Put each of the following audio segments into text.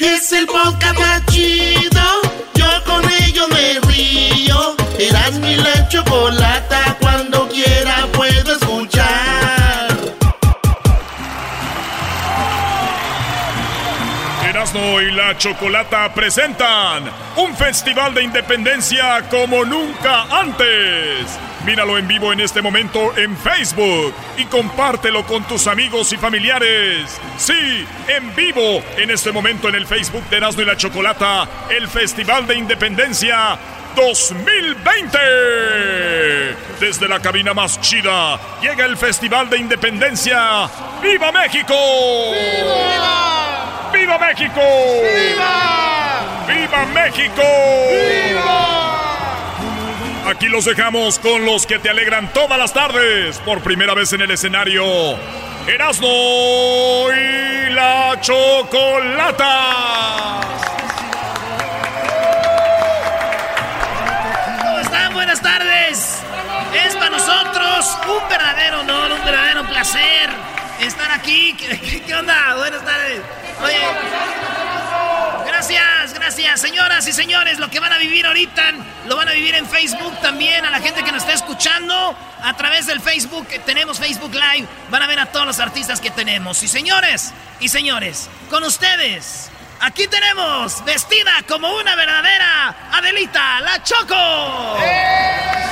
Es el podcast más chido. Yo con ello me río. Eras mi la chocolata. Cuando quiera puedo escuchar. Erasmo y la Chocolata presentan un festival de independencia como nunca antes. Míralo en vivo en este momento en Facebook y compártelo con tus amigos y familiares. Sí, en vivo en este momento en el Facebook de Erasmo y la Chocolata, el Festival de Independencia 2020. Desde la cabina más chida llega el Festival de Independencia. ¡Viva México! ¡Viva! ¡Viva México! ¡Viva! ¡Viva México! ¡Viva! Aquí los dejamos con los que te alegran todas las tardes. Por primera vez en el escenario, Erasmo y la Chocolata. ¿Cómo están? Buenas tardes. Es para nosotros un verdadero honor, un verdadero placer estar aquí. ¿Qué, qué onda? Buenas tardes. Oye, gracias, gracias. Señoras y señores, lo que van a vivir ahorita lo van a vivir en Facebook también. A la gente que nos está escuchando a través del Facebook, tenemos Facebook Live. Van a ver a todos los artistas que tenemos. Y señores, y señores, con ustedes. Aquí tenemos, vestida como una verdadera Adelita, la Choco. Bueno,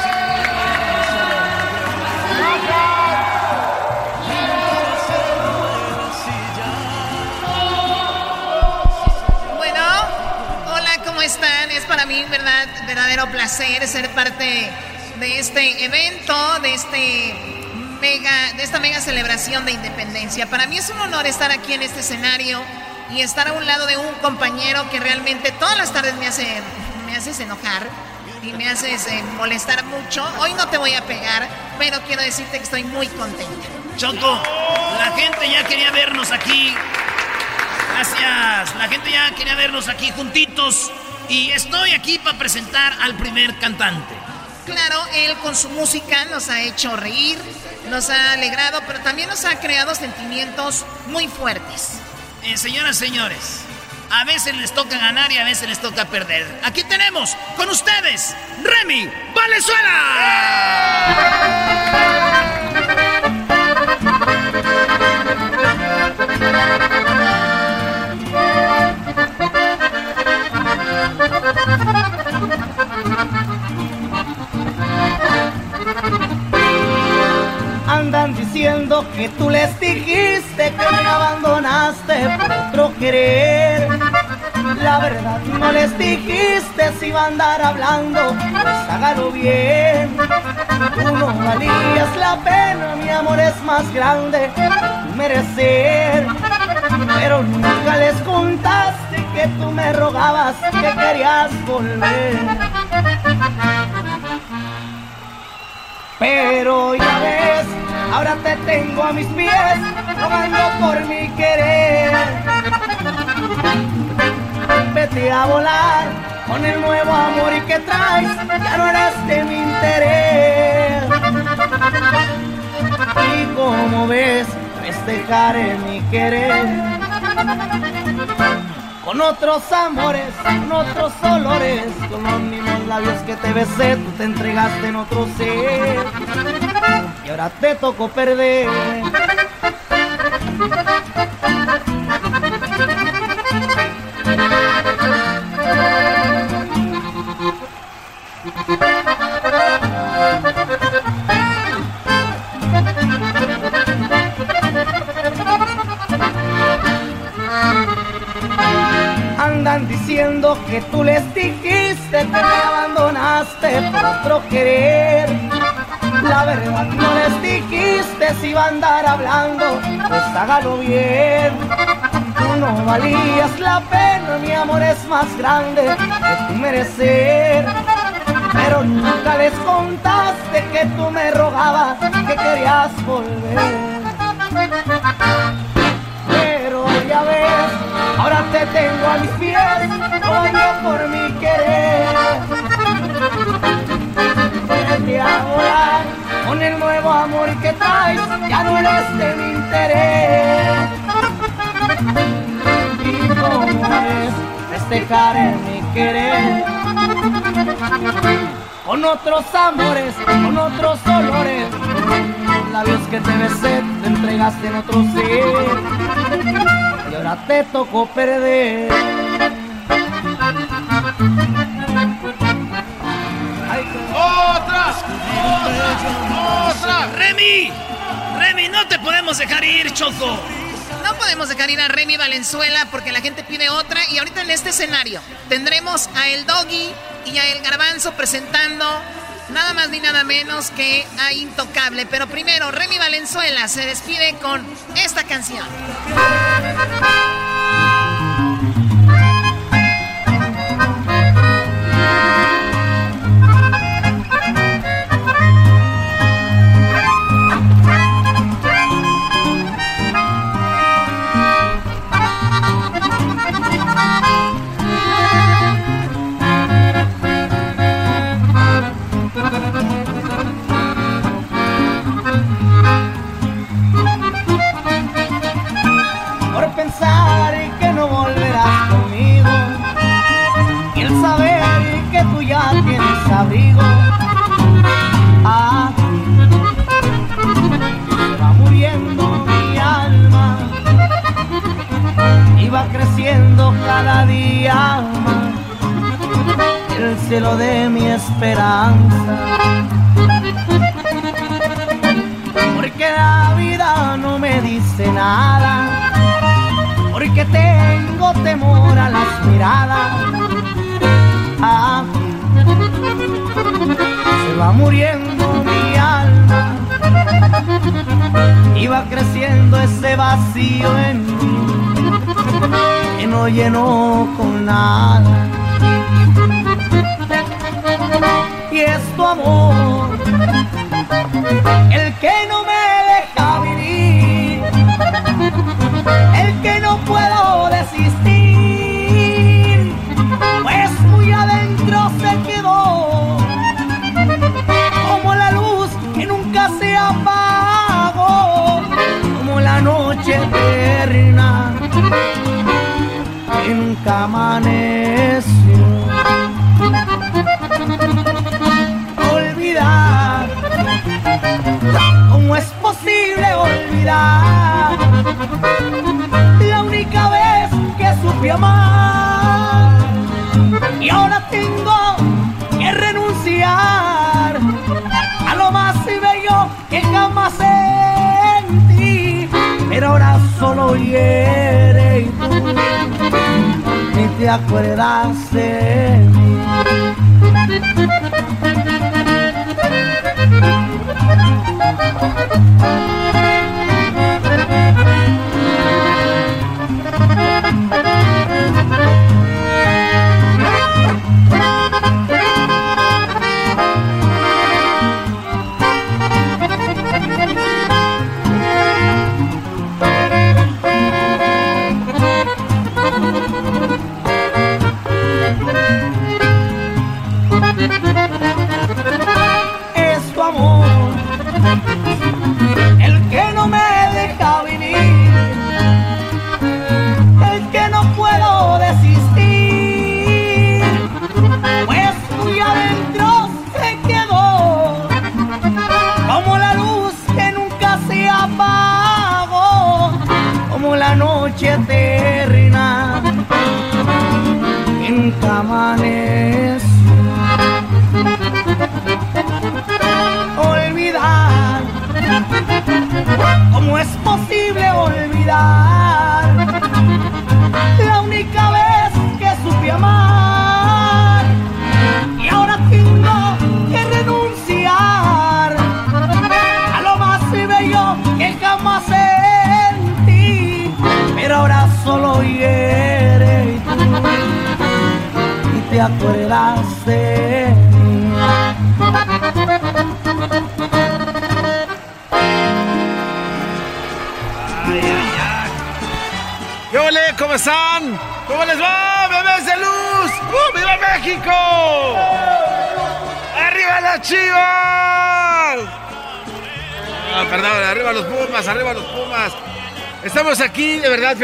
¿cómo están? Es para mí un verdad, verdadero placer ser parte de este evento, de este mega, de esta mega celebración de independencia. Para mí es un honor estar aquí en este escenario y estar a un lado de un compañero que realmente todas las tardes me hace, me haces enojar y me haces eh, molestar mucho. Hoy no te voy a pegar, pero quiero decirte que estoy muy contenta. Choco, la gente ya quería vernos aquí. Gracias. La gente ya quería vernos aquí juntitos. Y estoy aquí para presentar al primer cantante. Claro, él con su música nos ha hecho reír, nos ha alegrado, pero también nos ha creado sentimientos muy fuertes. Eh, señoras, señores, a veces les toca ganar y a veces les toca perder. Aquí tenemos con ustedes Remy Andan que tú les dijiste que me abandonaste por otro querer. La verdad no les dijiste si iba a andar hablando, pues hágalo bien. Tú no valías la pena, mi amor es más grande merecer. Pero nunca les contaste que tú me rogabas que querías volver. Pero ya ves, ahora te tengo a mis pies, rogando por mi querer. Vete a volar con el nuevo amor y que traes, ya no eres de mi interés. Y como ves, festejaré mi querer. Con otros amores, con otros olores, con los mismos labios que te besé, tú te entregaste en otro ser. Ahora te tocó perder. Andan diciendo que tú les dijiste que me abandonaste por otro querer. La verdad no les dijiste si iba a andar hablando, pues hágalo bien. Tú no valías la pena, mi amor es más grande que tu merecer. Pero nunca les contaste que tú me rogabas que querías volver. Pero ya ves, ahora te tengo a mis pies, rogando por mi querer aprendí a con el nuevo amor que traes, ya no eres de mi interés. Y como es festejaré mi querer con otros amores, con otros olores, con labios que te besé, te entregaste en otro ser y ahora te tocó perder. ¡Otra! ¡Remy! ¡Remy, no te podemos dejar ir, Choco! No podemos dejar ir a Remy Valenzuela porque la gente pide otra. Y ahorita en este escenario tendremos a El Doggy y a El Garbanzo presentando nada más ni nada menos que a Intocable. Pero primero, Remy Valenzuela se despide con esta canción.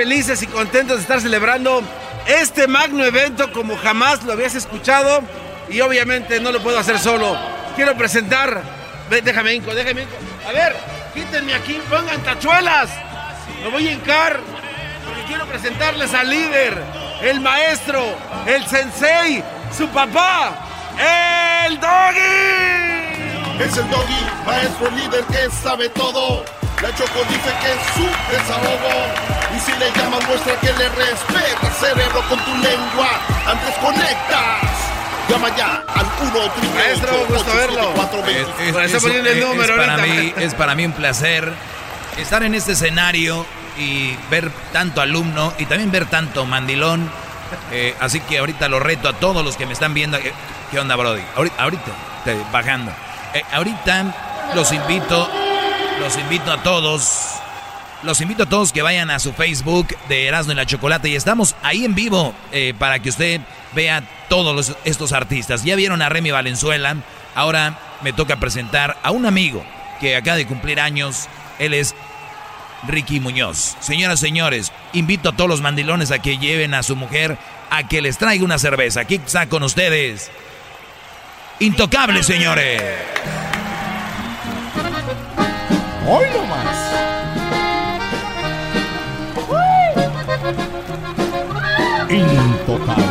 felices y contentos de estar celebrando este magno evento como jamás lo habías escuchado y obviamente no lo puedo hacer solo. Quiero presentar, déjame Inco, déjame Inco. A ver, quítenme aquí, pongan tachuelas. Lo voy a hincar porque quiero presentarles al líder, el maestro, el sensei, su papá, el doggy. Es el doggy, maestro líder que sabe todo. La Choco dice que es su desahogo y si le llamas, muestra que le respeta, cerebro, con tu lengua. Antes conectas. Llama ya al 1 Maestro, gusto verlo. Es, para mí, es para mí un placer estar en este escenario y ver tanto alumno y también ver tanto mandilón. Eh, así que ahorita lo reto a todos los que me están viendo. Eh, ¿Qué onda, Brody? Ahorita, ahorita bajando. Eh, ahorita los invito los invito a todos. Los invito a todos que vayan a su Facebook de Erasmo y la Chocolate y estamos ahí en vivo eh, para que usted vea todos estos artistas. Ya vieron a Remy Valenzuela, ahora me toca presentar a un amigo que acaba de cumplir años. Él es Ricky Muñoz. Señoras y señores, invito a todos los mandilones a que lleven a su mujer a que les traiga una cerveza. Aquí está con ustedes. Intocable, señores. Hoy más. Intocable.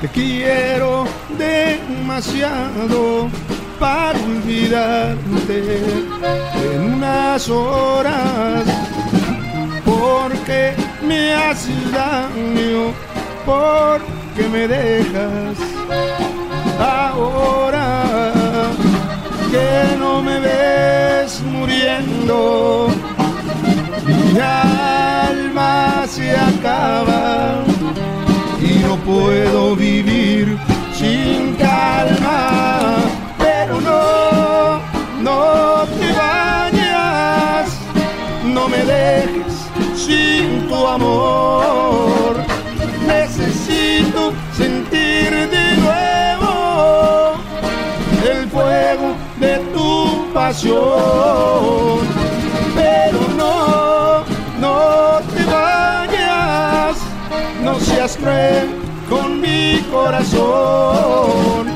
Te quiero demasiado para olvidarte en unas horas. Porque me haces daño, porque me dejas ahora que no me ves muriendo. Mi alma se acaba y no puedo vivir sin calma. Pero no, no te vayas, no me dejes sin tu amor. Necesito sentir de nuevo el fuego de tu pasión. Pero no, no te vayas, no seas cruel con mi corazón.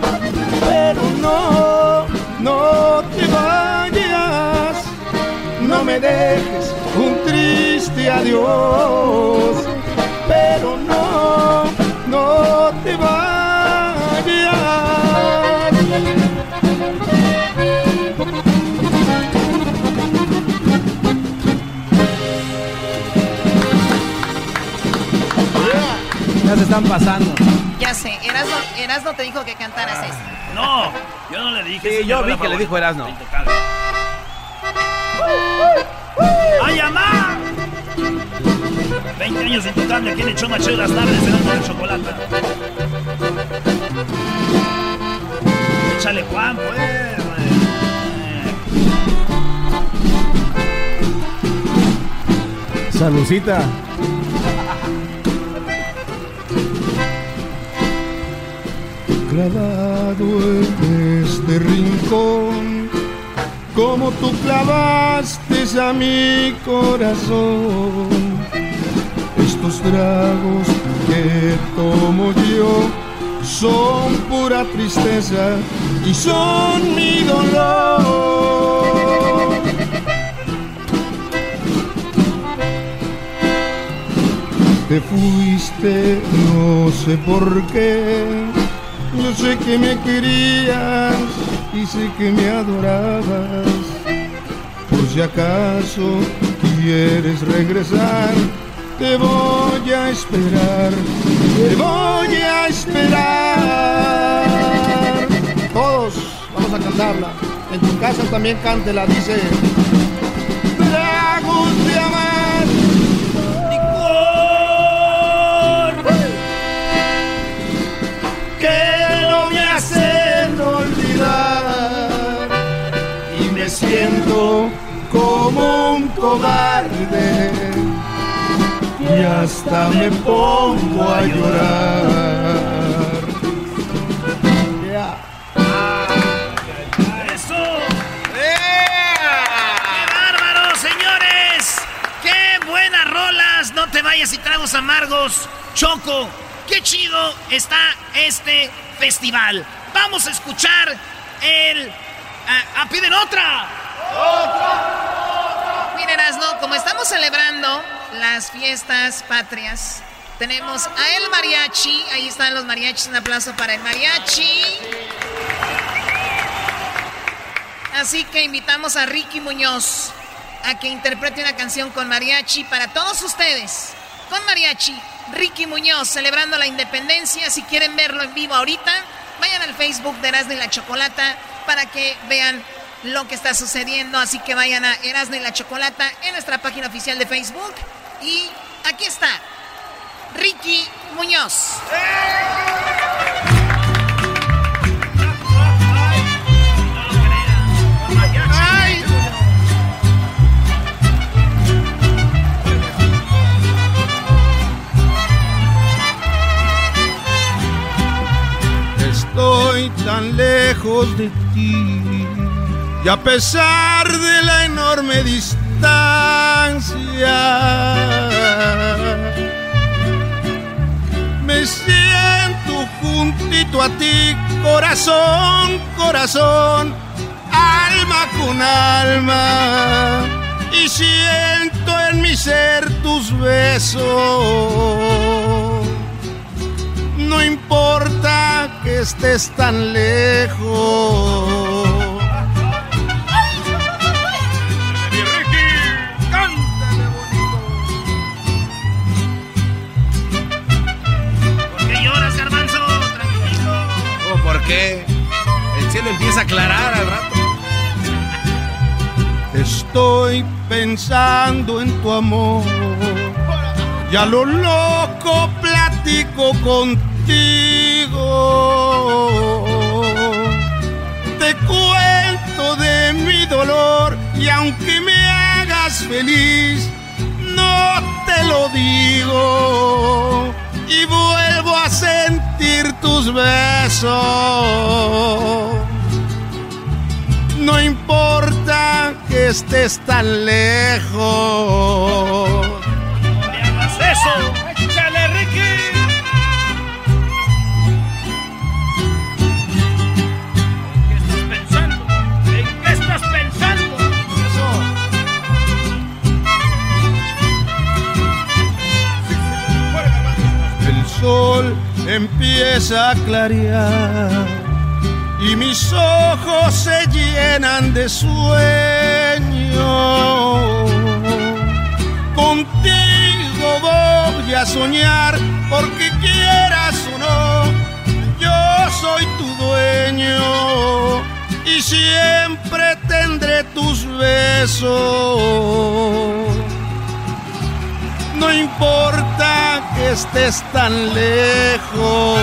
Pero no, no te vayas, no me dejes un triste adiós. Pero no, no se están pasando. Ya sé, Erasno, Erasno te dijo que cantaras esto. No, yo no le dije. Sí, yo vi que le dijo Erasno. ¡Ay, mamá! 20 años intocable, aquí en el macho de las tardes, Erasno de chocolate. Échale Juan, pues. Salucita. Clavado en este rincón, como tú clavaste a mi corazón. Estos tragos que tomo yo son pura tristeza y son mi dolor. Te fuiste, no sé por qué yo sé que me querías y sé que me adorabas. Por si acaso quieres regresar, te voy a esperar, te voy a esperar. Todos vamos a cantarla. En tu casa también cántela, dice. Siento como un cobarde y hasta me pongo a llorar. ¡Eso! ¡Qué bárbaro, señores! ¡Qué buena rola! papayas y tragos amargos. Choco, qué chido está este festival. Vamos a escuchar el... Ah, piden otra. ¡Otra! Miren, Asno, como estamos celebrando las fiestas patrias, tenemos a El Mariachi. Ahí están los mariachis. Un aplauso para el mariachi. Así que invitamos a Ricky Muñoz a que interprete una canción con mariachi para todos ustedes. Con mariachi, Ricky Muñoz celebrando la independencia. Si quieren verlo en vivo ahorita, vayan al Facebook de Erasmo y la Chocolata para que vean lo que está sucediendo. Así que vayan a Erasmo y la Chocolata en nuestra página oficial de Facebook. Y aquí está, Ricky Muñoz. Tan lejos de ti y a pesar de la enorme distancia me siento juntito a ti, corazón, corazón, alma con alma. Y siento en mi ser tus besos. No importa que estés tan lejos El cielo empieza a aclarar al rato. Estoy pensando en tu amor. Ya lo loco platico contigo. Te cuento de mi dolor y aunque me hagas feliz, no te lo digo y vuelvo a sentir tus besos. No importa que estés tan lejos. ¡Échale, Ricky! Empieza a clarear y mis ojos se llenan de sueño. Contigo voy a soñar porque quieras o no, yo soy tu dueño y siempre tendré tus besos no importa que estés tan lejos.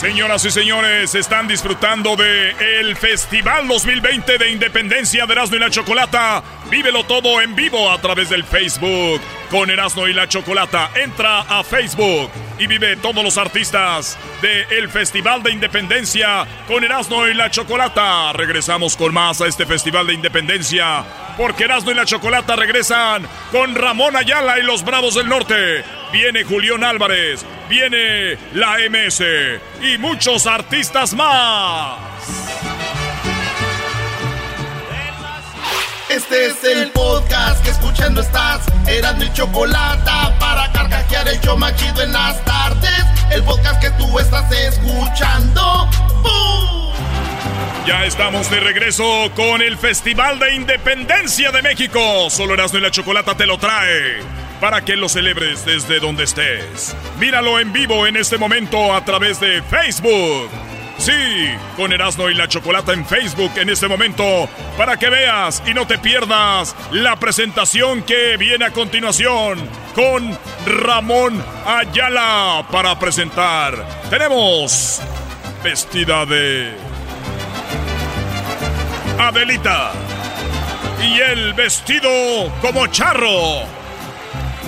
Señoras y señores, están disfrutando de el Festival 2020 de Independencia de Erasmo y la Chocolata. Vívelo todo en vivo a través del Facebook con Erasmo y la Chocolata. Entra a Facebook y vive todos los artistas de el Festival de Independencia con Erasmo y la Chocolata. Regresamos con más a este Festival de Independencia porque Erasmo y la Chocolata regresan con Ramón Ayala y los Bravos del Norte. Viene Julián Álvarez, viene la MS y muchos artistas más. Este es el podcast que escuchando estás. Eran mi chocolate para carcajear el yo machido en las tardes. El podcast que tú estás escuchando. Ya estamos de regreso con el Festival de Independencia de México. Solo Erasmo y la Chocolata te lo trae para que lo celebres desde donde estés. Míralo en vivo en este momento a través de Facebook. Sí, con Erasmo y la Chocolata en Facebook en este momento para que veas y no te pierdas la presentación que viene a continuación con Ramón Ayala para presentar. Tenemos vestida de Adelita. Y el vestido como charro.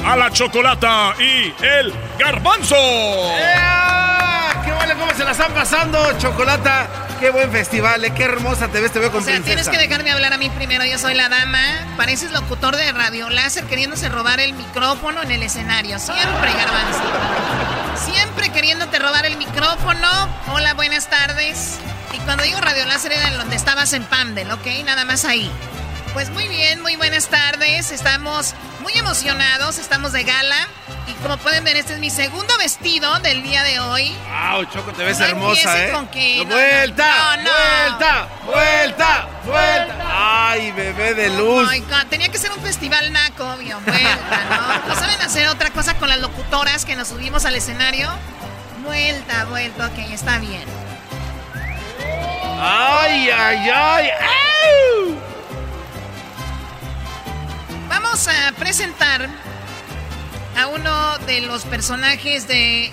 A la chocolata y el garbanzo. ¡Qué cómo se la están pasando, chocolata! Qué buen festival, ¿eh? qué hermosa te ves, te veo con O sea, tienes que dejarme hablar a mí primero, yo soy la dama. Pareces locutor de radio láser queriéndose robar el micrófono en el escenario. Siempre, garbanzo. Siempre queriéndote robar el micrófono. Hola, buenas tardes. Y cuando digo radio láser era donde estabas en Pandel, ¿ok? Nada más ahí. Pues muy bien, muy buenas tardes. Estamos muy emocionados, estamos de gala. Y como pueden ver, este es mi segundo vestido del día de hoy. ¡Wow, Choco, te ves hermosa, eh! Con que, ¡Vuelta! ¡Vuelta! ¡Vuelta! ¡Vuelta! ¡Ay, bebé de luz! Tenía que ser un festival naco, obvio. Vuelta, ¿no? ¿No saben hacer otra cosa con las locutoras que nos subimos al escenario? Vuelta, vuelta, ok, está bien. ¡Ay, ay, ay! Vamos a presentar a uno de los personajes de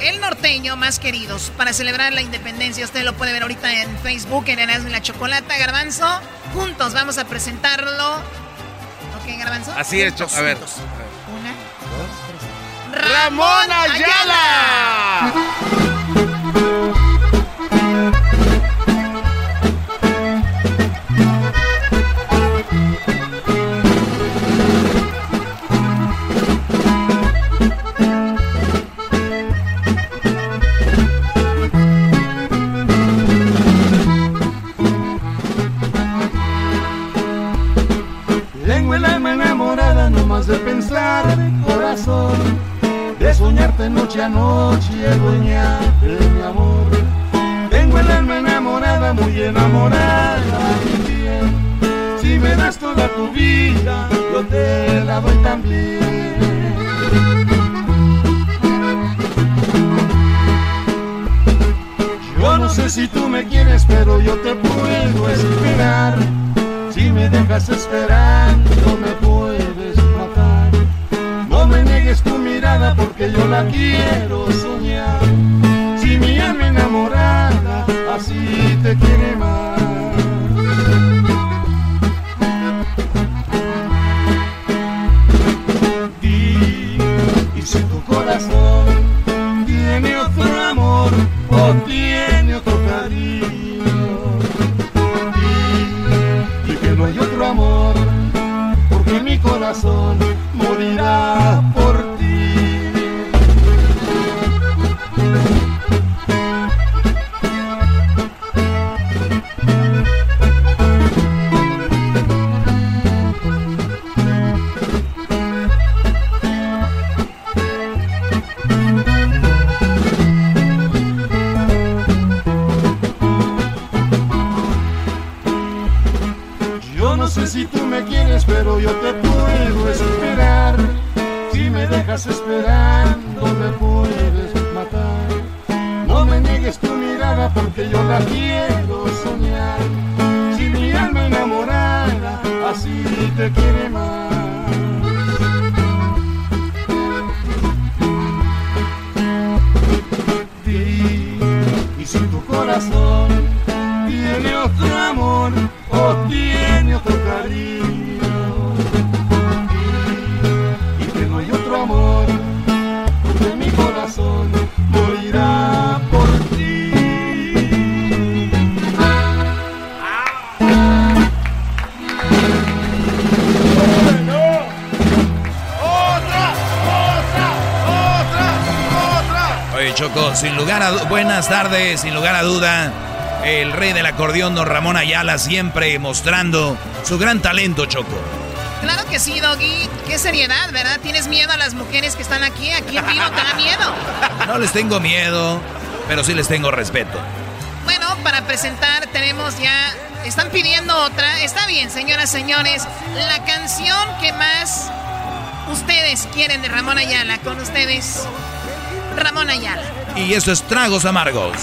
El Norteño más queridos para celebrar la independencia. Usted lo puede ver ahorita en Facebook, en Erasmo y la Chocolata, Garbanzo. Juntos vamos a presentarlo. ¿Ok, Garbanzo? Así es, a ver. Una, dos, tres. ¡Ramón Ayala! De pensar, corazón, de soñarte noche a noche, dueña de mi amor. Tengo el alma enamorada, muy enamorada. Si me das toda tu vida, yo te la doy también. Yo no sé si tú me quieres, pero yo te puedo esperar. Si me dejas esperando, me puedes me niegues tu mirada porque yo la quiero soñar. Si mi alma enamorada así te quiere más. Di, y si tu corazón tiene otro amor o tiene otro cariño y que no hay otro amor, porque mi corazón por no sé si tú me quieres, pero yo te puedo esperar. Si me dejas esperando, me puedes matar. No me niegues tu mirada porque yo la quiero soñar. Si mi alma enamorada así te quiere más. Y si tu corazón tiene otro amor o tiene Sin lugar a buenas tardes, sin lugar a duda, el rey del acordeón, don Ramón Ayala, siempre mostrando su gran talento, Choco. Claro que sí, Doggy. Qué seriedad, ¿verdad? ¿Tienes miedo a las mujeres que están aquí? Aquí en vivo te da miedo. No les tengo miedo, pero sí les tengo respeto. Bueno, para presentar tenemos ya... Están pidiendo otra. Está bien, señoras, señores. La canción que más ustedes quieren de Ramón Ayala. Con ustedes, Ramón Ayala. Y eso es Tragos Amargos.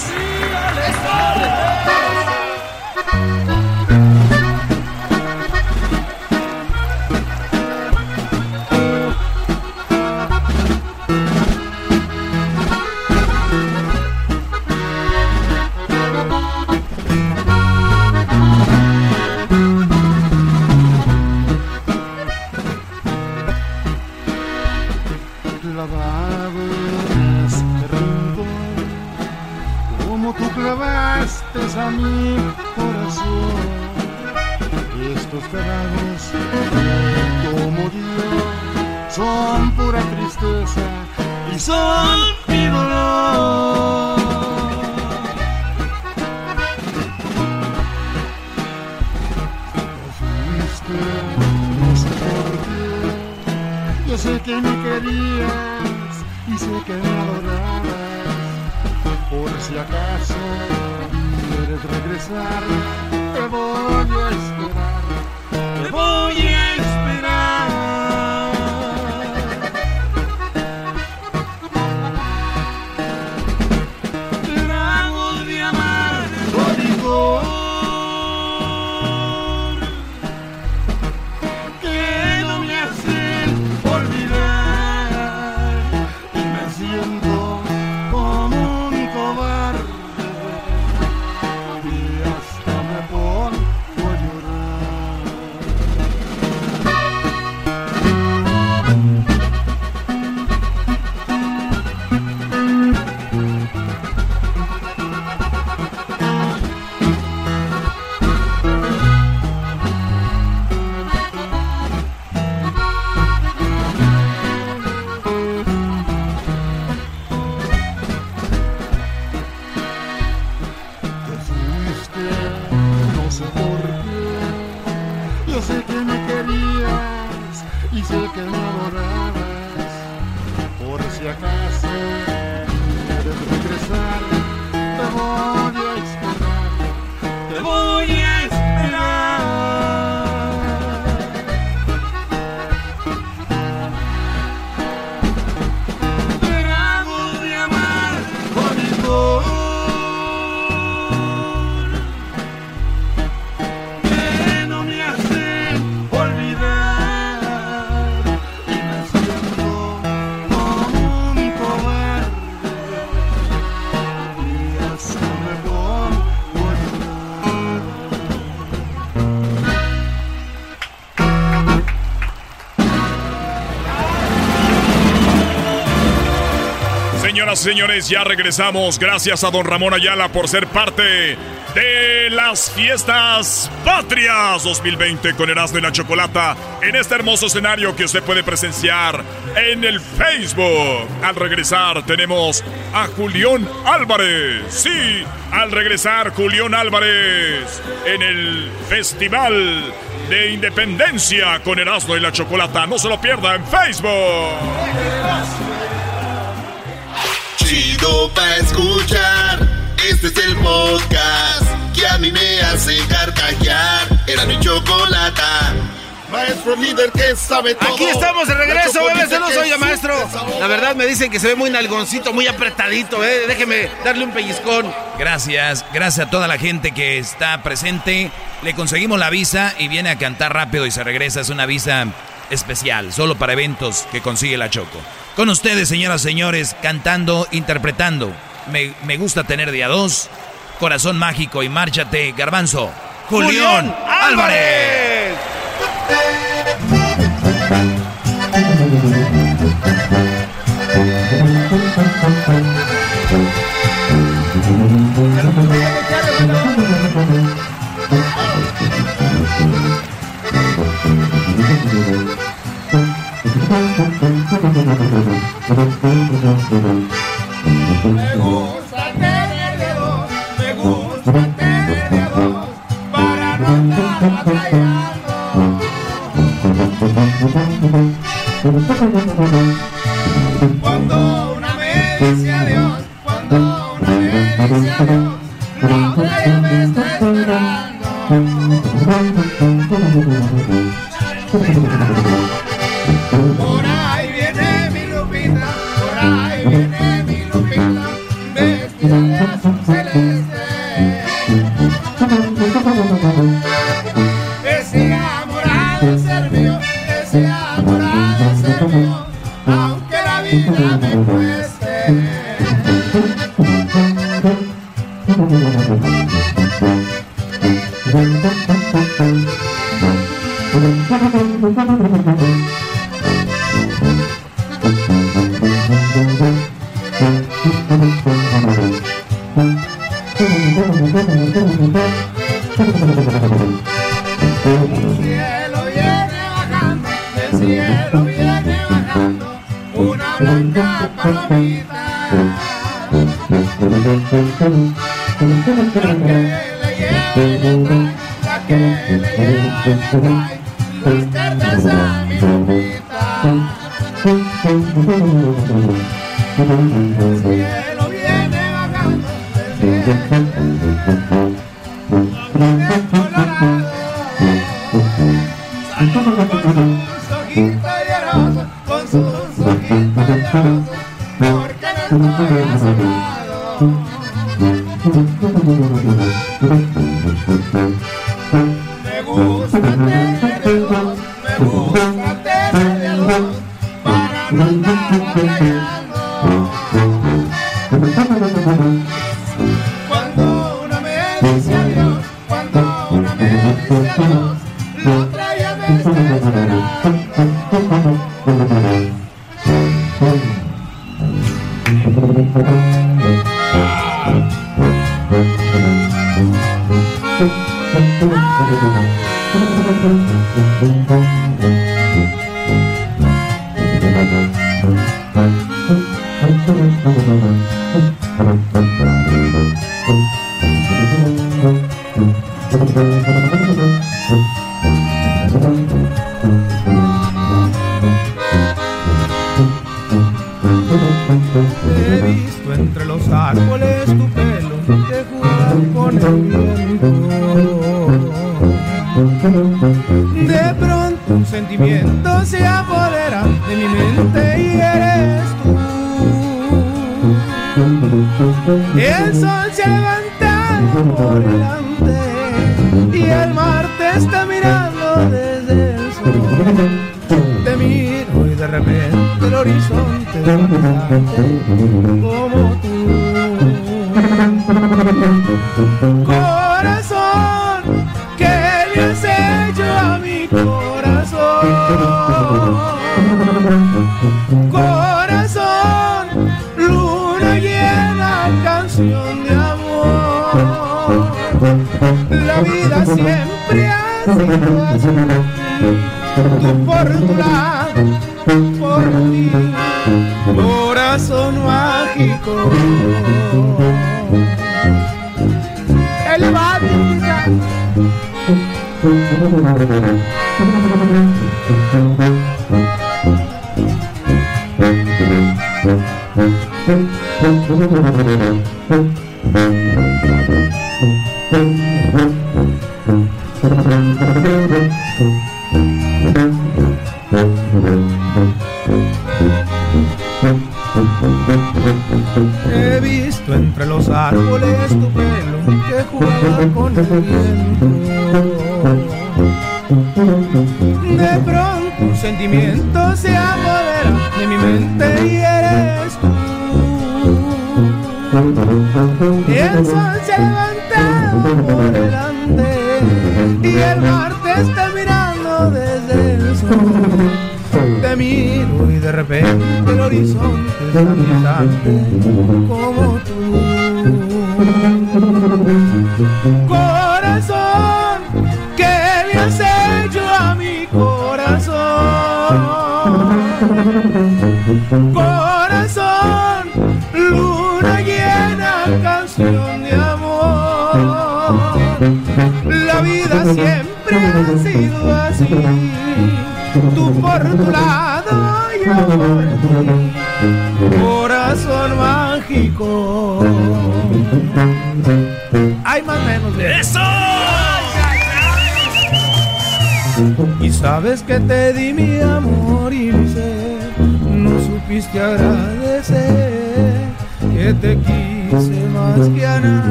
Señores, ya regresamos. Gracias a don Ramón Ayala por ser parte de las fiestas patrias 2020 con Erasmo y la Chocolata en este hermoso escenario que usted puede presenciar en el Facebook. Al regresar tenemos a Julián Álvarez. Sí, al regresar Julián Álvarez en el Festival de Independencia con Erasmo y la Chocolata. No se lo pierda en Facebook. Chido pa' escuchar. Este es el podcast que a mí me hace carcajear. Era mi chocolata. Maestro líder que sabe todo. Aquí estamos de regreso, bebés de los que maestro. La verdad me dicen que se ve muy nalgoncito, muy apretadito, eh. Déjeme darle un pellizcón. Gracias, gracias a toda la gente que está presente. Le conseguimos la visa y viene a cantar rápido y se regresa. Es una visa especial, solo para eventos que consigue la Choco. Con ustedes, señoras y señores, cantando, interpretando. Me, me gusta tener día dos. Corazón mágico y márchate, garbanzo. Julián Álvarez. gusta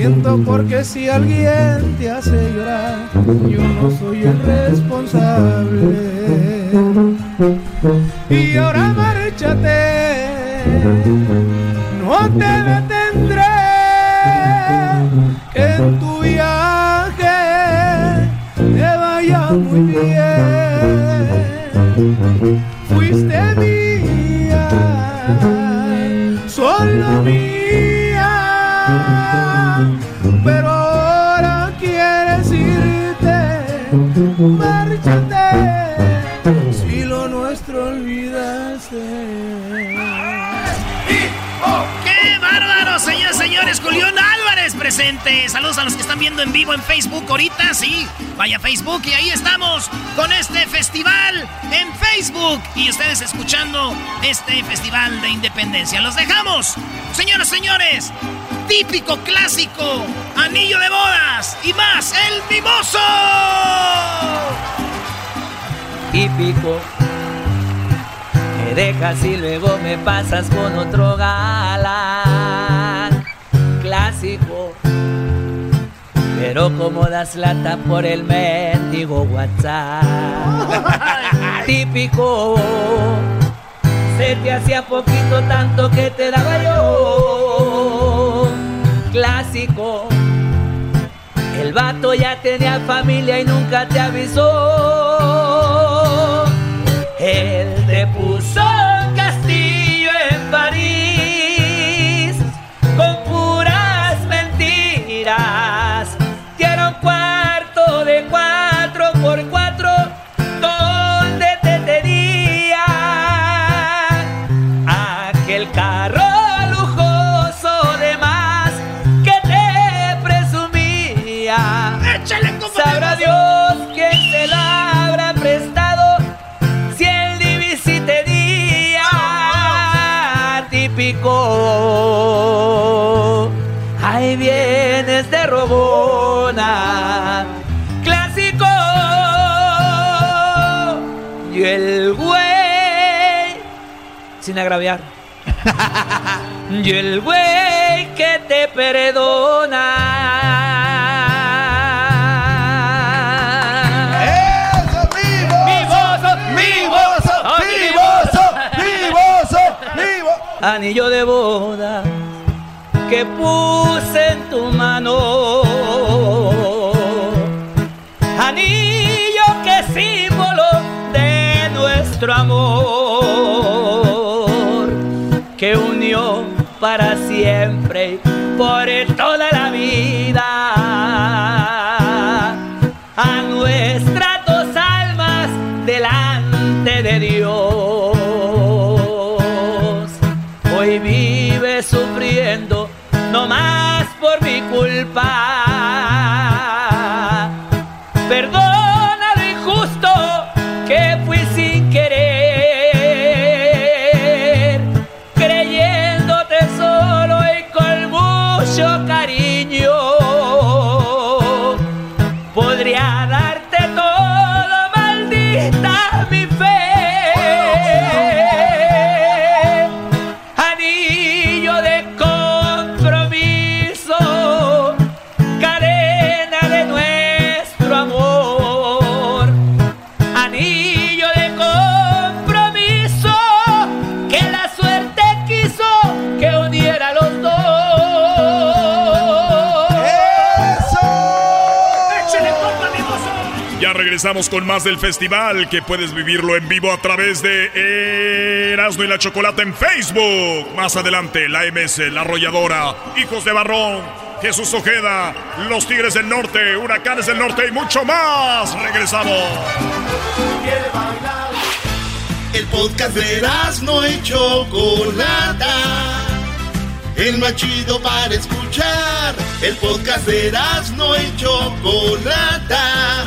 siento porque si alguien te hace llorar, yo no soy el responsable. Y ahora márchate, no te detendré, que en tu viaje te vaya muy bien. Fuiste mía, solo mía. Pero ahora quieres irte, márchate, si lo nuestro olvidaste. ¡Oh! ¡Qué bárbaro, señores, señores! Julián Álvarez presente. Saludos a los que están viendo en vivo en Facebook ahorita, sí. Vaya Facebook y ahí estamos con este festival en Facebook y ustedes escuchando este festival de independencia. Los dejamos, señoras, señores. Típico clásico, anillo de bodas y más, el mimoso. Típico me dejas y luego me pasas con otro galán clásico. Pero como das lata por el mendigo WhatsApp, típico. Se te hacía poquito tanto que te daba yo, clásico. El vato ya tenía familia y nunca te avisó. Él sin agraviar. Y el güey que te perdona. ¡Eso, vivoso! ¡Vivoso! ¡Vivoso! ¡Vivoso! ¡Vivo! Anillo de boda que puse en tu mano. Anillo que símbolo de nuestro amor. Que unió para siempre por toda la vida regresamos con más del festival que puedes vivirlo en vivo a través de Erasmo y la Chocolata en Facebook. Más adelante, la MS, la Arrolladora, Hijos de Barrón, Jesús Ojeda, Los Tigres del Norte, Huracanes del Norte y mucho más. Regresamos. El podcast de no y Chocolata. El más chido para escuchar. El podcast de no y Chocolata.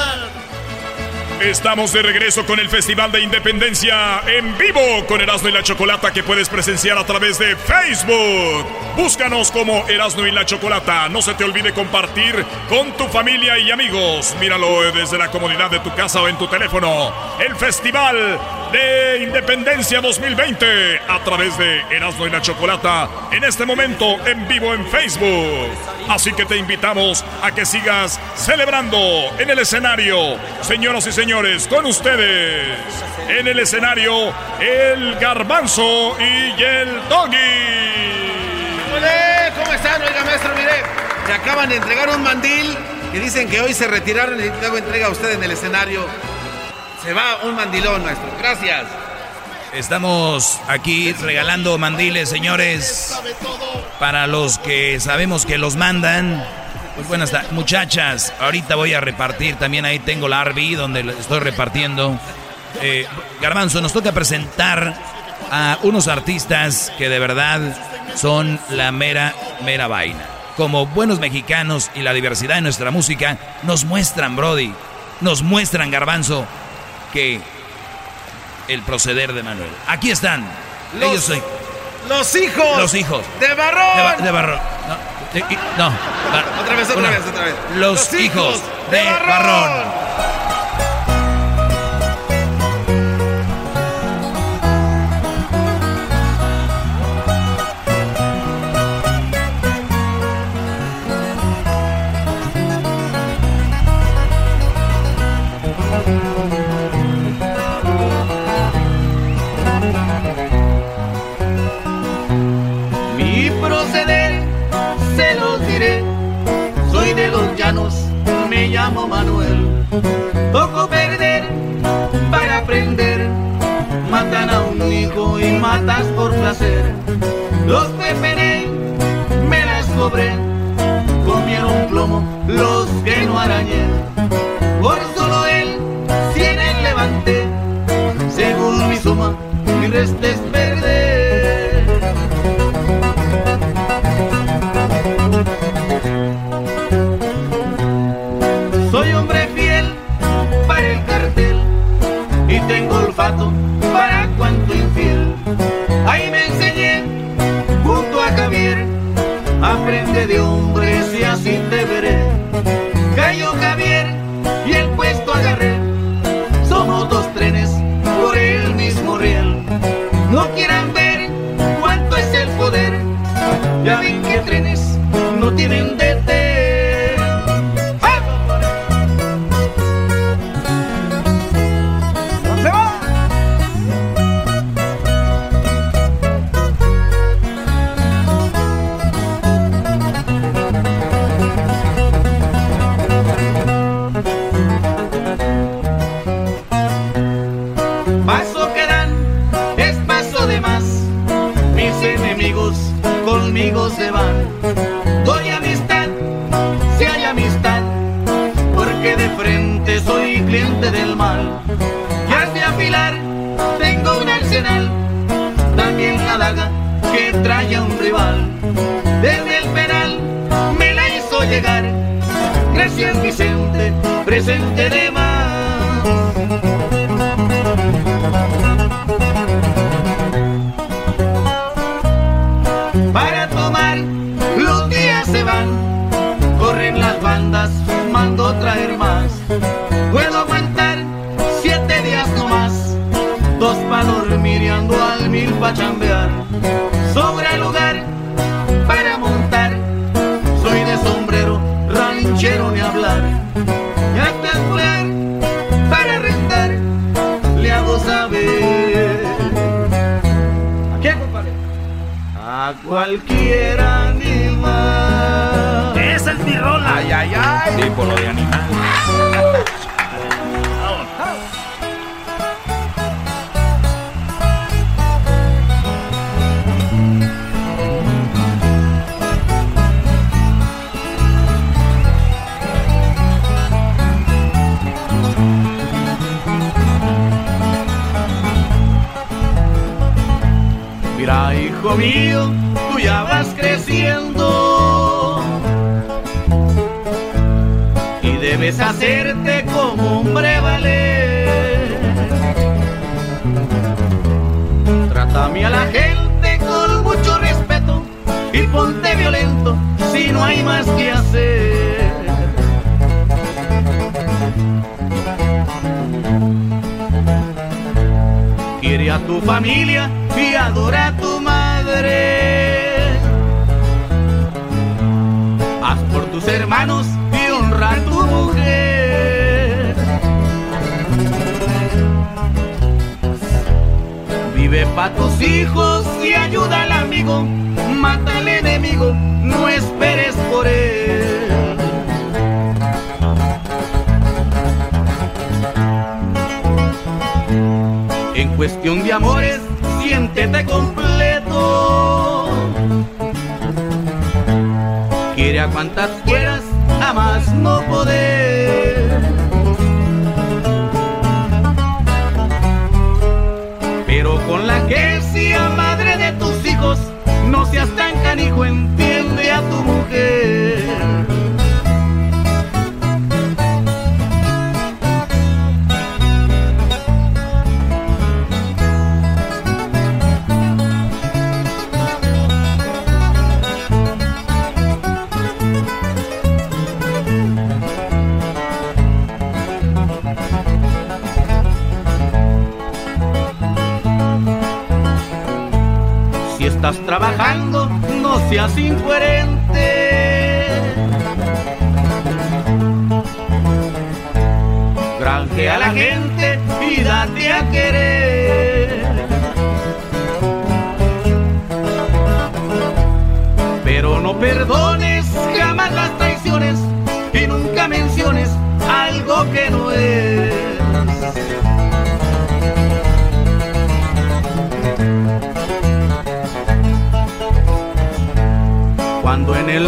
Estamos de regreso con el Festival de Independencia en vivo con Erasmo y la Chocolata que puedes presenciar a través de Facebook. Búscanos como Erasmo y la Chocolata. No se te olvide compartir con tu familia y amigos. Míralo desde la comodidad de tu casa o en tu teléfono. El Festival de Independencia 2020 a través de Erasmo y la Chocolata en este momento en vivo en Facebook. Así que te invitamos a que sigas celebrando en el escenario. Señoras y señores, con ustedes en el escenario el garbanzo y el doggy. ¿Cómo están? Oiga, maestro, mire, se acaban de entregar un mandil y dicen que hoy se retiraron y luego entrega a usted en el escenario. Se va un mandilón, maestro. Gracias. Estamos aquí regalando mandiles, señores, para los que sabemos que los mandan. Pues buenas tardes, muchachas. Ahorita voy a repartir. También ahí tengo la RB donde estoy repartiendo. Eh, Garbanzo, nos toca presentar a unos artistas que de verdad son la mera, mera vaina. Como buenos mexicanos y la diversidad de nuestra música nos muestran, Brody, nos muestran, Garbanzo, que el proceder de Manuel. Aquí están. Los, Ellos soy. Los hijos. Los hijos. De Barrón. De, Barrón. No. otra vez, otra vez, otra vez. Los, hijos, de, Barrón. Llamo Manuel. Toco perder para aprender. Matan a un hijo y matas por placer. Los preferé, me las cobré. Comieron plomo los que no arañé. Por solo él, cien levanté. Según mi suma, mi resta sábio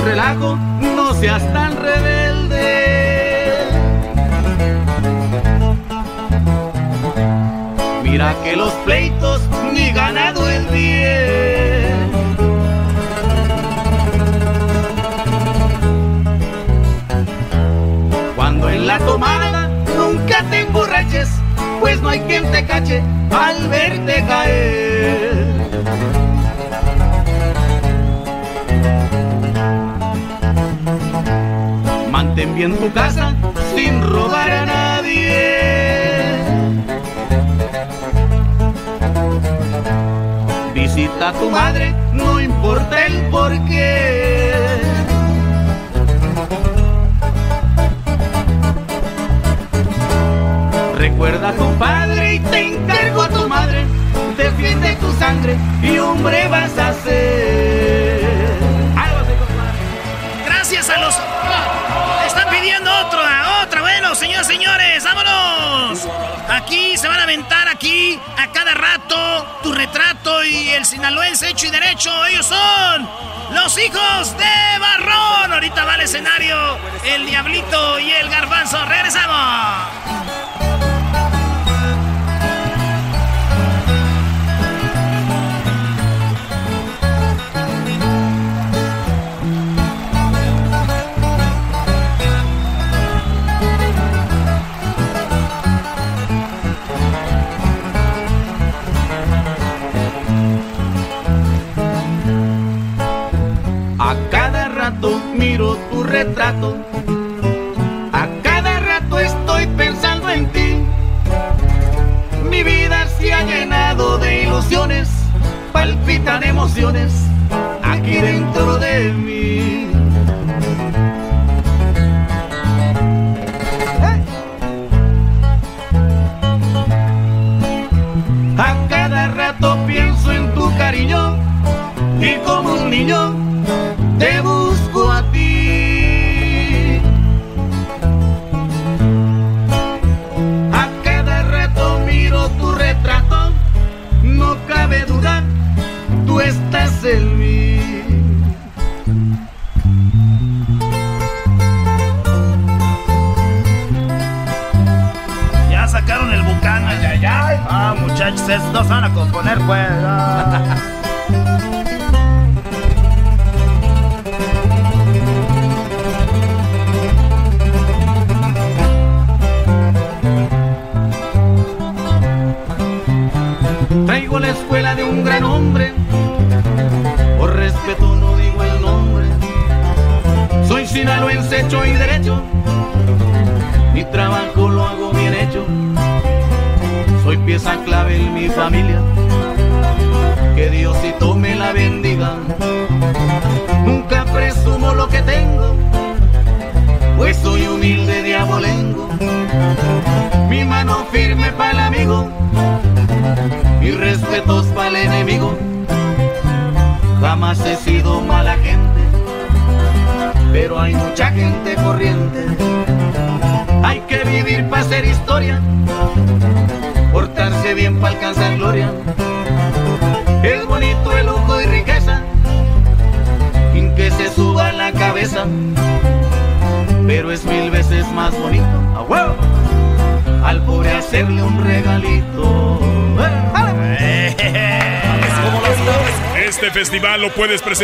relajo, no seas tan rebelde. Mira que los pleitos ni ganado el bien. Cuando en la tomada nunca te emborraches, pues no hay quien te cache al verte caer. Ten bien tu casa sin robar a nadie. Visita a tu madre, no importa el porqué. Recuerda a tu padre y te encargo a tu madre. Defiende tu sangre y hombre vas a ser. el sinaloense hecho y derecho. Ellos son los hijos de Barrón. Ahorita va al escenario el Diablito y el Garbanzo. Regresamos.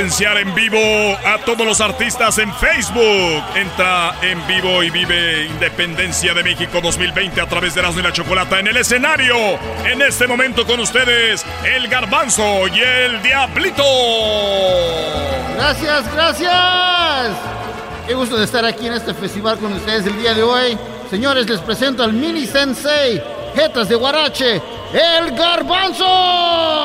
Presenciar en vivo a todos los artistas en Facebook. Entra en vivo y vive Independencia de México 2020 a través de Erasmo y la Chocolata en el escenario. En este momento con ustedes, el Garbanzo y el Diablito. Gracias, gracias. Qué gusto de estar aquí en este festival con ustedes el día de hoy. Señores, les presento al mini sensei, Jetas de Guarache, el Garbanzo.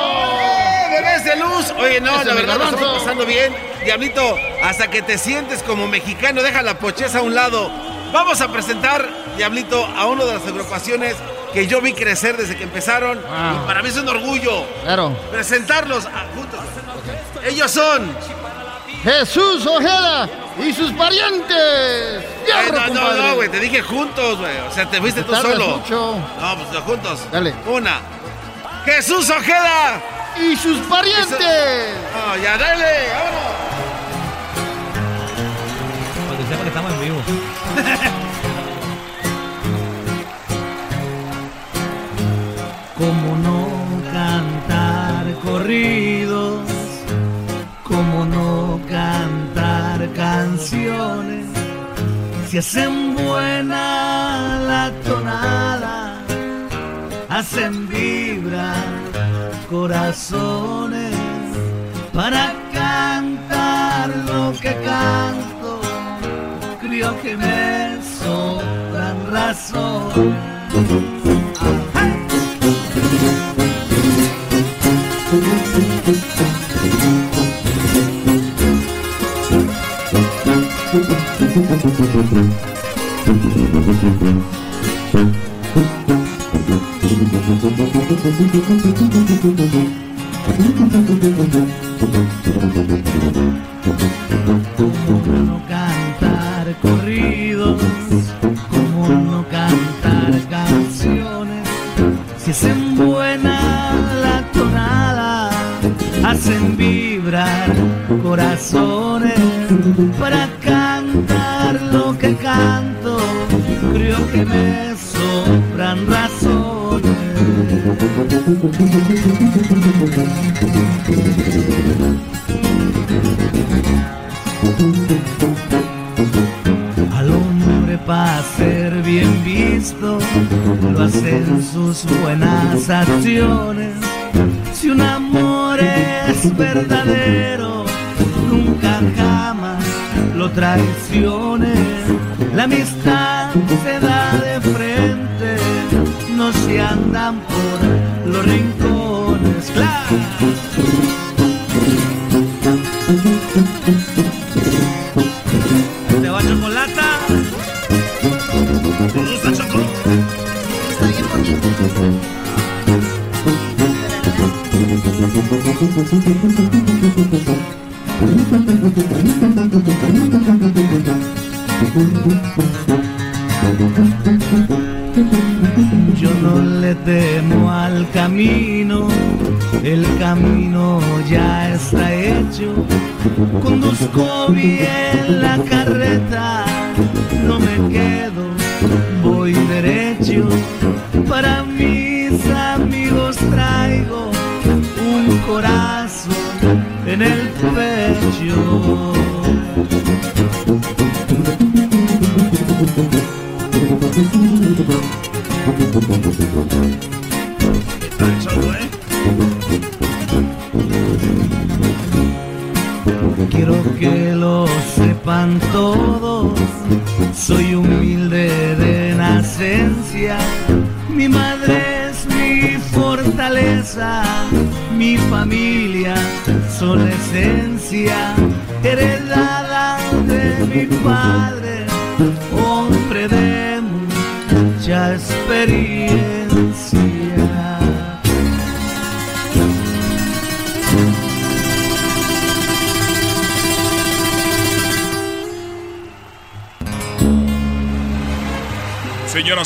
¡Bebés de luz! Oye, no, la verdad lo estamos pasando bien. Diablito, hasta que te sientes como mexicano, deja la pocheza a un lado. Vamos a presentar, Diablito, a una de las agrupaciones que yo vi crecer desde que empezaron. Ah. Y para mí es un orgullo. Claro. Presentarlos a- juntos. Ellos son. Jesús Ojeda y sus parientes. Ay, ¡Fierro, no, no, compadre! no, güey, te dije juntos, güey. O sea, te fuiste Te tú solo. mucho. No, pues no, juntos. Dale. Una. Jesús Ojeda. Y sus parientes. No, ya, dale, vámonos. Para que sepa que estamos en vivo. ¿Cómo no cantar corridos? ¿Cómo no cantar canciones? Si hacen buena la tonada, hacen corazones para cantar lo que canto. Creo que me sobran razones. Cómo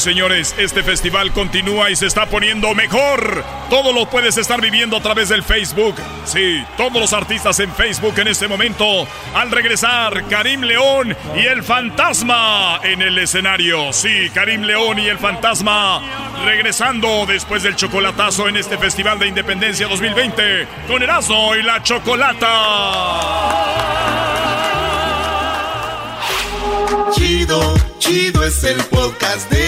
señores, este festival continúa y se está poniendo mejor. Todo lo puedes estar viviendo a través del Facebook. Sí, todos los artistas en Facebook en este momento. Al regresar, Karim León y el fantasma en el escenario. Sí, Karim León y el fantasma regresando después del chocolatazo en este Festival de Independencia 2020 con Erasmo y la Chocolata. Chido, chido es el podcast de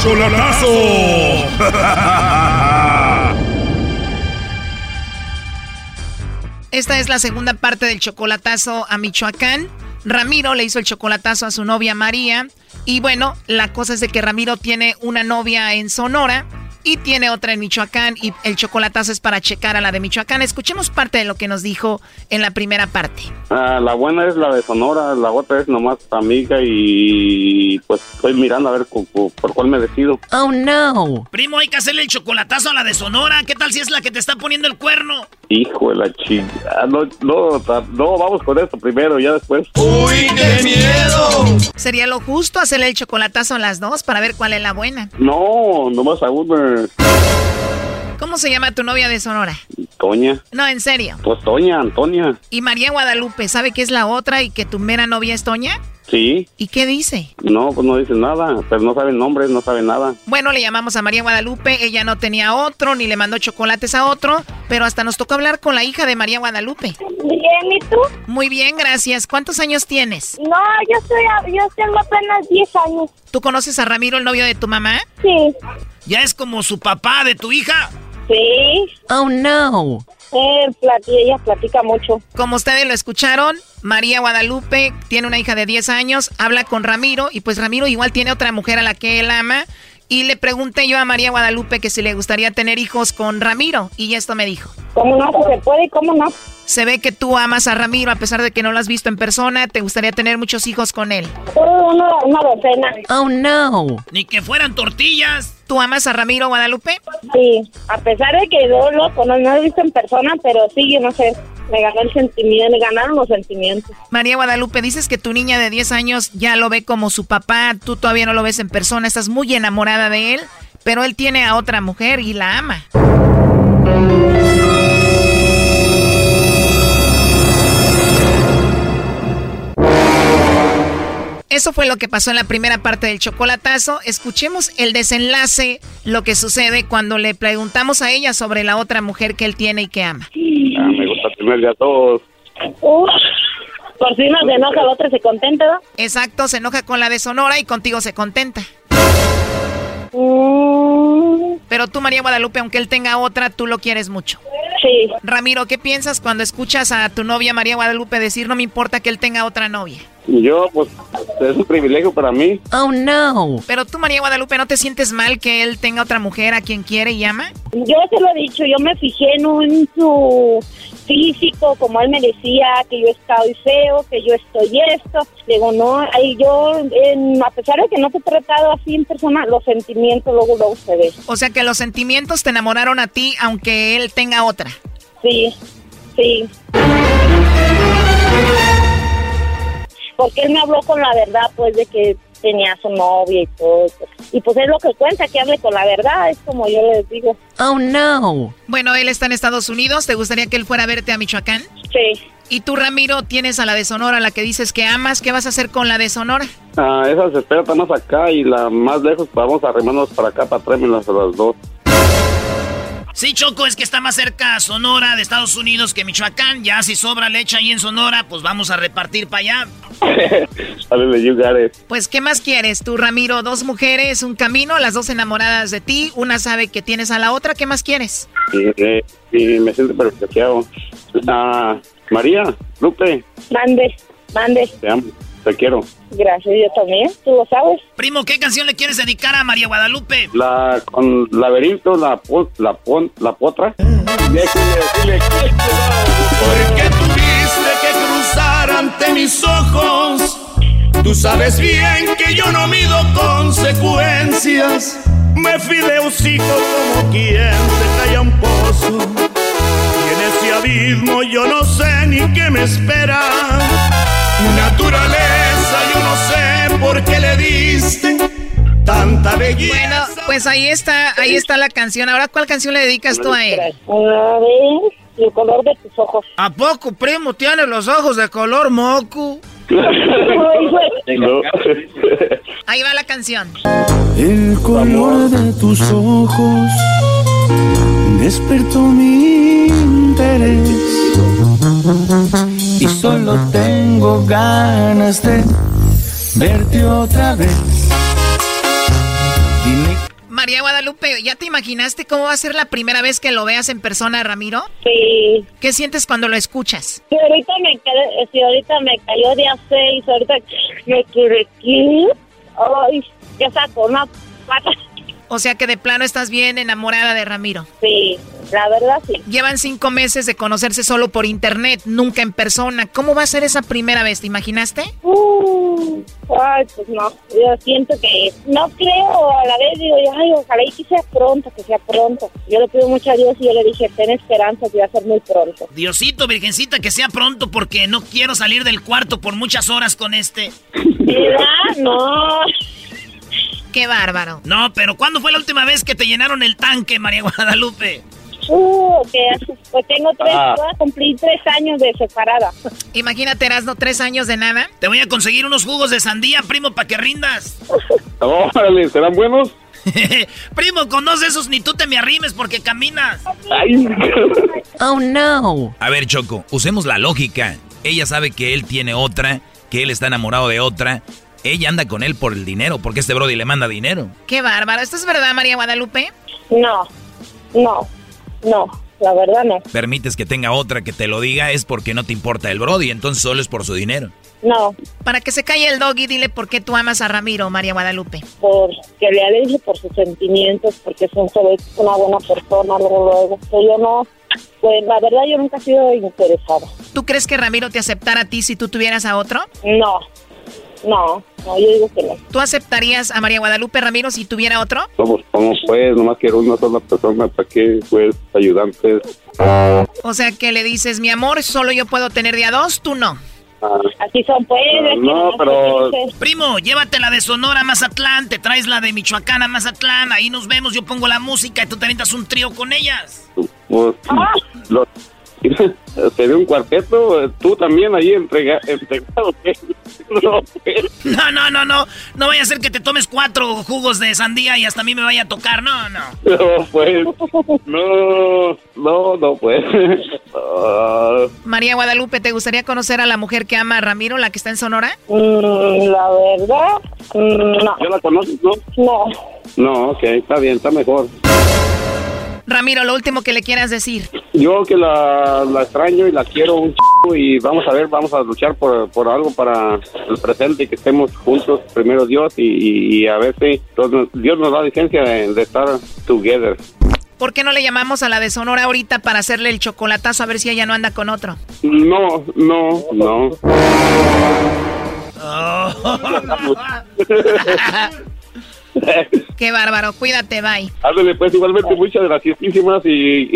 Chocolatazo. Esta es la segunda parte del chocolatazo a Michoacán. Ramiro le hizo el chocolatazo a su novia María. Y bueno, la cosa es de que Ramiro tiene una novia en Sonora y tiene otra en Michoacán y el chocolatazo es para checar a la de Michoacán. Escuchemos parte de lo que nos dijo en la primera parte. Ah, la buena es la de Sonora, la otra es nomás amiga y pues estoy mirando a ver por, cuál me decido. Oh no. Primo, hay que hacerle el chocolatazo a la de Sonora. ¿Qué tal si es la que te está poniendo el cuerno? Hijo de la chica. No, no, no, vamos con esto primero, ya después. ¡Uy, qué miedo! ¿Sería lo justo hacerle el chocolatazo a las dos para ver cuál es la buena? No, nomás a una. ¿Cómo se llama tu novia de Sonora? Toña. No, en serio. Pues Toña, Antonia. ¿Y María Guadalupe sabe que es la otra y que tu mera novia es Toña? Sí. ¿Y qué dice? No, pues no dice nada, pero no sabe nombres, no sabe nada. Bueno, le llamamos a María Guadalupe, ella no tenía otro, ni le mandó chocolates a otro, pero hasta nos tocó hablar con la hija de María Guadalupe. Bien, ¿y tú? Muy bien, gracias. ¿Cuántos años tienes? No, yo soy, yo tengo apenas 10 años. ¿Tú conoces a Ramiro, el novio de tu mamá? Sí. ¿Ya es como su papá de tu hija? Sí. Oh, no. Eh, ella platica mucho. Como ustedes lo escucharon, María Guadalupe tiene una hija de 10 años, habla con Ramiro y pues Ramiro igual tiene otra mujer a la que él ama. Y le pregunté yo a María Guadalupe que si le gustaría tener hijos con Ramiro y esto me dijo. ¿Cómo no? ¿Se puede y cómo no? Se ve que tú amas a Ramiro a pesar de que no lo has visto en persona. ¿Te gustaría tener muchos hijos con él? Una, una docena. Oh, no. Ni que fueran tortillas. ¿Tú amas a Ramiro Guadalupe? Sí, a pesar de que yo lo, no, lo he visto en persona, pero sí, no sé, me ganó el sentimiento, me ganaron los sentimientos. María Guadalupe, dices que tu niña de 10 años ya lo ve como su papá, tú todavía no lo ves en persona, estás muy enamorada de él, pero él tiene a otra mujer y la ama. Eso fue lo que pasó en la primera parte del chocolatazo. Escuchemos el desenlace, lo que sucede cuando le preguntamos a ella sobre la otra mujer que él tiene y que ama. Ah, me gusta tenerle a todos. por si no se enoja, la otra se contenta, ¿no? Exacto, se enoja con la de Sonora y contigo se contenta. Mm. Pero tú, María Guadalupe, aunque él tenga otra, tú lo quieres mucho. Sí. Ramiro, ¿qué piensas cuando escuchas a tu novia María Guadalupe decir no me importa que él tenga otra novia? Yo, pues, es un privilegio para mí. Oh, no. Pero tú, María Guadalupe, ¿no te sientes mal que él tenga otra mujer a quien quiere y ama? Yo se lo he dicho, yo me fijé en, un, su físico, como él me decía, que yo estoy feo, que yo estoy esto. Digo, no, ahí yo, a pesar de que no te he tratado así en persona, los sentimientos luego, luego se ven. O sea que los sentimientos te enamoraron a ti, aunque él tenga otra. Sí, sí porque él me habló con la verdad, pues, de que tenía su novia y todo. Y pues es lo que cuenta, que hable con la verdad, es como yo les digo. Oh, no. Bueno, él está en Estados Unidos, ¿te gustaría que él fuera a verte a Michoacán? Sí. Y tú, Ramiro, tienes a la de Sonora, la que dices que amas, ¿qué vas a hacer con la de Sonora? Ah, esa se espera más acá y la más lejos vamos a arremarnos para acá, para traernos a las dos. Sí, Choco, es que está más cerca Sonora de Estados Unidos que Michoacán. Ya si sobra leche ahí en Sonora, pues vamos a repartir para allá. Pues, ¿qué más quieres tú, Ramiro? Dos mujeres, un camino, las dos enamoradas de ti. Una sabe que tienes a la otra. ¿Qué más quieres? Sí, sí me siento perfecto. Ah, María, Lupe. Mande, mande. Te amo. Te quiero. Gracias, yo también, tú lo sabes. Primo, ¿qué canción le quieres dedicar a María Guadalupe? La con laberinto, la pon, la pon, la potra. Porque tuviste que cruzar ante mis ojos. Tú sabes bien que yo no mido consecuencias. Me fui de hocico como quien se cae a un pozo. Y en ese abismo yo no sé ni qué me espera. Naturaleza, sé por qué le diste tanta belleza. Bueno, pues ahí está, ahí está la canción. Ahora, ¿cuál canción le dedicas tú a él? A ver, el color de tus ojos. ¿A poco, primo, tiene los ojos de color moco? Ahí va la canción. El color de tus ojos despertó mi interés y solo tengo ganas de verte otra vez. Dime María Guadalupe, ¿ya te imaginaste cómo va a ser la primera vez que lo veas en persona, Ramiro? Sí. ¿Qué sientes cuando lo escuchas? Sí, ahorita me quedé, sí, ahorita me cayó de a seis, ahorita me quedé aquí. Ay, ya sacó una pata. O sea que de plano estás bien enamorada de Ramiro. Sí, la verdad sí. Llevan cinco meses de conocerse solo por internet, nunca en persona. ¿Cómo va a ser esa primera vez? ¿Te imaginaste? Uh, ay, pues no, yo siento que no creo, a la vez digo, ay, ojalá y que sea pronto, que sea pronto. Yo le pido mucho a Dios y yo le dije, ten esperanza que va a ser muy pronto. Diosito, virgencita, que sea pronto porque no quiero salir del cuarto por muchas horas con este. ¿Verdad? No. Qué bárbaro. No, pero ¿cuándo fue la última vez que te llenaron el tanque, María Guadalupe? Uh, que pues tengo tres, voy a cumplir tres años de separada. Imagínate, Erasno, tres años de nada. Te voy a conseguir unos jugos de sandía, primo, para que rindas. Órale, ¿serán buenos? primo, con dos de esos ni tú te me arrimes porque caminas. Ay. Oh, no. A ver, Choco, usemos la lógica. Ella sabe que él tiene otra, que él está enamorado de otra. Ella anda con él por el dinero, porque este Brody le manda dinero. Qué bárbaro. ¿Esto es verdad, María Guadalupe? No, no, no, la verdad no. Permites que tenga otra que te lo diga, es porque no te importa el Brody, entonces solo es por su dinero. No, Para que se calle el doggy, dile por qué tú amas a Ramiro, María Guadalupe. porque le aleje por sus sentimientos, porque son sobre una buena persona, luego, luego. Pero yo no, pues la verdad yo nunca he sido interesada. ¿Tú crees que Ramiro te aceptara a ti si tú tuvieras a otro? No, no, no, yo digo que no. ¿Tú aceptarías a María Guadalupe Ramiro si tuviera otro? Somos, ¿cómo pues? Nomás quiero una sola persona, ¿para qué? Pues, ayudantes. O sea que le dices, mi amor, solo yo puedo tener de a dos, tú no. Ah, Así son pues. es que no, pero... Primo, llévate la de Sonora a Mazatlán, te traes la de Michoacán a Mazatlán, ahí nos vemos, yo pongo la música y tú te avientas un trío con ellas. Pues, lo- te dio un cuarteto, tú también ahí entrega, entregado. No. No, no, no, no, vaya a ser que te tomes cuatro jugos de sandía y hasta a mí me vaya a tocar, no, no. No, pues, no, no, no, pues. María Guadalupe, ¿te gustaría conocer a la mujer que ama a Ramiro, la que está en Sonora? Mm, la verdad, mm, no. ¿Ya la conoces, no? No. No, ok, está bien, está mejor. Ramiro, lo último que le quieras decir. Yo que la, la extraño y la quiero un chico y vamos a ver, vamos a luchar por, por algo para el presente y que estemos juntos, primero Dios, y, y- y a ver si Dios, Dios nos da licencia de, de estar together. ¿Por qué no le llamamos a la de Sonora ahorita para hacerle el chocolatazo a ver si ella no anda con otro? No, no, no. Qué bárbaro, cuídate, bye. Ándale, pues igualmente muchas graciosísimas y,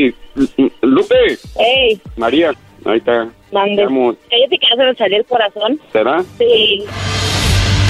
y- y- Lupe, Ey, María, ahí está. mande. Cállate que ya se me salió el corazón. ¿será? Sí.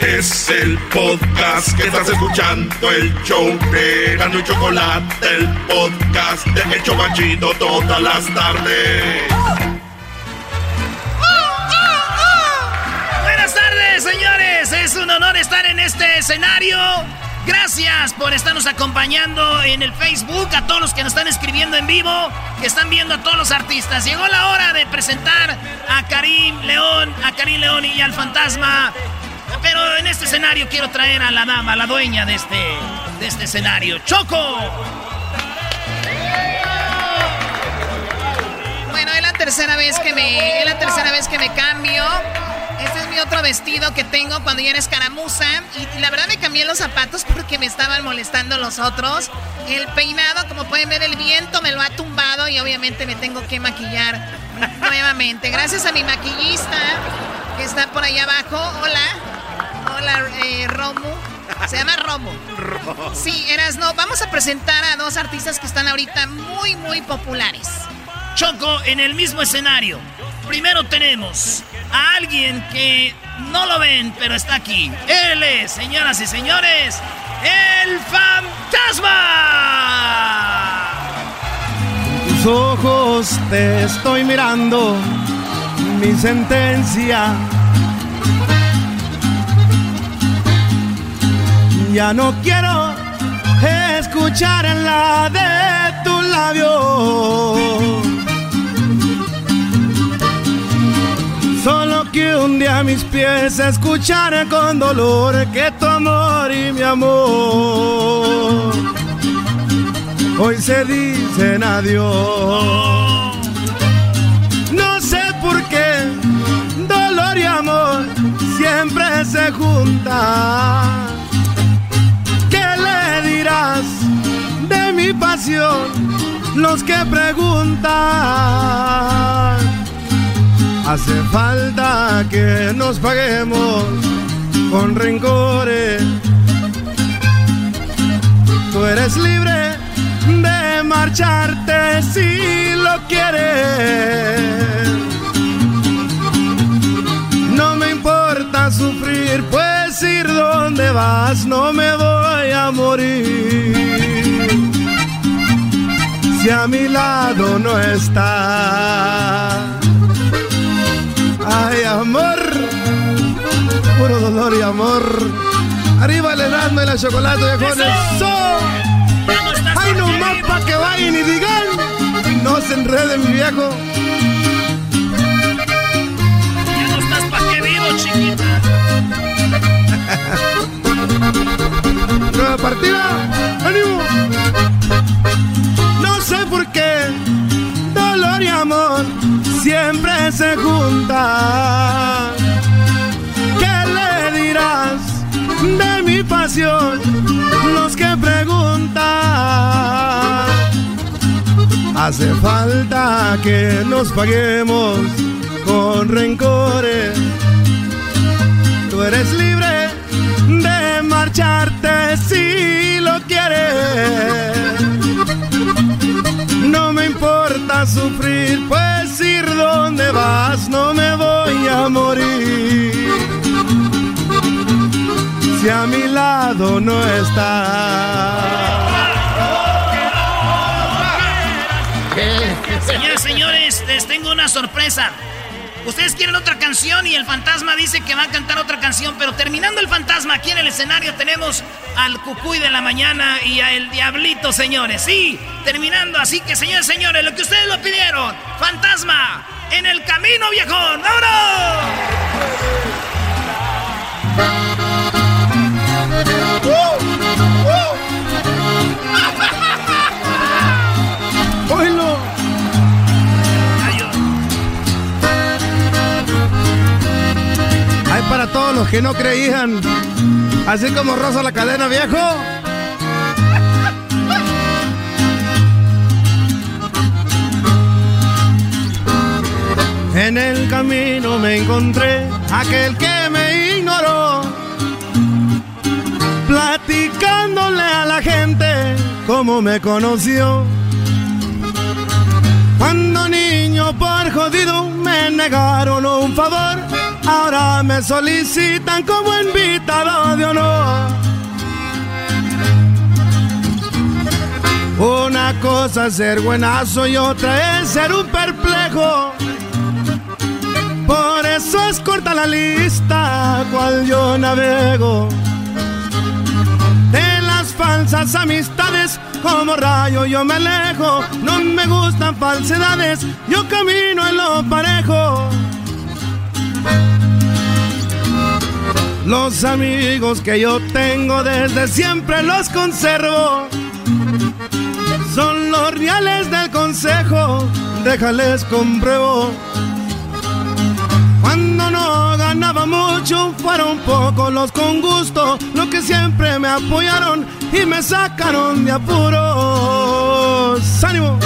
Es el podcast que estás escuchando, el show de Gano y Chocolate, el podcast de El Chobachito todas las tardes. Buenas tardes, señores. Es un honor estar en este escenario. Gracias por estarnos acompañando en el Facebook, a todos los que nos están escribiendo en vivo, que están viendo a todos los artistas. Llegó la hora de presentar a Karim León, a Karim León y al fantasma. Pero en este escenario quiero traer a la dama, la dueña de este, de este escenario. ¡Choco! Bueno, es la tercera vez que me, es la tercera vez que me cambio. Este es mi otro vestido que tengo cuando ya era escaramuza. Y, la verdad me cambié los zapatos porque me estaban molestando los otros. El peinado, como pueden ver, el viento me lo ha tumbado y obviamente me tengo que maquillar nuevamente. Gracias a mi maquillista que está por ahí abajo. Hola. Hola, eh, Romu. Se llama Romo. Sí, eras no. Vamos a presentar a dos artistas que están ahorita muy, muy populares. Choco en el mismo escenario. Primero tenemos a alguien que no lo ven, pero está aquí. Él es, señoras y señores, el fantasma. Tus ojos te estoy mirando, mi sentencia. Ya no quiero escuchar en la de tu labio Solo que un día mis pies escucharé con dolor que tu amor y mi amor hoy se dicen adiós. No sé por qué dolor y amor siempre se juntan. ¿Qué le dirás de mi pasión? Los que preguntan Hace falta que nos paguemos con rencores. Tú eres libre de marcharte si lo quieres. Sufrir, pues ir donde vas no me voy a morir. Si a mi lado no estás Ay, amor. Puro dolor y amor. Arriba el helando y la chocolate, viejones. ¡Ay, no más pa' que vayan y digan! No se enreden, mi viejo. Partida. ¡Ánimo! No sé por qué. Dolor y amor siempre se juntan. ¿Qué le dirás de mi pasión? Los que preguntan. Hace falta que nos paguemos con rencores. Tú eres libre de marcharte si lo quieres. No me importa sufrir, pues ir donde vas no me voy a morir. Si a mi lado no está. Señores, señores, les tengo una sorpresa. Ustedes quieren otra canción y el fantasma dice que va a cantar otra canción, pero terminando el fantasma, aquí en el escenario tenemos al Cucuy de la mañana y a El Diablito, señores. Sí, terminando, así que señores, señores, lo que ustedes lo pidieron, fantasma, en el camino viejón, ¡vámonos! Para todos los que no creían. Así como Rosa la cadena, viejo. En el camino me encontré aquel que me ignoró, platicándole a la gente cómo me conoció. Cuando niño por jodido me negaron un favor Ahora me solicitan como invitado de honor. Una cosa es ser buenazo y otra es ser un perplejo. Por eso es corta la lista cual yo navego. De falsas amistades, como rayo yo me alejo. No me gustan falsedades, yo camino en lo parejo. Los amigos que yo tengo desde siempre los conservo. Son los reales del consejo, déjales compruebo. Cuando no ganaba mucho, fueron pocos los con gusto, los que siempre me apoyaron y me sacaron de apuros. ¡Ánimo!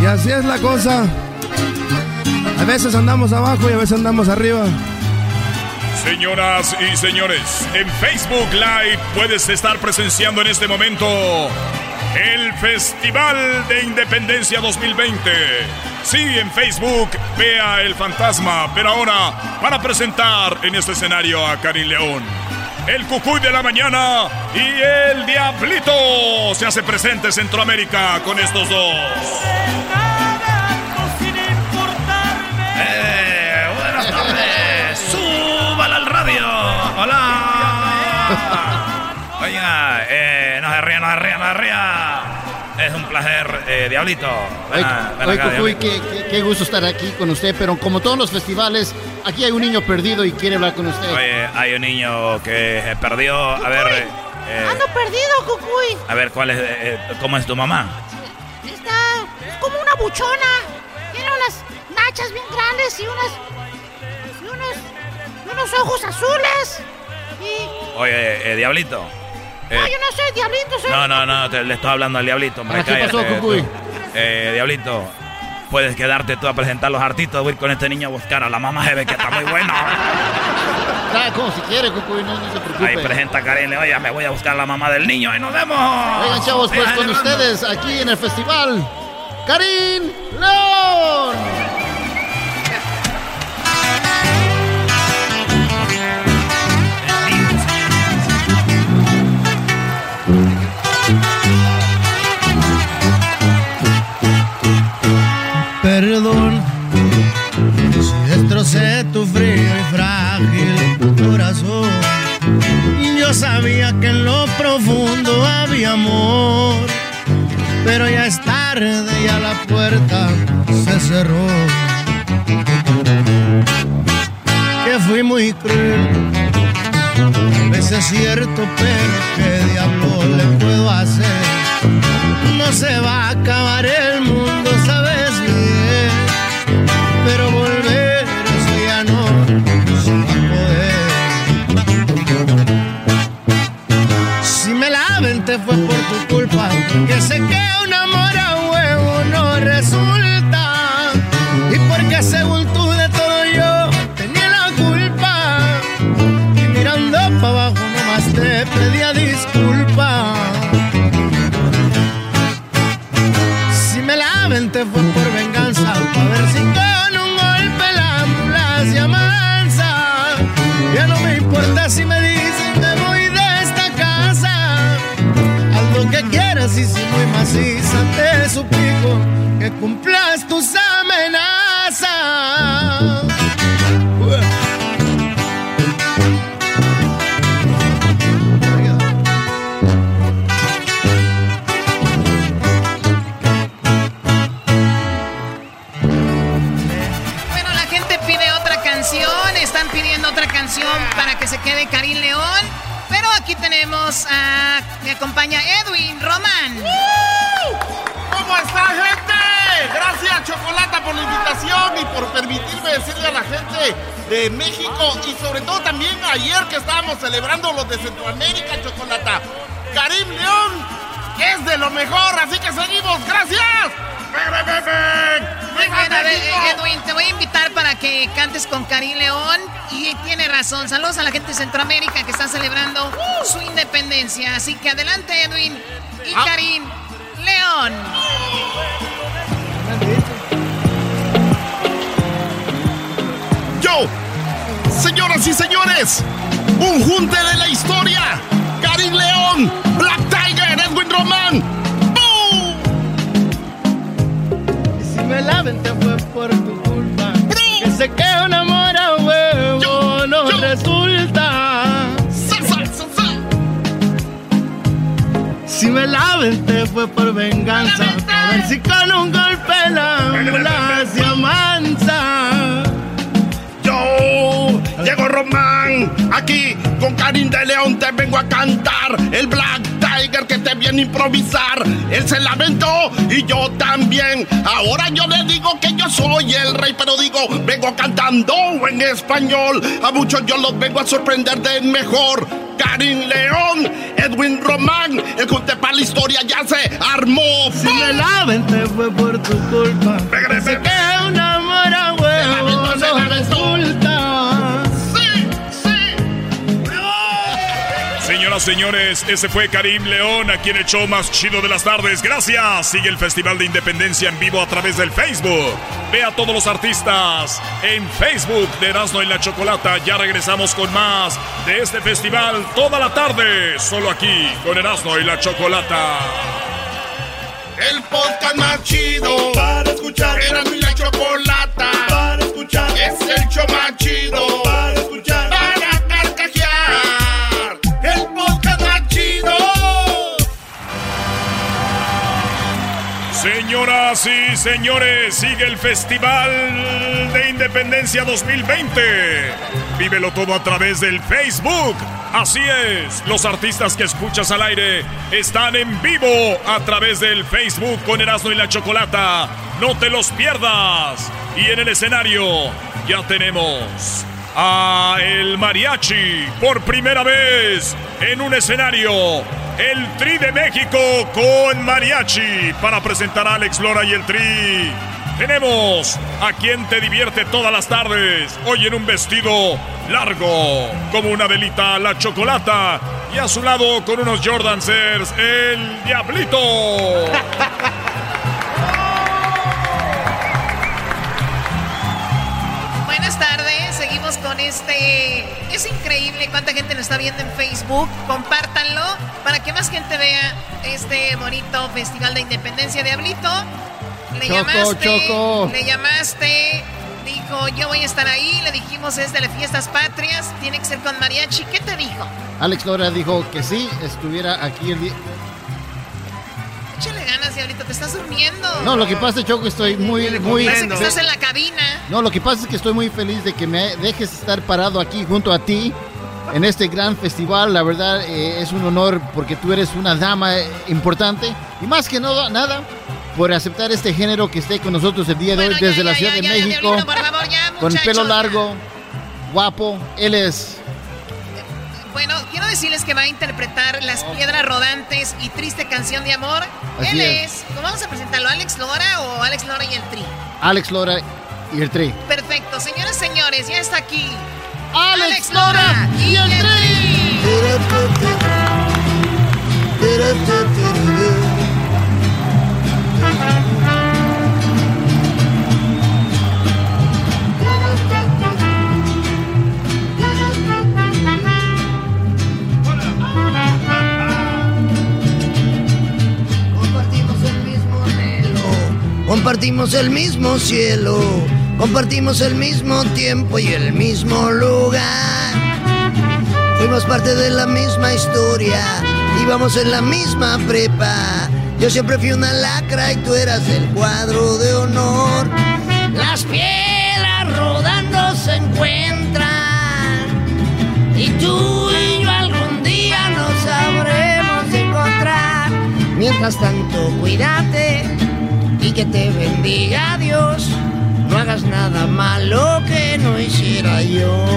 Y así es la cosa. A veces andamos abajo y a veces andamos arriba. Señoras y señores, en Facebook Live puedes estar presenciando en este momento el Festival de Independencia 2020. Sí, en Facebook, vea el fantasma, pero ahora van a presentar en este escenario a Karim León. El Cucuy de la mañana y el Diablito se hace presente Centroamérica con estos dos. Oiga, eh, no se ría, no se ría, no se ría. Es un placer, eh, Diablito. Ven a- ven Oye, acá, Cucuy, Diablito. qué, qué- qué gusto estar aquí con usted, pero como todos los festivales, aquí hay un niño perdido y quiere hablar con usted. Oye, hay un niño que se perdió. A ver, eh, Ando perdido, Cucuy. a ver, ¿cuál es, eh, cómo es tu mamá? Está es como una buchona. Tiene unas nachas bien grandes y unas. y unos. unos ojos azules. Y. Oye, eh, Diablito. Eh, no, yo no soy diablito, soy. no, no, no, te- le estoy hablando al Diablito. hombre, Ah, ¿qué pasó, Cucuy? Eh, Diablito, puedes quedarte tú a presentar los artistas. Voy con este niño a buscar a la mamá, se ve que está muy buena. Ah, como si quiere, Cucuy, no, no se preocupe. Ahí presenta a Karen, oye, me voy a buscar a la mamá del niño y nos vemos. Oigan, chavos, pues con ustedes aquí en el festival, Karim León. Destrocé tu frío y frágil corazón. Yo sabía que en lo profundo había amor, pero ya es tarde, ya la puerta se cerró. Que fui muy cruel, veces es cierto, pero qué diablo le puedo hacer. No se va a acabar el mundo, sabes fue por tu culpa. Maciza te suplico que cumplas tus amenazas. Están pidiendo otra canción para que se quede Karim León. Pero aquí tenemos a. Me acompaña Edwin Román. ¿Cómo está, gente? Gracias, Chocolata, por la invitación y por permitirme decirle a la gente de México y sobre todo también ayer que estábamos celebrando los de Centroamérica, Chocolata. Karim León es de lo mejor, así que seguimos. ¡Gracias! ¡Ven, ven, ven, ven! Muy ¡Viva bien, a ver, México! eh, Edwin, te voy a invitar para que cantes con Karim León. Y tiene razón. Saludos a la gente de Centroamérica que está celebrando su independencia. Así que adelante, Edwin. Y Ah. Karim León. Yo, señoras y señores, un junte de la historia. Karim León, Black Tiger, Edwin Román. ¡Boom! Si me la te fue por tu culpa. Que sé que un amor fue por venganza. A ver si con un golpe la ambulancia mansa. Yo, Diego Román, aquí con Karim de León te vengo a cantar. El Black Tiger que te viene a improvisar. Él se lamentó y yo también. Ahora yo le digo que yo soy el rey, pero digo, vengo cantando en español. A muchos yo los vengo a sorprender de mejor. Karim León, Edwin Román, el junte para la historia ya se armó. Si me la vente fue por tu culpa. Sé que un amor a huevo Señoras, señores, ese fue Karim León, aquí en el show más chido de las tardes. Gracias. Sigue el Festival de Independencia en vivo a través del Facebook. Ve a todos los artistas en Facebook de Erasmo y la Chocolata. Ya regresamos con más de este festival toda la tarde. Solo aquí con Erasmo y la Chocolata. El podcast más chido para escuchar. Era mi la chocolata para escuchar. Es el show más chido Señoras y señores, sigue el Festival de Independencia 2020. Vívelo todo a través del Facebook. Así es, los artistas que escuchas al aire están en vivo a través del Facebook con Erasmo y la Chocolata. No te los pierdas. Y en el escenario ya tenemos a el mariachi por primera vez en un escenario. El Tri de México con mariachi para presentar a Alex Lora y el Tri. Tenemos a quien te divierte todas las tardes, hoy en un vestido largo, como una velita la chocolata, y a su lado con unos Jordansers, el Diablito. Buenas tardes, seguimos con este... Es increíble cuánta gente nos está viendo en Facebook. Compártanlo para que más gente vea este bonito Festival de Independencia. Diablito, le Choco, llamaste, Choco. le llamaste, dijo yo voy a estar ahí, le dijimos es de las fiestas patrias, tiene que ser con mariachi. ¿Qué te dijo? Alex Lora dijo que sí, estuviera aquí el día. Échale ganas, Diablito, te estás durmiendo. No, lo que pasa, Choco, estoy muy, muy. Parece que estás en la cabina. No, lo que pasa es que estoy muy feliz de que me dejes estar parado aquí junto a ti en este gran festival. La verdad eh, es un honor porque tú eres una dama eh, importante y más que nada, nada por aceptar este género que esté con nosotros el día de hoy desde la Ciudad de México, Diablito, favor, con pelo largo, guapo. Él es Bueno, quiero decirles que va a interpretar Las Piedras Rodantes y Triste Canción de Amor. Así Él es. es. ¿Cómo vamos a presentarlo? ¿Alex Lora o Alex Lora y el Tri? Alex Lora y el Tri. Perfecto, señoras y señores, ya está aquí. Alex Lora y el Tri. Compartimos compartimos el mismo cielo, compartimos el mismo tiempo y el mismo lugar. Fuimos parte de la misma historia, íbamos en la misma prepa. Yo siempre fui una lacra y tú eras el cuadro de honor. Las piedras rodando se encuentran y tú y yo algún día nos sabremos encontrar. Mientras tanto, cuídate y que te bendiga Dios. No hagas nada malo que no hiciera yo.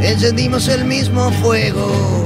Encendimos el mismo fuego,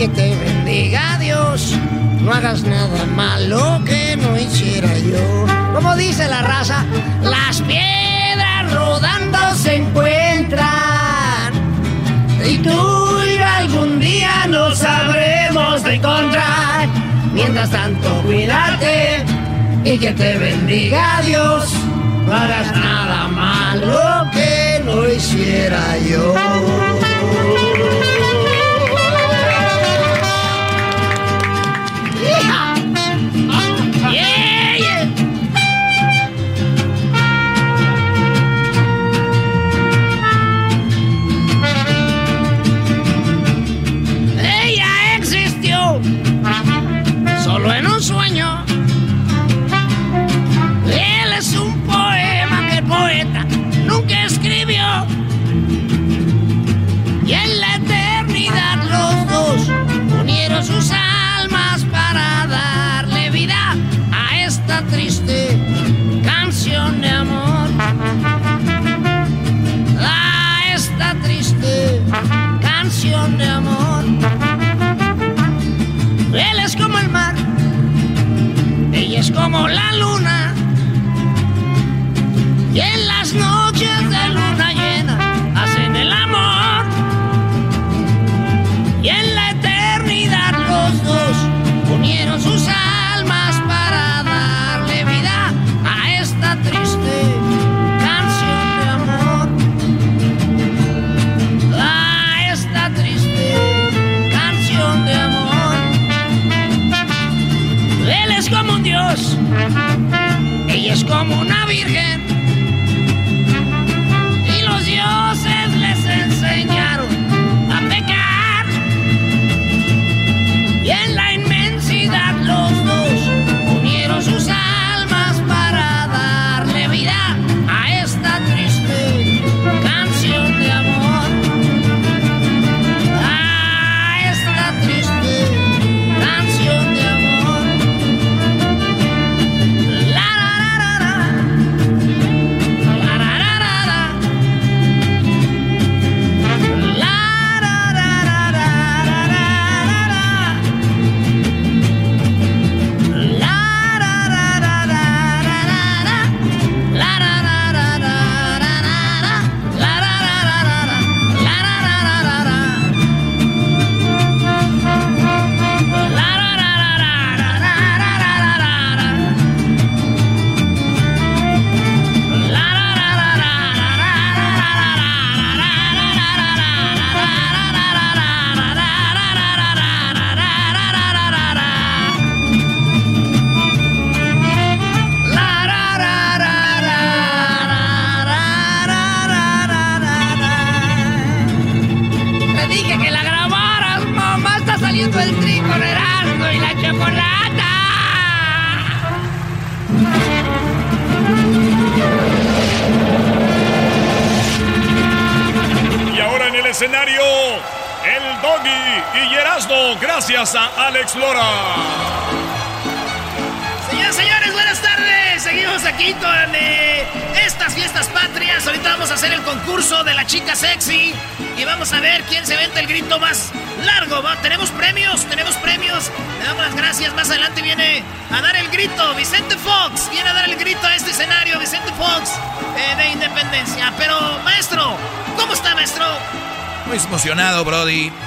que te bendiga Dios. No hagas nada malo que no hiciera yo. Como dice la raza, las piedras rodando se encuentran. Y tú y algún día nos sabremos de encontrar. Mientras tanto, cuídate y que te bendiga Dios. No hagas nada malo que no hiciera yo.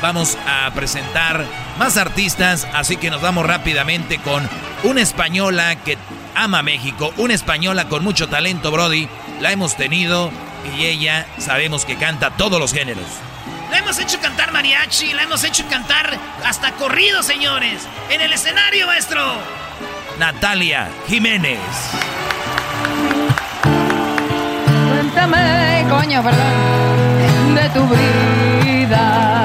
vamos a presentar más artistas, así que nos vamos rápidamente con una española que ama México, una española con mucho talento, Brody. La hemos tenido y ella sabemos que canta todos los géneros. La hemos hecho cantar mariachi, la hemos hecho cantar hasta corrido, señores. En el escenario, maestro. Natalia Jiménez. Cuéntame, coño, perdón, de tu vida.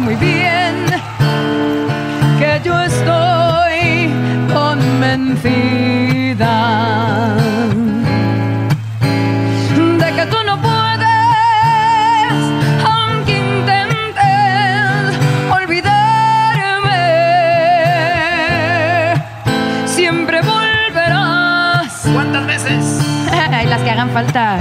muy bien que yo estoy convencida de que tú no puedes, aunque intentes olvidarme, siempre volverás. ¿Cuántas veces? Ay, las que hagan falta.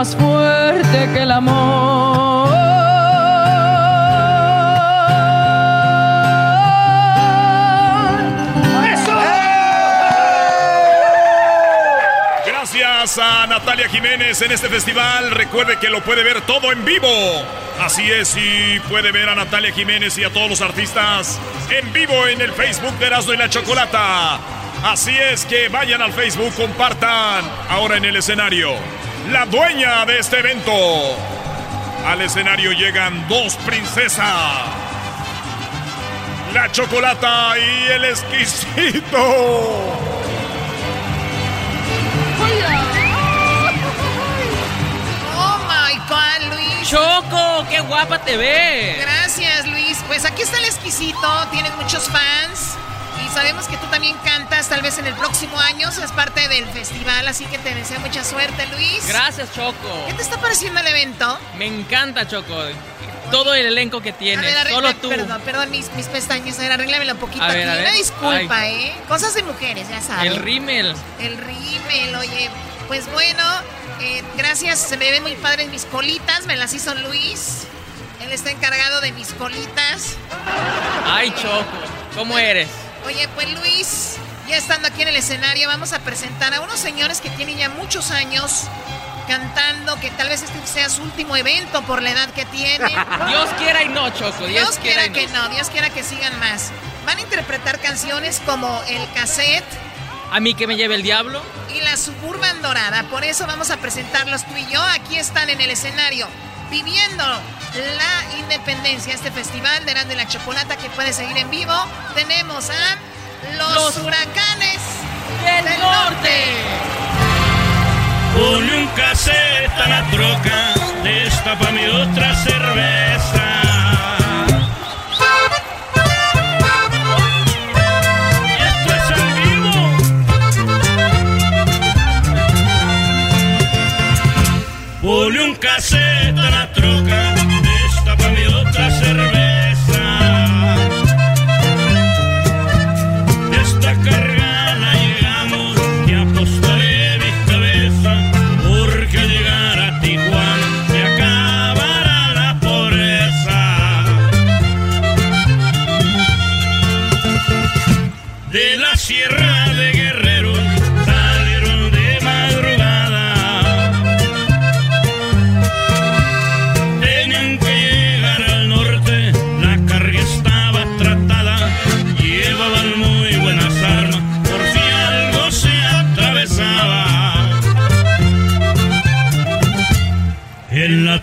Más fuerte que el amor. Gracias a Natalia Jiménez en este festival. Recuerde que lo puede ver todo en vivo. Así es, y puede ver a Natalia Jiménez y a todos los artistas en vivo en el Facebook de Erasmo y la Chocolata. Así es que vayan al Facebook, compartan. Ahora en el escenario, la dueña de este evento. Al escenario llegan dos princesas. La Chocolata y el exquisito. Oh my God, Luis. Choco, qué guapa te ves. Gracias, Luis. Pues aquí está el exquisito. Tienes muchos fans. Sabemos que tú también cantas, tal vez en el próximo año, seas parte del festival, así que te deseo mucha suerte, Luis. Gracias, Choco. ¿Qué te está pareciendo el evento? Me encanta, Choco. Todo el elenco que A tienes, ver, arregla- solo tú. Perdón, perdón, mis, mis pestañas. A ver, arréglamelo un poquito A ver, aquí. a ver. Una disculpa, Ay. ¿eh? Cosas de mujeres, ya sabes. El rímel. El rímel, oye. Pues bueno, eh, gracias. Se me ven muy padres mis colitas. Me las hizo Luis. Él está encargado de mis colitas. Ay, Choco, ¿cómo eres? Oye, pues Luis, ya estando aquí en el escenario, vamos a presentar a unos señores que tienen ya muchos años cantando, que tal vez este sea su último evento por la edad que tienen. Dios quiera y no, Choco. Dios, Dios quiera que no, Dios quiera que sigan más. Van a interpretar canciones como El Cassette A mí que me lleve el diablo. y La Suburban Dorada. Por eso vamos a presentarlos tú y yo. Aquí están en el escenario, viviendo la independencia, este festival de Grande la Chocolata que puede seguir en vivo. Tenemos a los, Los huracanes del norte. Ponle un cassette a la troca, destapa mi otra cerveza. Troca,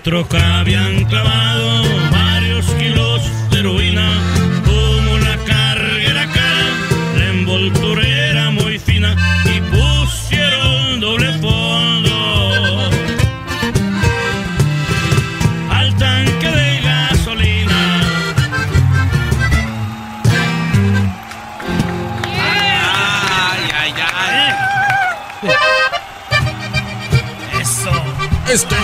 troca habían clavado varios kilos de heroína. Como la carga era cara, la envoltura era muy fina y pusieron doble fondo al tanque de gasolina. Ay, ay, ay. Eso. Esto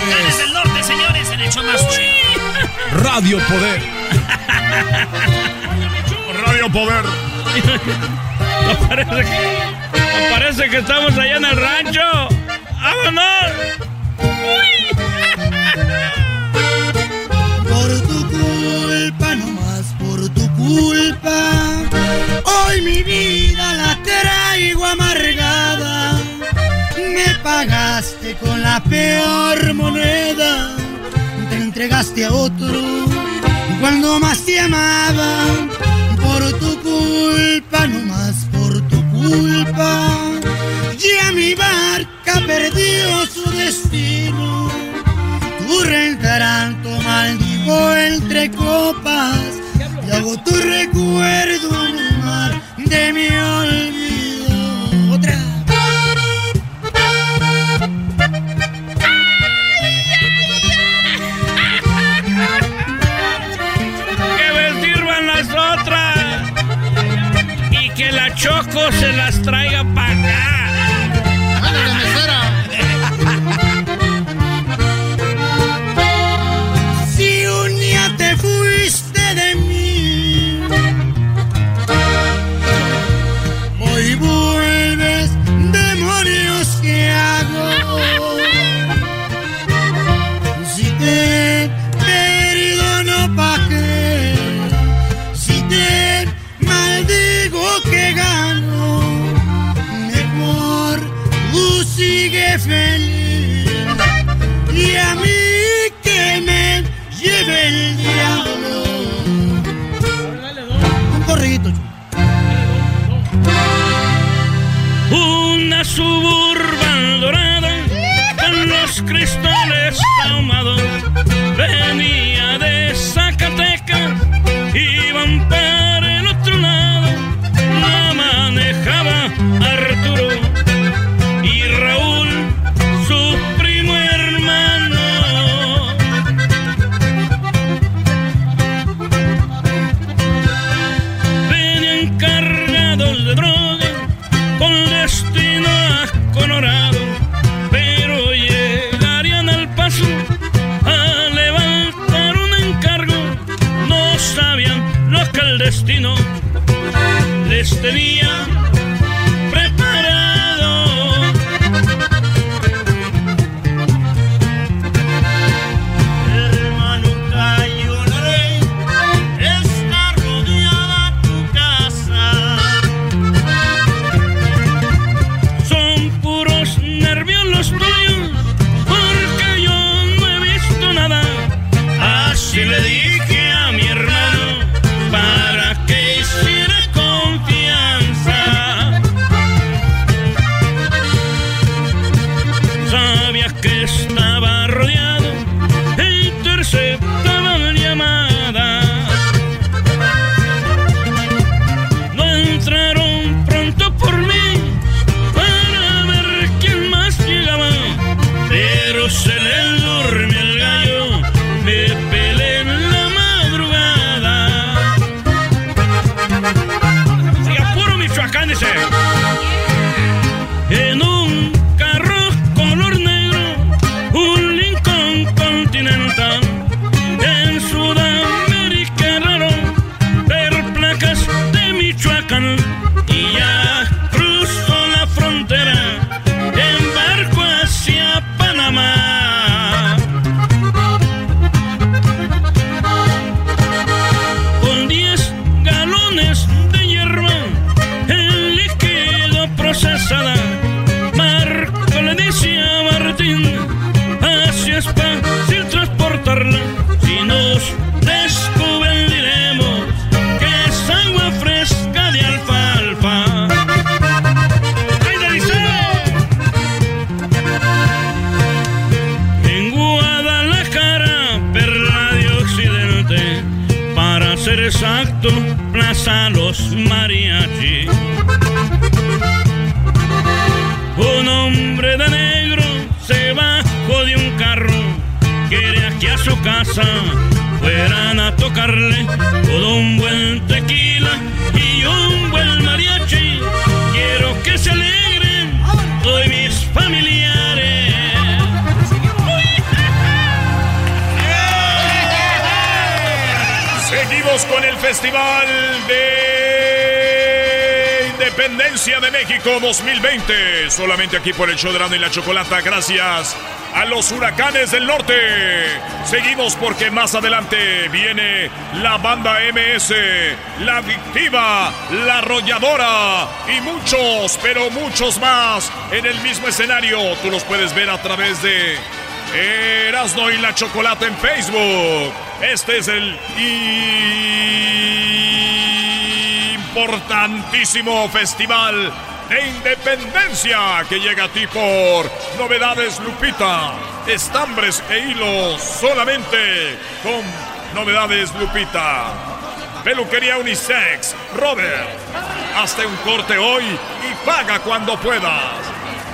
el show más chido. Radio Poder. Radio Poder. No parece que, no parece que estamos allá en el rancho. ¡Vámonos! Por tu culpa, no más por tu culpa. Hoy mi vida la traigo amargada. Me pagaste con la peor moneda entregaste a otro cuando más te amaba. Por tu culpa, no más por tu culpa. Ya mi barca perdió su destino. Tu rentaranto maldigo entre copas. Y hago tu recuerdo en el mar de mi olvido. chocos se las traiga para acá. 2020. Solamente aquí por el show de Rando y la Chocolata. Gracias a los huracanes del norte. Seguimos porque más adelante viene la banda MS, la adictiva, la arrolladora y muchos, pero muchos más en el mismo escenario. Tú los puedes ver a través de Erasno y la Chocolata en Facebook. Este es el importantísimo festival Independencia, que llega a ti por Novedades Lupita, estambres e hilos, solamente con Novedades Lupita. Peluquería Unisex, Robert, hazte un corte hoy y paga cuando puedas.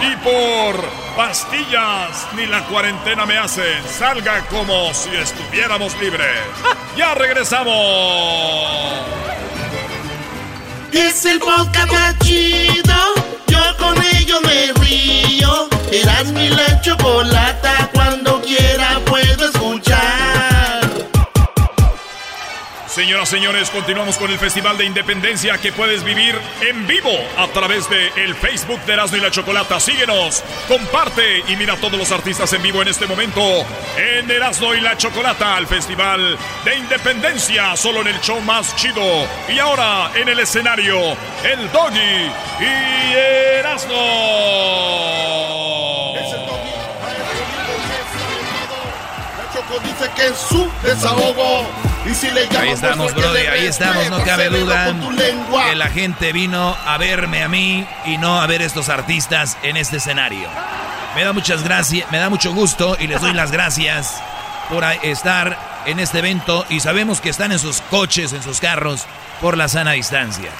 Y por pastillas, ni la cuarentena me hace, salga como si estuviéramos libres. ¡Ya regresamos! Es el podcast chocolata. Cuando quiera puedo escuchar. Señoras, señores, continuamos con el Festival de Independencia que puedes vivir en vivo a través de el Facebook de Erasmo y la Chocolata. Síguenos, comparte y mira a todos los artistas en vivo en este momento en Erasmo y la Chocolata, el Festival de Independencia, solo en el show más chido. Y ahora en el escenario, el Doggy y Erasmo. Choco dice que es su desahogo. Y si le Ahí estamos, Brody, ahí estamos, no cabe duda que la gente vino a verme a mí y no a ver estos artistas en este escenario. Me da muchas gracias, me da mucho gusto y les doy las gracias por estar en este evento y sabemos que están en sus coches, en sus carros, por la sana distancia.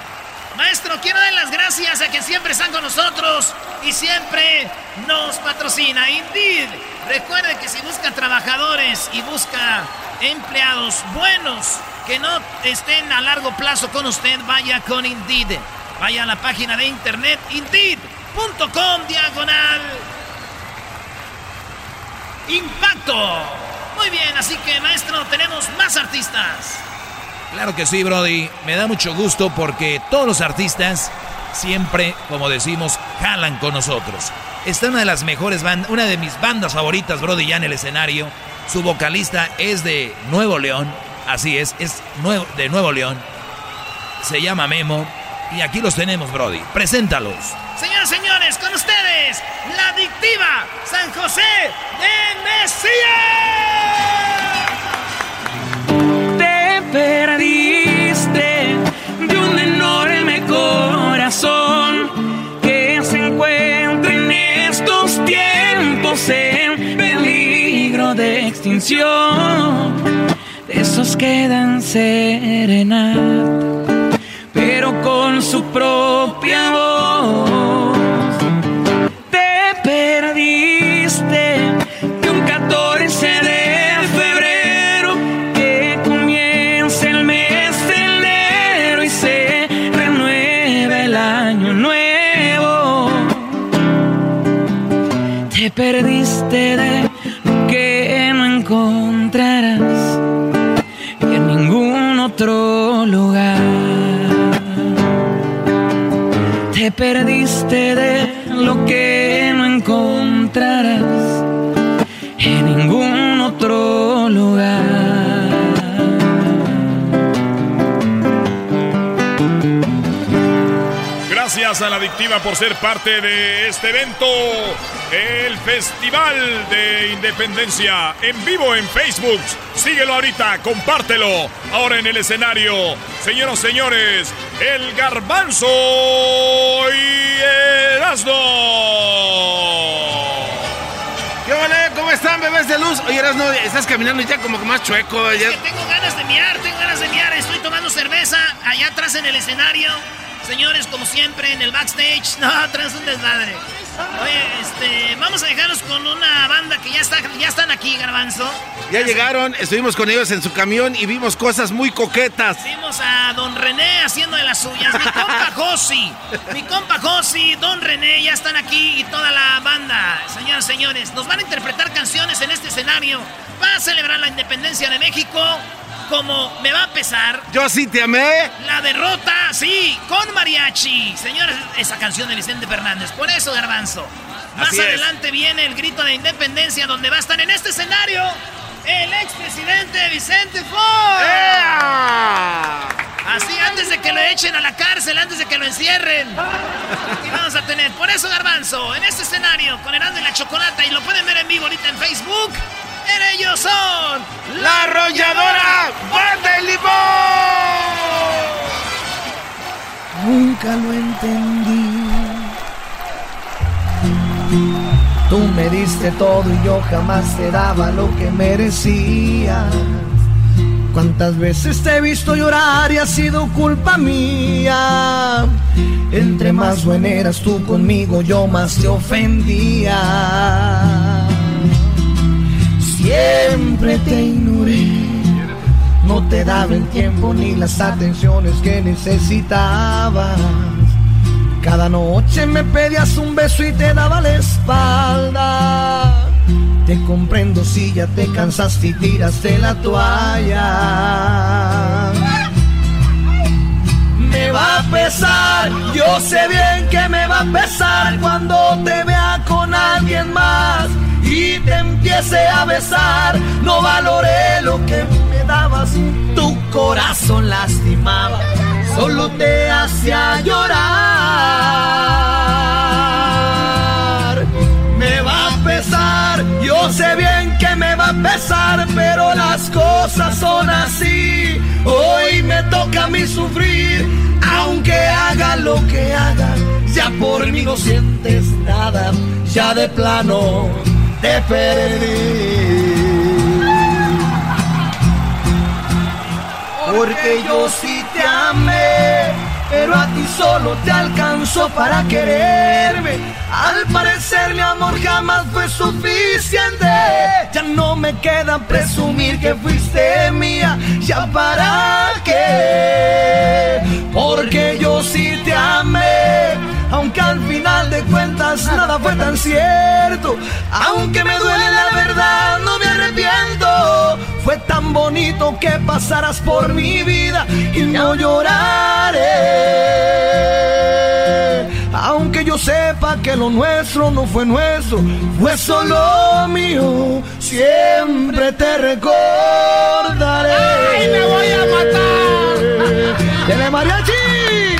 Gracias a quien siempre están con nosotros y siempre nos patrocina. Indeed. Recuerde que si busca trabajadores y busca empleados buenos que no estén a largo plazo con usted, vaya con Indeed. Vaya a la página de internet indeed.com diagonal impacto. Muy bien, así que maestro, tenemos más artistas. Claro que sí, Brody. Me da mucho gusto porque todos los artistas siempre, como decimos, jalan con nosotros. Está una de las mejores bandas, una de mis bandas favoritas, Brody, ya en el escenario. Su vocalista es de Nuevo León. Así es, es de Nuevo León. Se llama Memo. Y aquí los tenemos, Brody. Preséntalos. Señoras y señores, con ustedes, la adictiva San José de Mesías. En peligro de extinción. De esos quedan serenata, pero con su propia voz. Te perdiste de lo que no encontrarás en ningún otro lugar. Te perdiste de lo que no encontrarás en ningún otro lugar. Gracias a la adictiva por ser parte de este evento, el Festival de Independencia en vivo en Facebook. Síguelo ahorita, compártelo. Ahora en el escenario, señoras y señores, el Garbanzo y Erasmo. ¿Qué vale? ¿Cómo están, bebés de luz? Oye, Erasno, estás caminando ya como que más chueco. Ya... Que tengo ganas de miar, tengo ganas de miar. Estoy tomando cerveza allá atrás en el escenario. Señores, como siempre, en el backstage. No, atrás un desmadre. Oye, este, vamos a dejarlos con una banda que ya, está, ya están aquí, Garbanzo. Ya llegaron, estuvimos con ellos en su camión y vimos cosas muy coquetas. Vimos a Don René haciendo de las suyas. Mi compa Josi, mi compa Josi, Don René, ya están aquí y toda la banda. Señoras y señores, nos van a interpretar canciones en este escenario para celebrar la independencia de México. Como me va a pesar. Yo sí te amé. La derrota, sí, con mariachi. Señores, esa canción de Vicente Fernández. Por eso, Garbanzo. Más Así es. adelante viene el grito de independencia, donde va a estar en este escenario el expresidente Vicente Fox. Así antes de que lo echen a la cárcel, antes de que lo encierren. Aquí vamos a tener. Por eso, Garbanzo, en este escenario, con Herando y la Chocolata, y lo pueden ver en vivo ahorita en Facebook. Ellos son La arrolladora Banda de Limón. Nunca lo entendí. Tú me diste todo y yo jamás te daba lo que merecías. Cuántas veces te he visto llorar y ha sido culpa mía. Entre más buena eras tú conmigo, yo más te ofendía. Siempre te ignoré. No te daba el tiempo ni las atenciones que necesitabas. Cada noche me pedías un beso y te daba la espalda. Te comprendo si ya te cansaste y tiraste la toalla. Me va a pesar, yo sé bien que me va a pesar cuando te vea con alguien más empiece a besar. No valoré lo que me dabas, tu corazón lastimaba, solo te hacía llorar. Me va a pesar, yo sé bien que me va a pesar, pero las cosas son así. Hoy me toca a mí sufrir, aunque haga lo que haga, ya por mí no sientes nada, ya de plano te perdí. Porque yo sí te amé, pero a ti solo te alcanzó para quererme. Al parecer mi amor jamás fue suficiente. Ya no me queda presumir que fuiste mía. Ya para qué. Porque yo sí te amé. Aunque al final de cuentas nada fue tan cierto. Aunque me duele la verdad, no me arrepiento. Fue tan bonito que pasaras por mi vida y no lloraré. Aunque yo sepa que lo nuestro no fue nuestro, fue solo mío. Siempre te recordaré. ¡Ay, me voy a matar! ¡Tiene mariachi!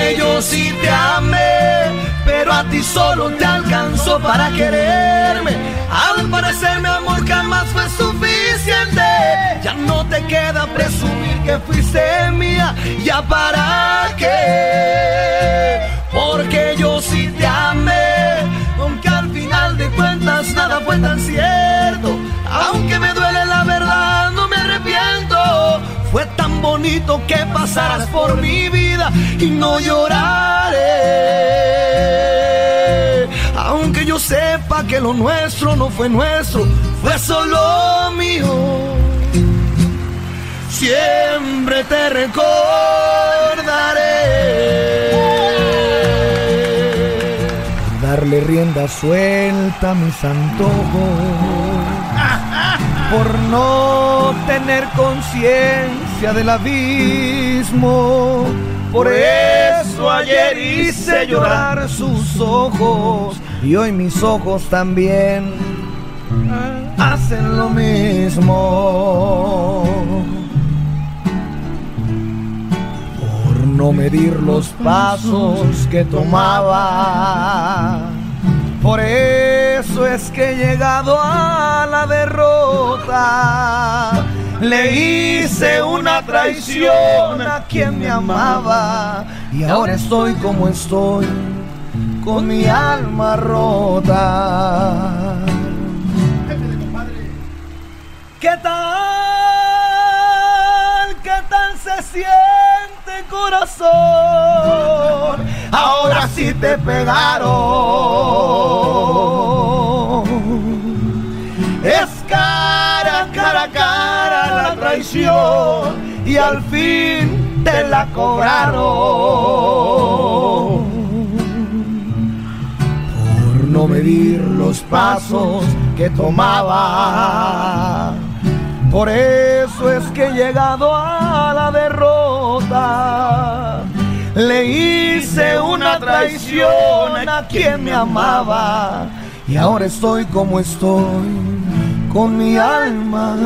Porque yo sí te amé, pero a ti solo te alcanzó para quererme. Al parecer mi amor jamás fue suficiente. Ya no te queda presumir que fuiste mía. Ya para qué. Porque yo sí te amé, aunque al final de cuentas nada fue tan cierto. Aunque me duele Fue tan bonito que pasaras por mi vida y no lloraré. Aunque yo sepa que lo nuestro no fue nuestro, fue solo mío. Siempre te recordaré. Darle rienda suelta a mis antojos por no tener conciencia del abismo. Por eso ayer hice llorar sus ojos y hoy mis ojos también hacen lo mismo. Por no medir los pasos que tomaba. Por eso es que he llegado a la derrota. Le hice una traición a quien me amaba y ahora estoy como estoy con mi alma rota. ¿Qué tal? ¿Qué tal se siente corazón? Ahora sí te pegaron. Y al fin te la cobraron. Por no medir los pasos que tomaba. Por eso es que llegado a la derrota. Le hice una traición a quien me amaba y ahora estoy como estoy con mi alma.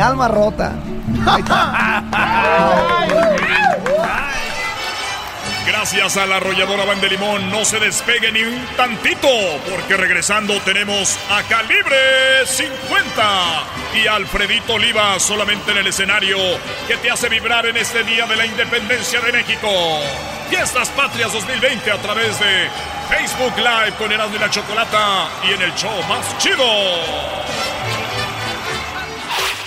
Alma rota. Gracias a la arrolladora Van de Limón, no se despegue ni un tantito, porque regresando tenemos a Calibre 50 y Alfredito Oliva solamente en el escenario que te hace vibrar en este Día de la Independencia de México. Fiestas Patrias 2020 a través de Facebook Live con Erasmo y la Chocolata y en el show más chido.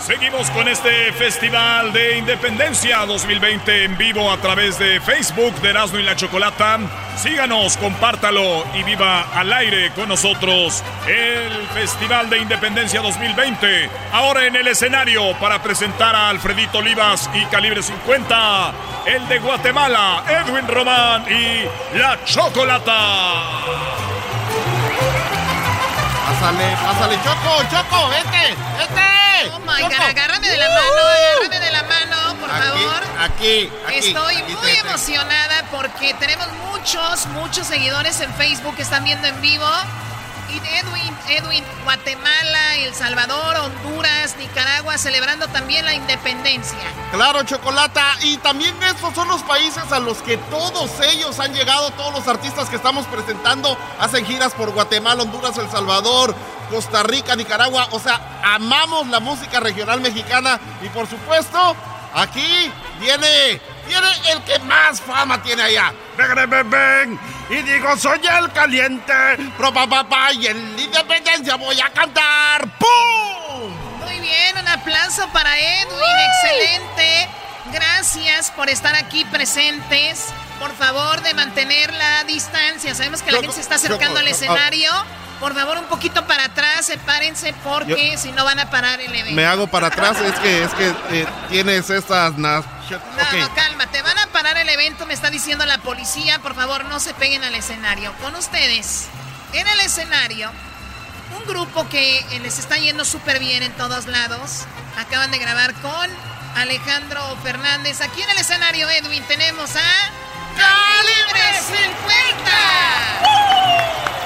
Seguimos con este Festival de Independencia 2020 en vivo a través de Facebook de Erasmo y la Chocolata. Síganos, compártalo y viva al aire con nosotros el Festival de Independencia 2020. Ahora en el escenario para presentar a Alfredito Olivas y Calibre 50, el de Guatemala, Edwin Román y la Chocolata. Pásale, pásale, Choco, Choco, este, este. Oh my God, agárrame de la mano, agárrame de la mano, por favor. Aquí, aquí. Estoy aquí, muy emocionada porque tenemos muchos, muchos seguidores en Facebook que están viendo en vivo. Y Edwin, Edwin, Guatemala, El Salvador, Honduras, Nicaragua, celebrando también la independencia. Claro, Chocolata. Y también estos son los países a los que todos ellos han llegado, todos los artistas que estamos presentando, hacen giras por Guatemala, Honduras, El Salvador, Costa Rica, Nicaragua. O sea, amamos la música regional mexicana. Y por supuesto, aquí viene, viene el que más fama tiene allá. Ven, ven, ven, ven. Y digo, soy el caliente, pro pa, pa, pa, y en la independencia voy a cantar. ¡Pum! Muy bien, un aplauso para Edwin, excelente. Gracias por estar aquí presentes. Por favor, de mantener la distancia. Sabemos que la gente se está acercando al ah. Por favor, un poquito para atrás, sepárense porque Yo- si no van a parar el evento. Me hago para atrás, es que, es que eh, tienes estas... nas- No, Ok. no, calma, te van a parar el evento, me está diciendo la policía. Por favor, no se peguen al escenario. Con ustedes, en el escenario, un grupo que eh, les está yendo súper bien en todos lados. Acaban de grabar con Alejandro Fernández. Aquí en el escenario, Edwin, tenemos a. ¡Calibre 50!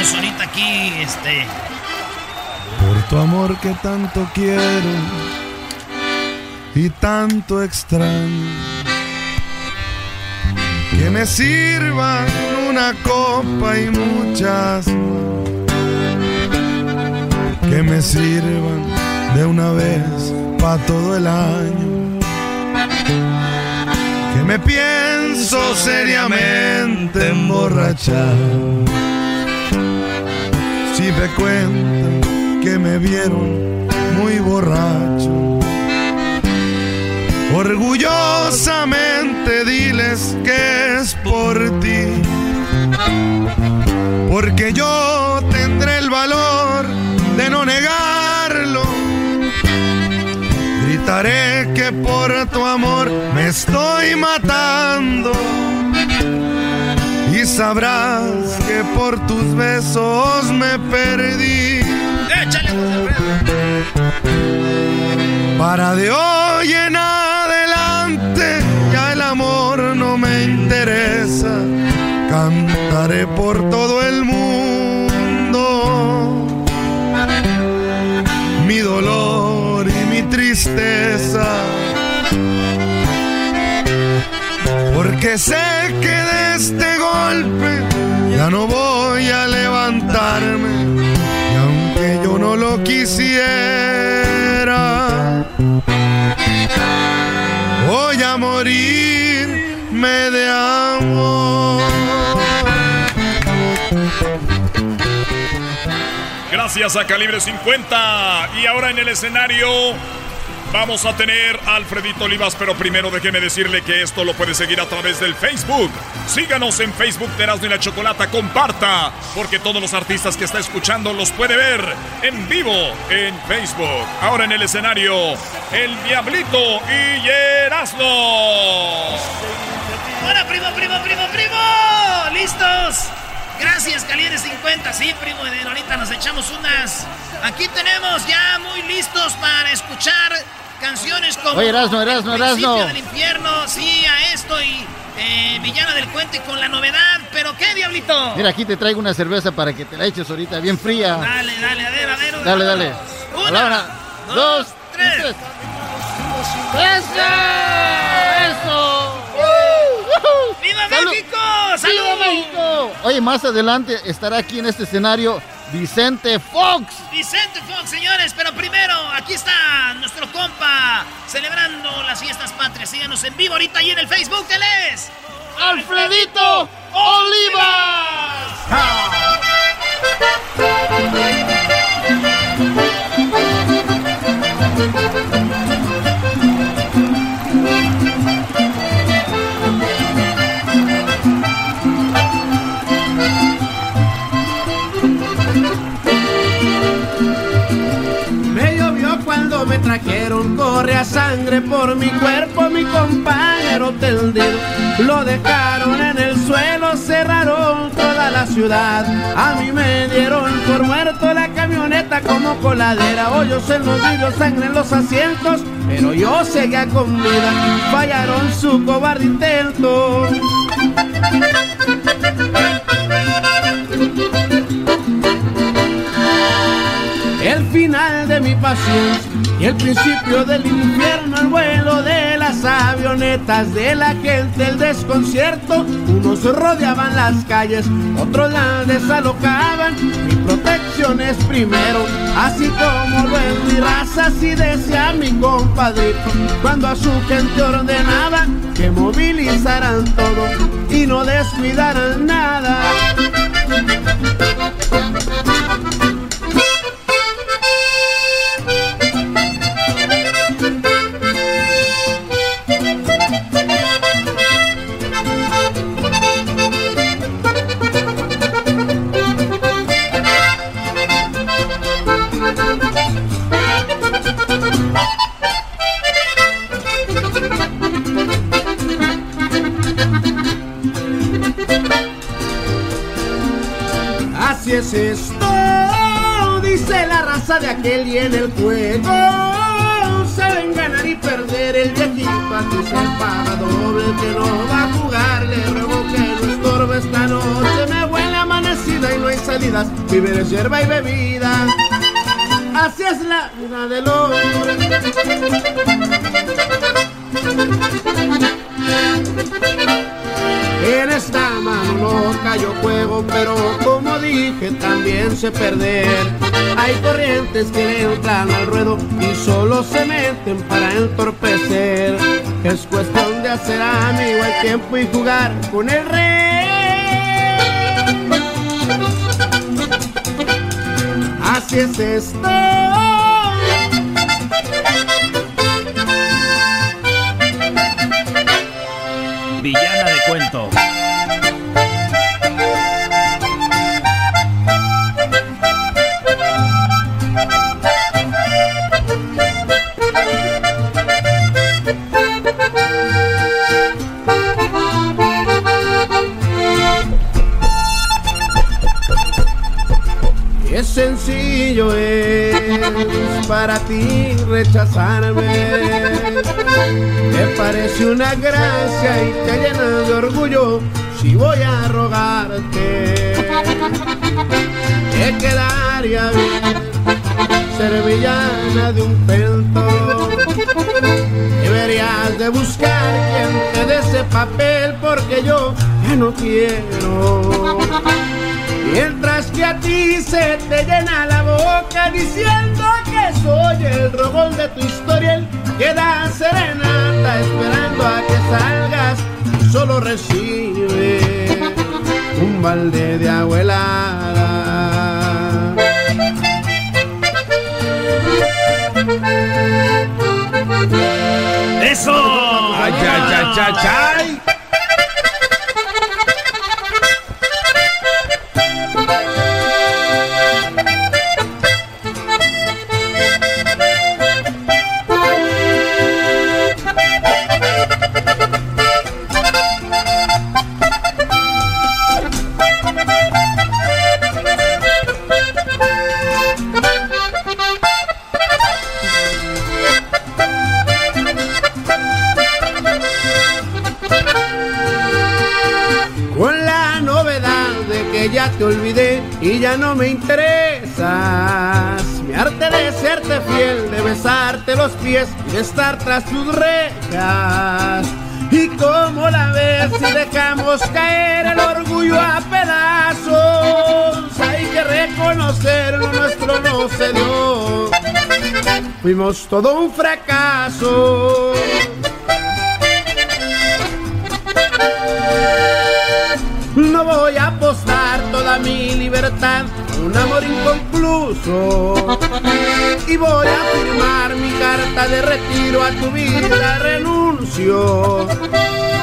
Ahorita aquí, este. Por tu amor que tanto quiero y tanto extraño. Que me sirvan una copa y muchas. Que me sirvan de una vez pa' todo el año. Que me pienso seriamente emborrachar. Me cuentan que me vieron muy borracho. Orgullosamente diles que es por ti. Porque yo tendré el valor de no negarlo. Gritaré que por tu amor me estoy matando. Sabrás que por tus besos me perdí. Para de hoy en adelante ya el amor no me interesa. Cantaré por todo el mundo mi dolor y mi tristeza. Porque sé que de este golpe ya no voy a levantarme. Y aunque yo no lo quisiera, voy a morirme de amor. Gracias a Calibre 50. Y ahora en el escenario vamos a tener a Alfredito Olivas, pero primero déjeme decirle que esto lo puede seguir a través del Facebook. Síganos en Facebook de Erasmo y la Chocolata, comparta, porque todos los artistas que está escuchando los puede ver en vivo en Facebook. Ahora en el escenario, el Diablito y Erasmo. ¡Hola, primo, primo, primo, primo! ¿Listos? Gracias, Calibre 50. Sí, primo, de ahorita nos echamos unas. Aquí tenemos ya muy listos para escuchar canciones como... Oye, Erasno, Erasno, Erasno. del infierno, sí, a esto y eh, Villana del Cuento y con la novedad. ¿Pero qué, Diablito? Mira, aquí te traigo una cerveza para que te la eches ahorita, bien fría. Dale, dale, a ver, a ver. Dale, dale. Una, dos, tres. ¡Eso! ¡Eso! ¡Viva ¡Salud! México! ¡Viva ¡Salud! México! Oye, más adelante estará aquí en este escenario Vicente Fox. Vicente Fox, señores, pero primero, aquí está nuestro compa celebrando las fiestas patrias. Síganos en vivo ahorita ahí en el Facebook, él es ¡Alfredito Olivas! Trajeron, corre a sangre por mi cuerpo, mi compañero tendido. Lo dejaron en el suelo, cerraron toda la ciudad. A mí me dieron por muerto la camioneta como coladera. Hoyos en los vidrios, sangre en los asientos, pero yo seguía con vida. Fallaron su cobarde intento. El final de mi paciencia y el principio del infierno, el vuelo de las avionetas, de la gente, el desconcierto. Unos rodeaban las calles, otros las desalocaban. Mi protección es primero, así como es mi raza, así decía mi compadrito. Cuando a su gente ordenaba que movilizaran todo y no descuidaran nada. Así es esto, dice la raza de aquel y en el juego saben ganar y perder el viejito así se paga doble que no va a jugar le ruego que no estorbe esta noche me huele amanecida y no hay salidas vive de hierba y bebida así es la vida del hombre en esta mano no cayó fuego, pero como dije, también sé perder. Hay corrientes que le entran al ruedo y solo se meten para entorpecer. Es cuestión de hacer amigo el tiempo y jugar con el rey. Así es esto. Villana de cuento. Sencillo es para ti rechazarme. Me parece una gracia y te llena de orgullo si voy a rogarte. Te quedaría bien ser villana de un cuento. Deberías de buscar quien te dé ese papel porque yo ya no quiero. Mientras que a ti se te llena la boca diciendo que soy el rogón de tu historia, el que da serenata esperando a que salgas, solo recibe un balde de agua helada. ¡Eso! ¡Ay, ay, ay, ay, ay! Te olvidé y ya no me interesas. Mi arte de serte fiel, de besarte los pies y de estar tras tus rejas. Y como la ves si dejamos caer el orgullo a pedazos, hay que reconocer lo nuestro no se dio. Fuimos todo un fracaso. No voy a apostar mi libertad un amor inconcluso. Y voy a firmar mi carta de retiro a tu vida, renuncio.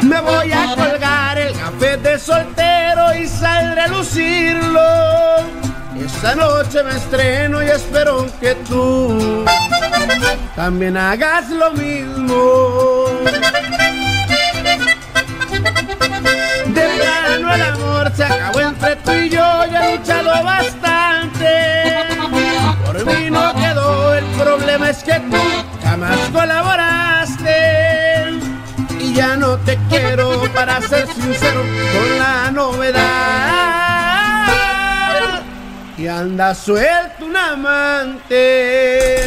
Me voy a colgar el café de soltero y saldré a lucirlo. Esta noche me estreno y espero que tú también hagas lo mismo. El amor se acabó entre tú y yo, ya he luchado bastante. Por mí no quedó, el problema es que tú jamás colaboraste. Y ya no te quiero, para ser sincero, con la novedad. Y anda suelto un amante.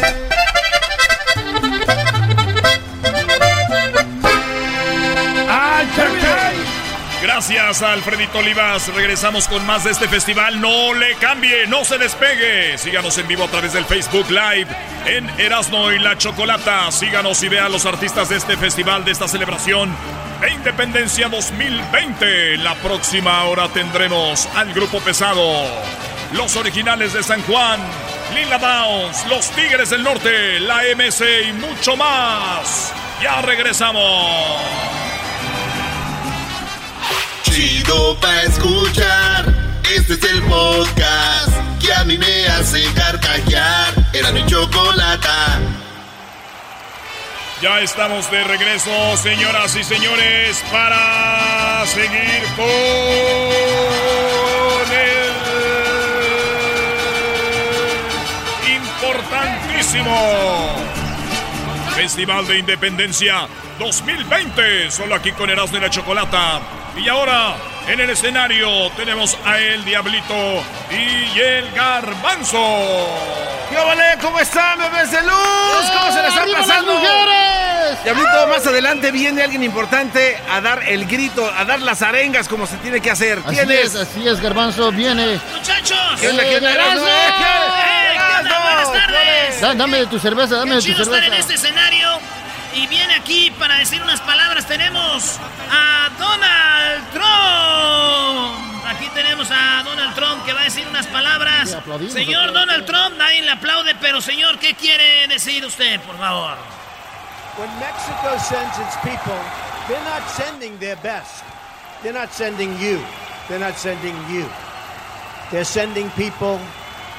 Gracias Alfredito Olivas. Regresamos con más de este festival. No le cambie, no se despegue. Síganos en vivo a través del Facebook Live en Erasno y la Chocolata. Síganos y vea a los artistas de este festival, de esta celebración de Independencia 2020. La próxima hora tendremos al grupo pesado. Los originales de San Juan, Lila Downs, los Tigres del Norte, la MC y mucho más. Ya regresamos. Chido pa' escuchar. Este es el podcast que a mí me hace carcajear. Era mi chocolata. Ya estamos de regreso, señoras y señores, para seguir con el importantísimo Festival de Independencia 2020. Solo aquí con Erasmo y la Chocolata. Y ahora, en el escenario, tenemos a El Diablito y el Garbanzo. ¿Qué vale? ¿Cómo están, bebés de luz? ¿Cómo se les está ¡Arriba las pasando? Mujeres! Diablito, más adelante viene alguien importante a dar el grito, a dar las arengas como se tiene que hacer. Así ¿Quién es, es? así es, Garbanzo, viene. ¡Muchachos! ¿Qué onda, qué onda? ¡Erasmo! ¡Eh? ¡Eh, qué onda! ¡Buenas tardes! Da- dame de tu cerveza, dame de Qué tu chido estar en cerveza. este escenario. Y viene aquí para decir unas palabras. Tenemos a Donald Trump. Aquí tenemos a Donald Trump que va a decir unas palabras. Señor. Donald Trump, nadie le aplaude, pero señor, ¿qué quiere decir usted, por favor? When Mexico sends its people, they're not sending their best. They're not sending you. They're not sending you. They're sending people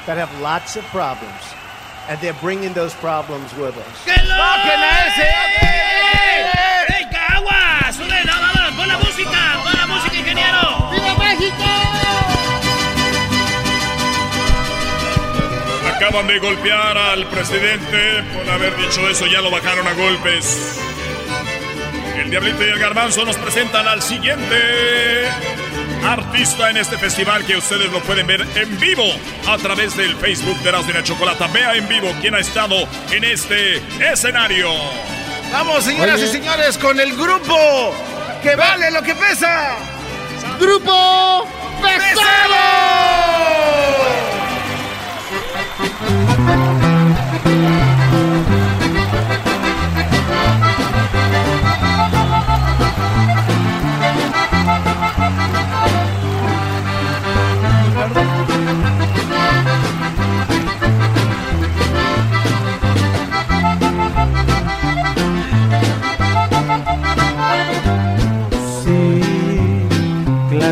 that have lots of problems. And they're bringing those problems with us. Acaban de golpear al presidente. Por haber dicho eso, ya lo bajaron a golpes. El Diablito y el Garbanzo nos presentan al siguiente artista en este festival que ustedes lo pueden ver en vivo a través del Facebook de Erasmo y la Chocolata. Vea en vivo quién ha estado en este escenario. Vamos, señoras Oye. y señores, con el grupo que vale lo que pesa. ¡Grupo Pesado!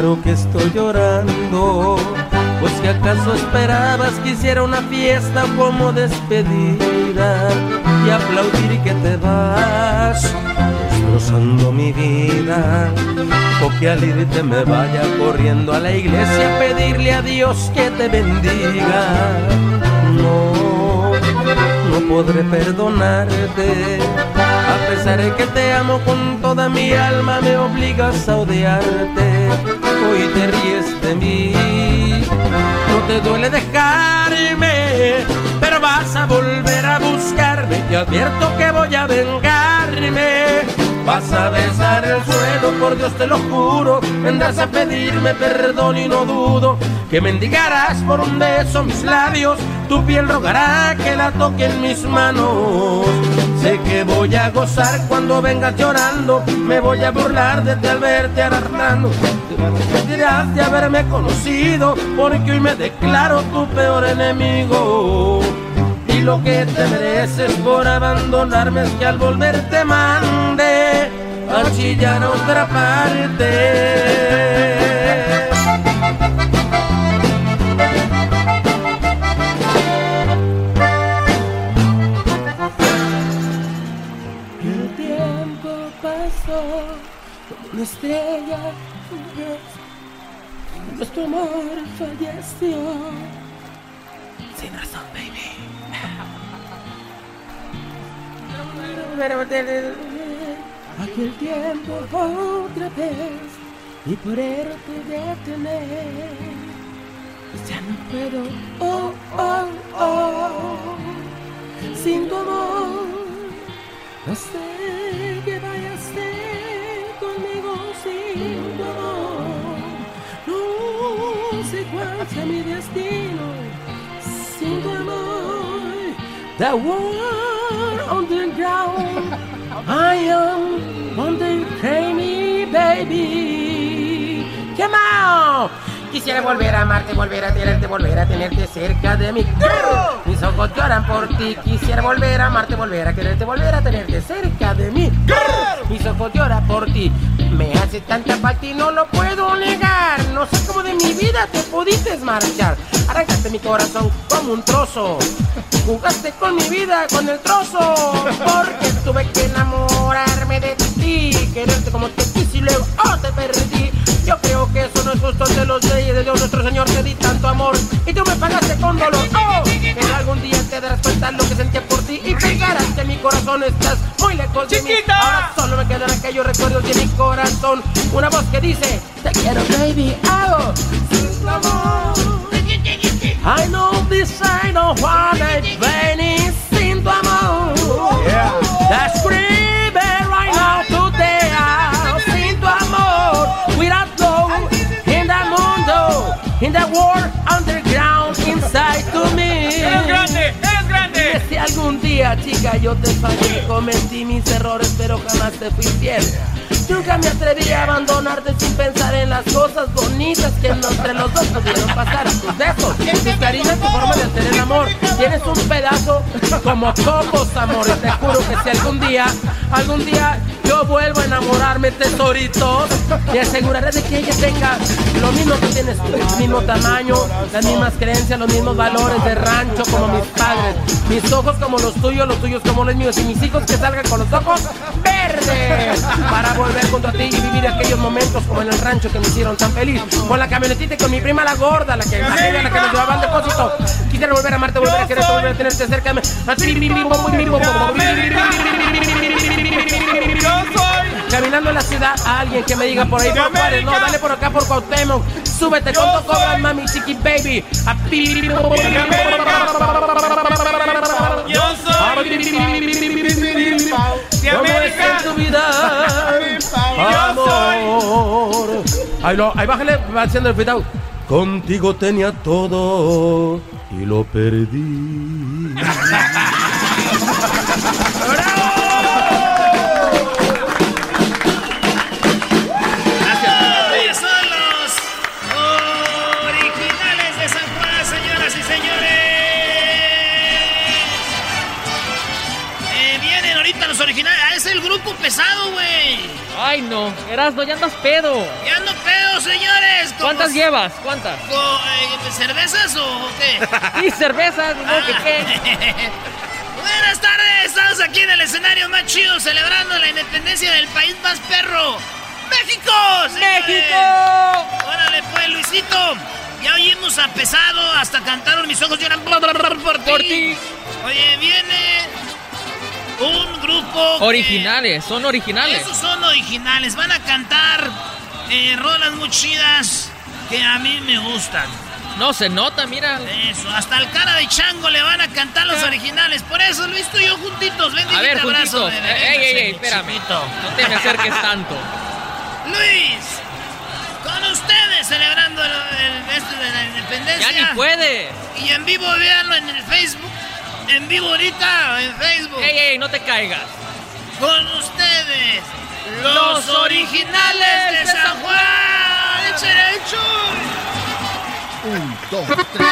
Claro que estoy llorando. Acaso esperabas que hiciera una fiesta como despedida y aplaudir que te vas, destrozando mi vida. O que al irte me vaya corriendo a la iglesia a pedirle a Dios que te bendiga. No, no podré perdonarte. A pesar de que te amo con toda mi alma, me obligas a odiarte. juego y te ríes de mí. No te duele dejarme, pero vas a volver a buscarme. Te advierto que voy a vengarme. Vas a besar el suelo, por Dios te lo juro. Vendrás a pedirme perdón y no dudo que mendigarás por un beso mis labios. Tu piel rogará que la toque en mis manos. Sé que voy a gozar cuando vengas llorando. Me voy a burlar de ti al verte arrastrando. Te dirás de haberme conocido, porque hoy me declaro tu peor enemigo. Y lo que te mereces por abandonarme es que al volver te mande a chillar otra parte. Aquel tiempo otra vez Y por eso te detener Ya no puedo, oh, oh, oh Sin tu amor no sé qué vaya a ser conmigo sin tu amor. No sé cuál sea mi destino sin tu amor. The war on the ground. I am on the baby. Come on. Quisiera volver a amarte, volver a tenerte, volver a tenerte cerca de mí. Mis ojos lloran por ti. Quisiera volver a amarte, volver a quererte, volver a tenerte cerca de mí. Mis ojos lloran por ti. Me hace tanta falta y no lo puedo negar. No sé cómo de mi vida te pudiste marchar. Arrancaste mi corazón como un trozo. Jugaste con mi vida, con el trozo. Porque tuve que enamorarme de ti. Quererte como te quise y luego oh, te perdí. Que eso no es justo de los leyes de Dios nuestro Señor te di tanto amor y tú me pagaste con dolor. Oh, pero algún día te darás cuenta lo que sentía por ti y pensarás que mi corazón estás muy lejos de mí. Ahora solo me quedan aquellos recuerdos de mi corazón. Una voz que dice, te quiero baby, hago sin tu amor. I know this ain't no one Benny sin tu amor. That's screaming world underground, inside to me. ¡Eres grande! ¡Eres grande! Y si algún día, chica, yo te fallé, cometí mis errores, pero jamás te fui fiel. Nunca me atreví a abandonarte sin pensar en las cosas bonitas que entre los dos pudieron pasar. Tus besos, tus caricias, tu forma de hacer el amor. Tienes un pedazo como copos, amor. Y te juro que si algún día, algún día yo vuelvo a enamorarme, tesoritos, te aseguraré de que ella tenga lo mismo que tienes tú, el mismo tamaño, las mismas creencias, los mismos valores de rancho como mis padres. Mis ojos como los tuyos, los tuyos como los míos. Y mis hijos que salgan con los ojos verdes para volver junto a ti y vivir aquellos momentos como en el rancho que me hicieron tan feliz. Con la camionetita y con mi prima la gorda, la que, la que nos llevaba al depósito. Quisiera volver a amarte, volver a quererte, volver a tenerte cerca. Caminando en la ciudad a alguien que me diga por ahí por Juárez, no, dale por acá por Cuauhtémoc. Súbete, ¿cuánto cobras, mami, chiqui baby? A de ¿Cómo es América. tu vida? Amor. Ahí, lo, ahí bájale, va haciendo el fitao. Contigo tenía todo y lo perdí. grupo pesado, güey. Ay, no. Erasno, ya andas pedo. Ya ando pedo, señores. Como- ¿Cuántas llevas? ¿Cuántas? eh, ¿Cervezas o qué? Sí, cervezas, no, que qué. Buenas tardes, estamos aquí en el escenario más chido celebrando la independencia del país más perro. ¡México! señores! ¡México! Órale pues, Luisito. Ya oímos a Pesado, hasta cantaron mis ojos lloran por ti. Por ti. Oye, viene un grupo que- Originales, son originales. Esos son originales, van a cantar eh, rolas muy chidas que a mí me gustan. No se nota, mira. Eso, hasta el cara de chango le van a cantar los originales. Por eso Luis tú y yo juntitos. Ven, A ver, te abrazo, juntitos. Ey, ey, ey, espérame. chiquito. No te me acerques tanto. Luis, con ustedes celebrando el, el- de la independencia. Ya ni puede. Y en vivo véanlo en el Facebook. En vivo ahorita en Facebook. Ey, ey, no te caigas. Con ustedes, los originales de San Juan. ¡Échale, échale! Un, dos, tres.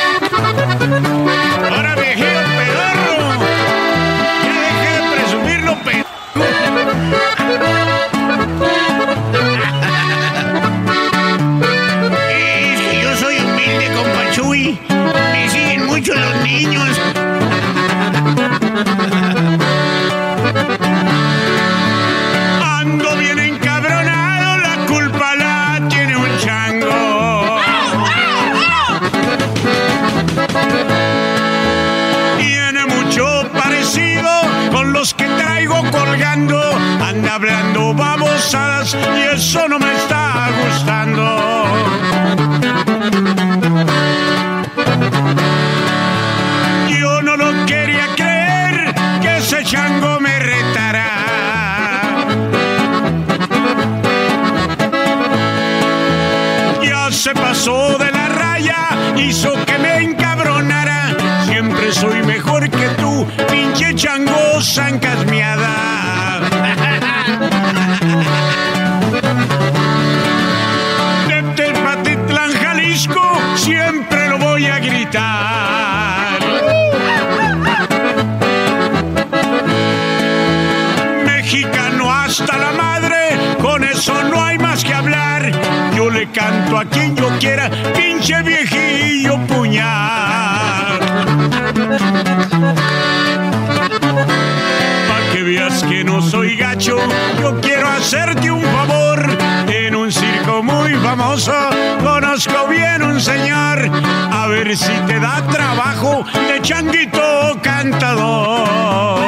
Anda hablando babosadas y eso no me está gustando. Yo no lo quería creer que ese chango me retará. Ya se pasó de la raya, hizo que me encabronara. Siempre soy mejor que tú, pinche chango zancasmeada. Canto a quien yo quiera, pinche viejillo puñal. Pa' que veas que no soy gacho, yo quiero hacerte un favor. En un circo muy famoso, conozco bien un señor. A ver si te da trabajo de changuito cantador.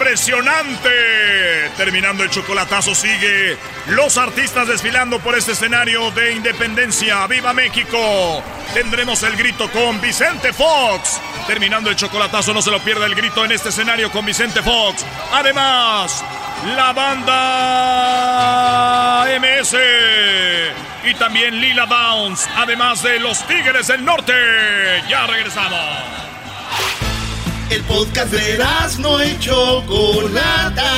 Impresionante. Terminando el chocolatazo sigue los artistas desfilando por este escenario de independencia. ¡Viva México! Tendremos el grito con Vicente Fox. Terminando el chocolatazo, no se lo pierda el grito en este escenario con Vicente Fox. Además, la banda MS y también Lila Bounce, además de los Tigres del Norte. Ya regresamos. El podcast de no y Chocolata.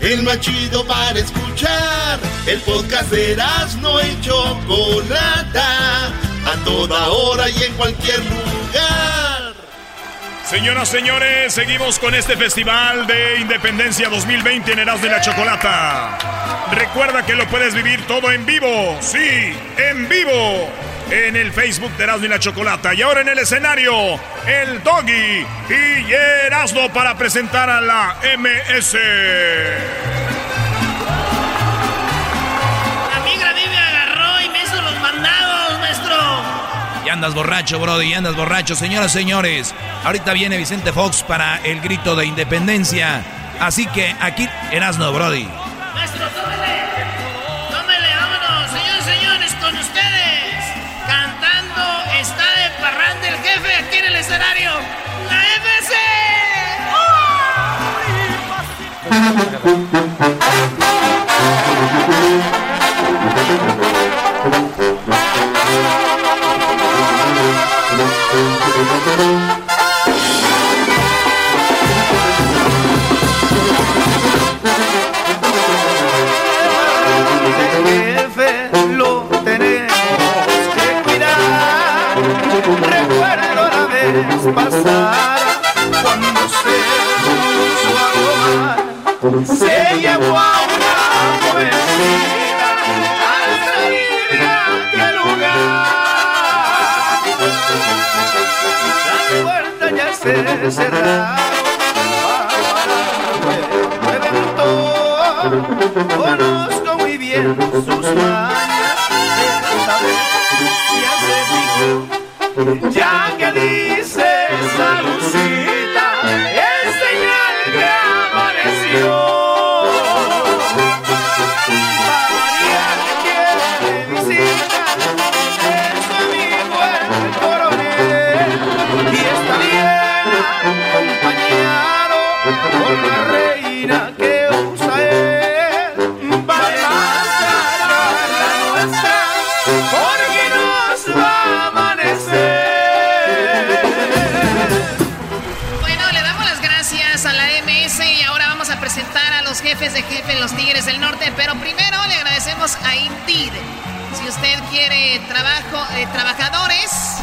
El más chido para escuchar. El podcast de no y Chocolata. A toda hora y en cualquier lugar. Señoras, señores, seguimos con este Festival de Independencia 2020 en Erasmo de la Chocolata. Recuerda que lo puedes vivir todo en vivo. Sí, en vivo en el Facebook de Erasmo y la Chocolata. Y ahora en el escenario, el Doggy y Erasmo para presentar a la MS. La migra a mí me agarró y me hizo los mandados, maestro. Y andas borracho, Brody, y andas borracho. Señoras, señores, ahorita viene Vicente Fox para el grito de independencia. Así que aquí, Erasmo, Brody. Gracias. se eh, trabajadores,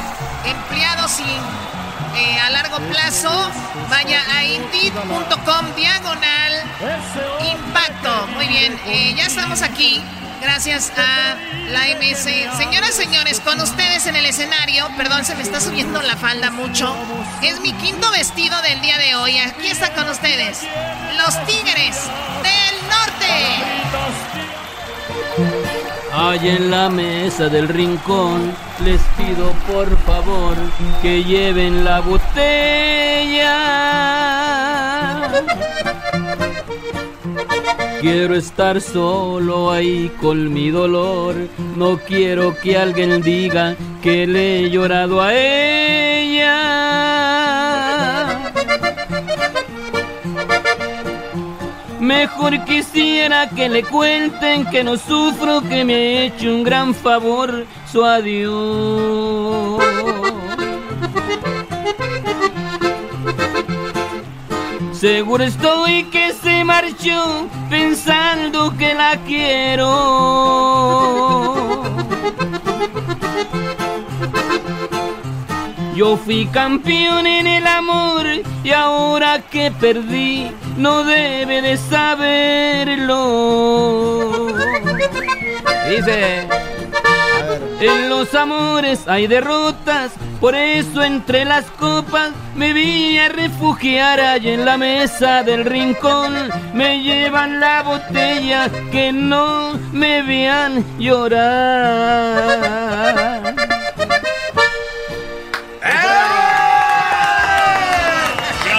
empleados y eh, a largo plazo, vaya a indeed.com diagonal impacto. Muy bien, eh, ya estamos aquí. Gracias a la MS. Señoras señores, con ustedes en el escenario, perdón, se me está subiendo la falda mucho. Es mi quinto vestido del día de hoy. Aquí está con ustedes, los Tigres del Norte. Hay en la mesa del rincón, les pido por favor que lleven la botella. Quiero estar solo ahí con mi dolor, no quiero que alguien diga que le he llorado a ella. Mejor quisiera que le cuenten que no sufro, que me ha hecho un gran favor su adiós. Seguro estoy que se marchó pensando que la quiero. Yo fui campeón en el amor y ahora que perdí no debe de saberlo. Dice. En los amores hay derrotas, por eso entre las copas me vi a refugiar allí en la mesa del rincón. Me llevan la botella que no me vean llorar.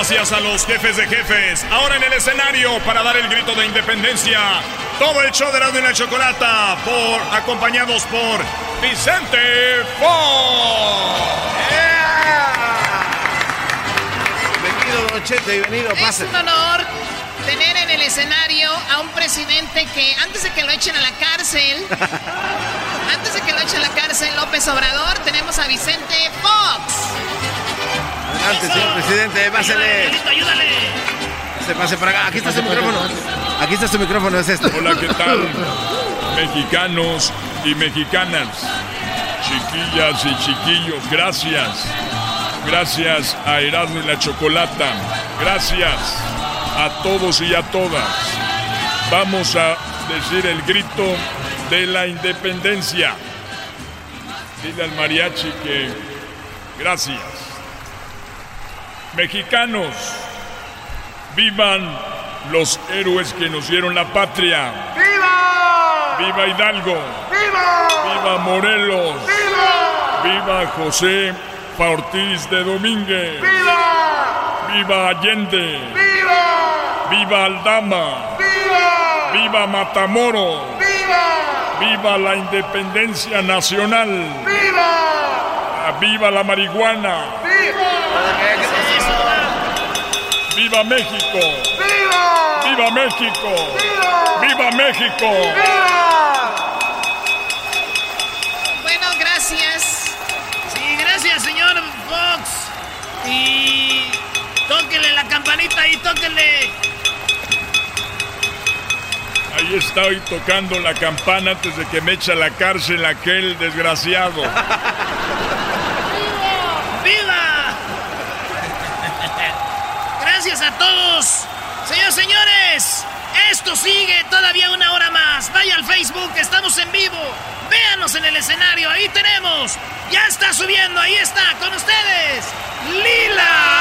Gracias a los jefes de jefes. Ahora en el escenario para dar el grito de independencia. Todo el show de la y la Chocolata. Por, acompañados por Vicente Fox. Bienvenido, Don Chete, bienvenido. Es Pase. un honor tener en el escenario a un presidente que antes de que lo echen a la cárcel, antes de que lo echen a la cárcel López Obrador, tenemos a Vicente Fox. Adelante, señor presidente, pásele. ayúdale. Se pase para acá. Aquí está su micrófono. Aquí está su micrófono, es este. Hola, ¿qué tal? Mexicanos y mexicanas, chiquillas y chiquillos, gracias. Gracias a Erasmo y la Chocolata. Gracias a todos y a todas. Vamos a decir el grito de la independencia. Dile al mariachi que gracias. Mexicanos, vivan los héroes que nos dieron la patria. ¡Viva! ¡Viva Hidalgo! ¡Viva! ¡Viva Morelos! ¡Viva! ¡Viva José Ortiz de Domínguez! ¡Viva! ¡Viva Allende! ¡Viva! ¡Viva Aldama! ¡Viva! ¡Viva Matamoros! ¡Viva! ¡Viva la independencia nacional! ¡Viva! ¡Viva la marihuana! ¡Viva México! ¡Viva! ¡Viva México! ¡Viva México! Bueno, gracias. Sí, gracias, señor Fox. Y tóquenle la campanita ahí, tóquenle. Ahí estoy tocando la campana antes de que me eche a la cárcel aquel desgraciado. ¡Viva! Gracias todos. Señores, señores, esto sigue todavía una hora más. Vaya al Facebook, estamos en vivo. Véanos en el escenario, ahí tenemos. Ya está subiendo, ahí está, con ustedes. Lila.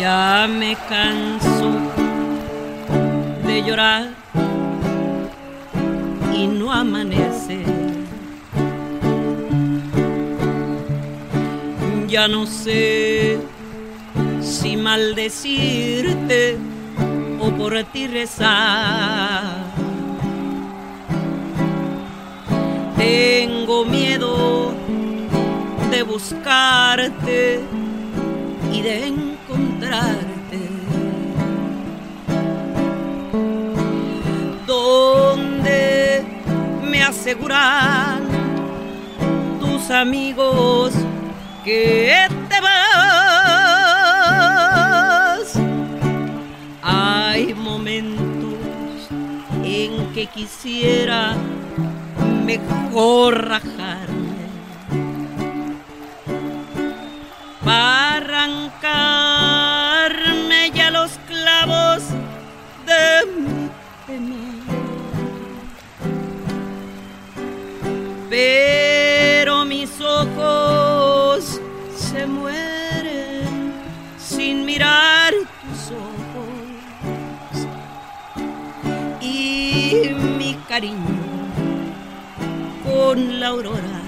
Ya me canso de llorar y no amanece. Ya no sé si maldecirte o por ti rezar. Tengo miedo de buscarte y de encontrarte. Donde me aseguran tus amigos que te vas. Hay momentos en que quisiera mejor rajarme con la aurora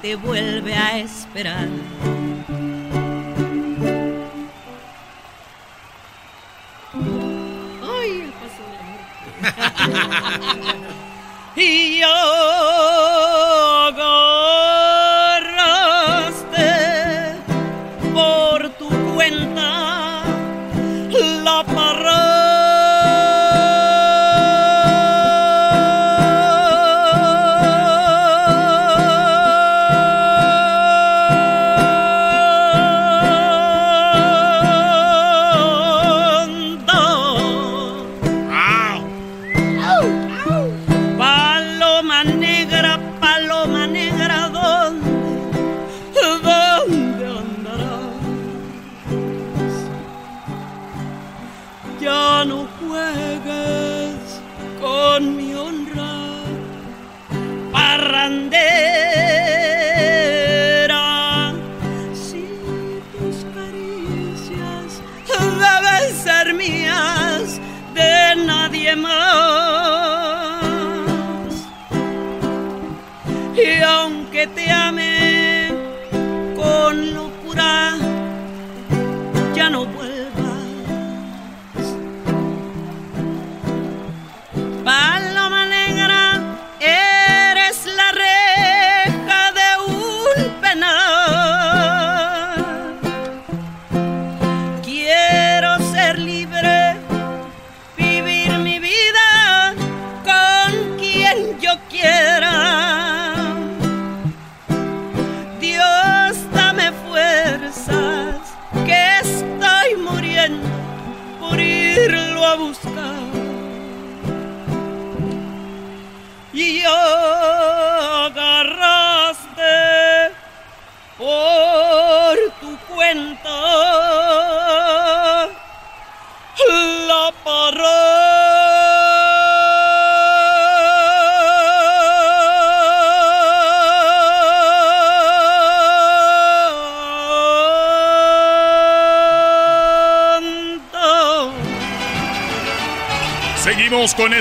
te vuelve a esperar. Ay, el paso del amor. y agarraste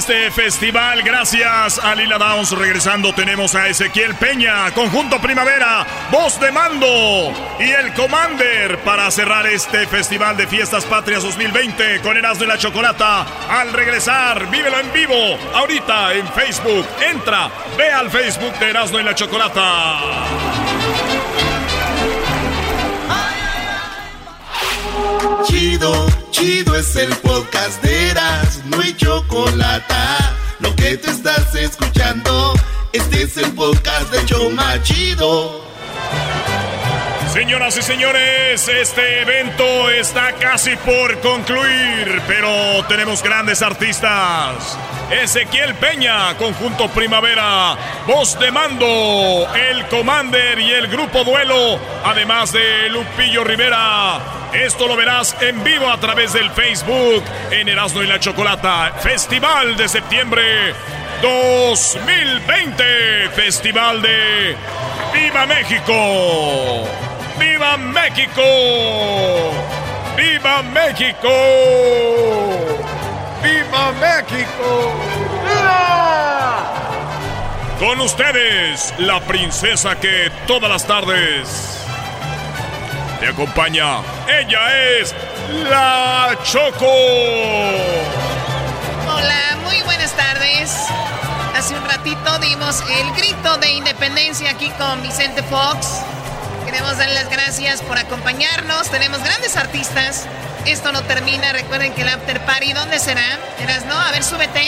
este festival. Gracias a Lila Downs. Regresando tenemos a Ezequiel Peña, Conjunto Primavera, Voz de Mando y el Commander para cerrar este festival de Fiestas Patrias 2020 con Erasmo y la Chocolata. Al regresar, vívelo en vivo. Ahorita en Facebook. Entra, ve al Facebook de Erasmo y la Chocolata. Chido, chido es el podcast de Eras, no hay chocolate. Lo que te estás escuchando, este es el podcast de Choma Chido. Señoras y señores, este evento está casi por concluir, pero tenemos grandes artistas. Ezequiel Peña, Conjunto Primavera, Voz de Mando, El Commander y el Grupo Duelo, además de Lupillo Rivera. Esto lo verás en vivo a través del Facebook en Erasmo y la Chocolata, Festival de septiembre 2020, Festival de ¡Viva México! ¡Viva México! ¡Viva México! ¡Viva México! Con ustedes, la princesa que todas las tardes te acompaña. Ella es la Choco. Hola, muy buenas tardes. Hace un ratito dimos el grito de independencia aquí con Vicente Fox. Queremos darle las gracias por acompañarnos. Tenemos grandes artistas. Esto no termina. Recuerden que el after party, ¿dónde será? ¿Eras no? A ver, súbete.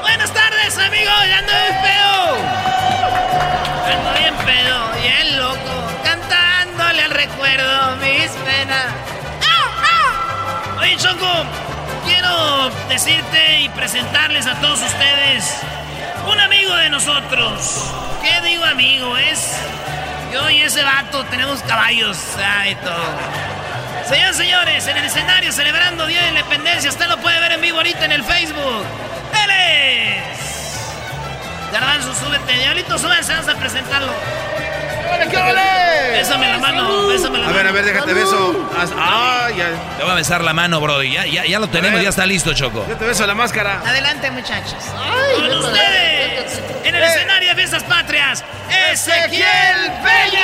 Buenas tardes, amigo. Ya ando bien pedo. Ando bien pedo, bien loco. Cantándole al recuerdo mis penas. Oye, Choco, quiero decirte y presentarles a todos ustedes un amigo de nosotros. ¿Qué digo amigo? Es. Yo y ese vato tenemos caballos ah, y todo. Señoras y señores, en el escenario celebrando Día de Independencia, usted lo puede ver en vivo ahorita en el Facebook. ¡Él es! Garbanzo, súbete. Diablito, súbense, vamos a presentarlo. Bésame la mano, bésame la A mano. ver, a ver, déjate beso. Ah, ya. Te voy a besar la mano, Brody. Ya, ya, ya lo tenemos, ya está listo, Choco. Yo te beso la máscara. Adelante, muchachos. Con ustedes, en el escenario de Fiestas Patrias, Ezequiel Ponte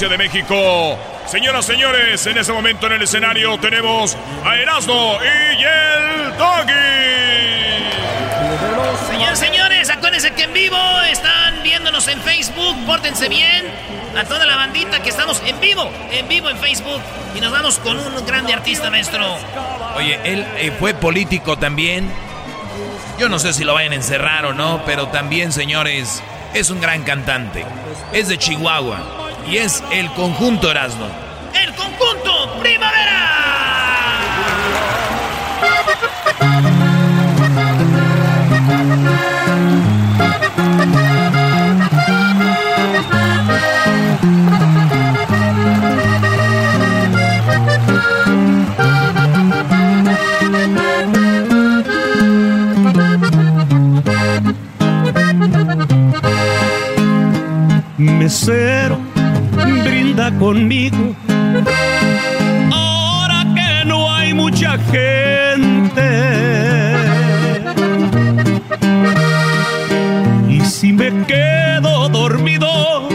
de México. Señoras, señores, en este momento en el escenario tenemos a Erasmo y el Doggy. Señores, señores, acuérdense que en vivo están viéndonos en Facebook. Pórtense bien. A toda la bandita que estamos en vivo, en vivo en Facebook. Y nos vamos con un grande artista, maestro. Oye, él eh, fue político también. Yo no sé si lo vayan a encerrar o no, pero también, señores, es un gran cantante. Es de Chihuahua y es el conjunto Erasmo. El conjunto Primavera. Mesero, conmigo. Ahora que no hay mucha gente. Y si me quedo dormido,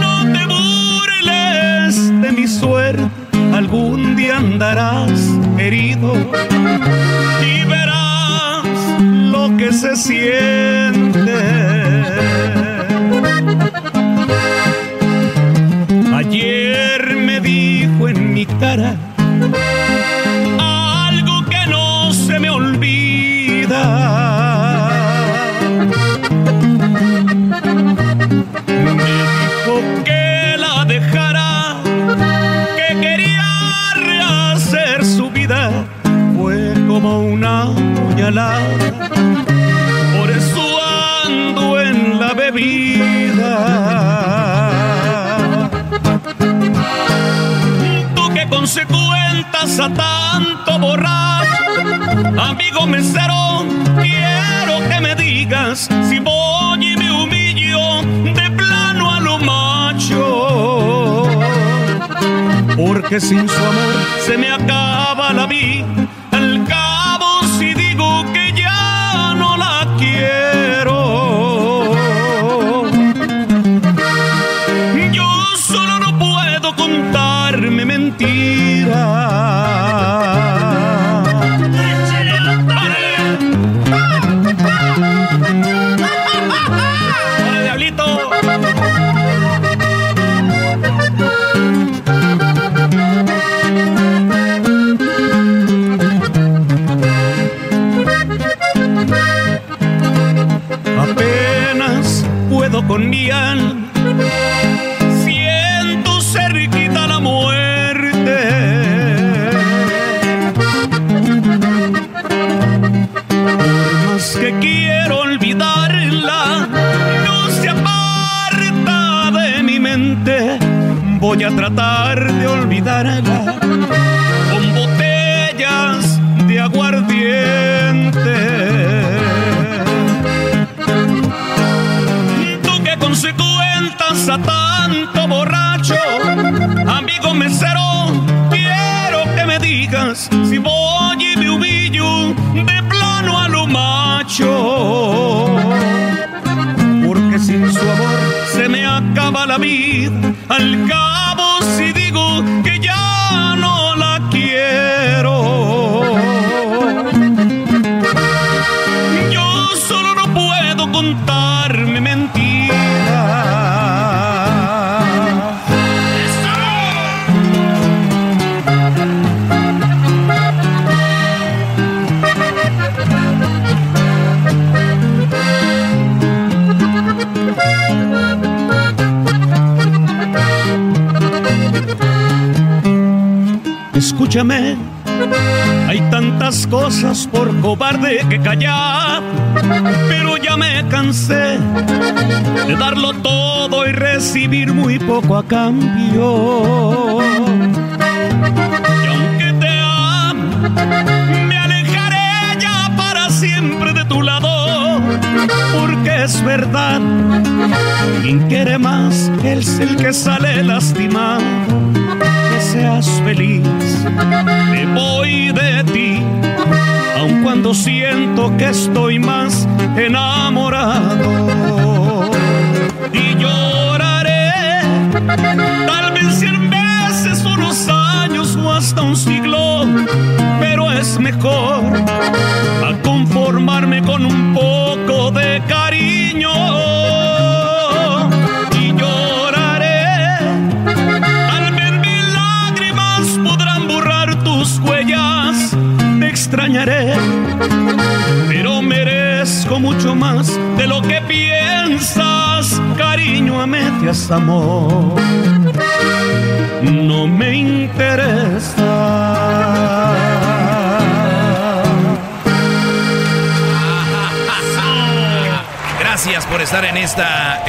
no te burles de mi suerte. Algún día andarás herido y verás lo que se siente. Consecuentas a tanto borracho, amigo mesero, quiero que me digas si voy y me humillo de plano a lo macho. Porque sin su amor se me acaba la vida. Muy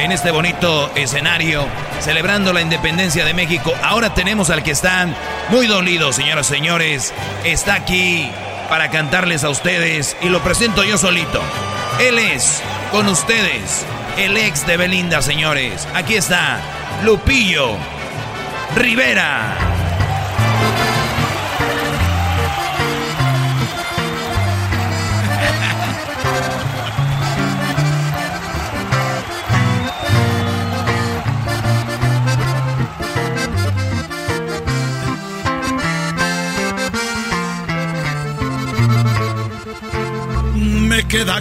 en este bonito escenario celebrando la independencia de México. Ahora tenemos al que está muy dolido, señoras y señores. Está aquí para cantarles a ustedes y lo presento yo solito. Él es con ustedes el ex de Belinda, señores. Aquí está Lupillo Rivera.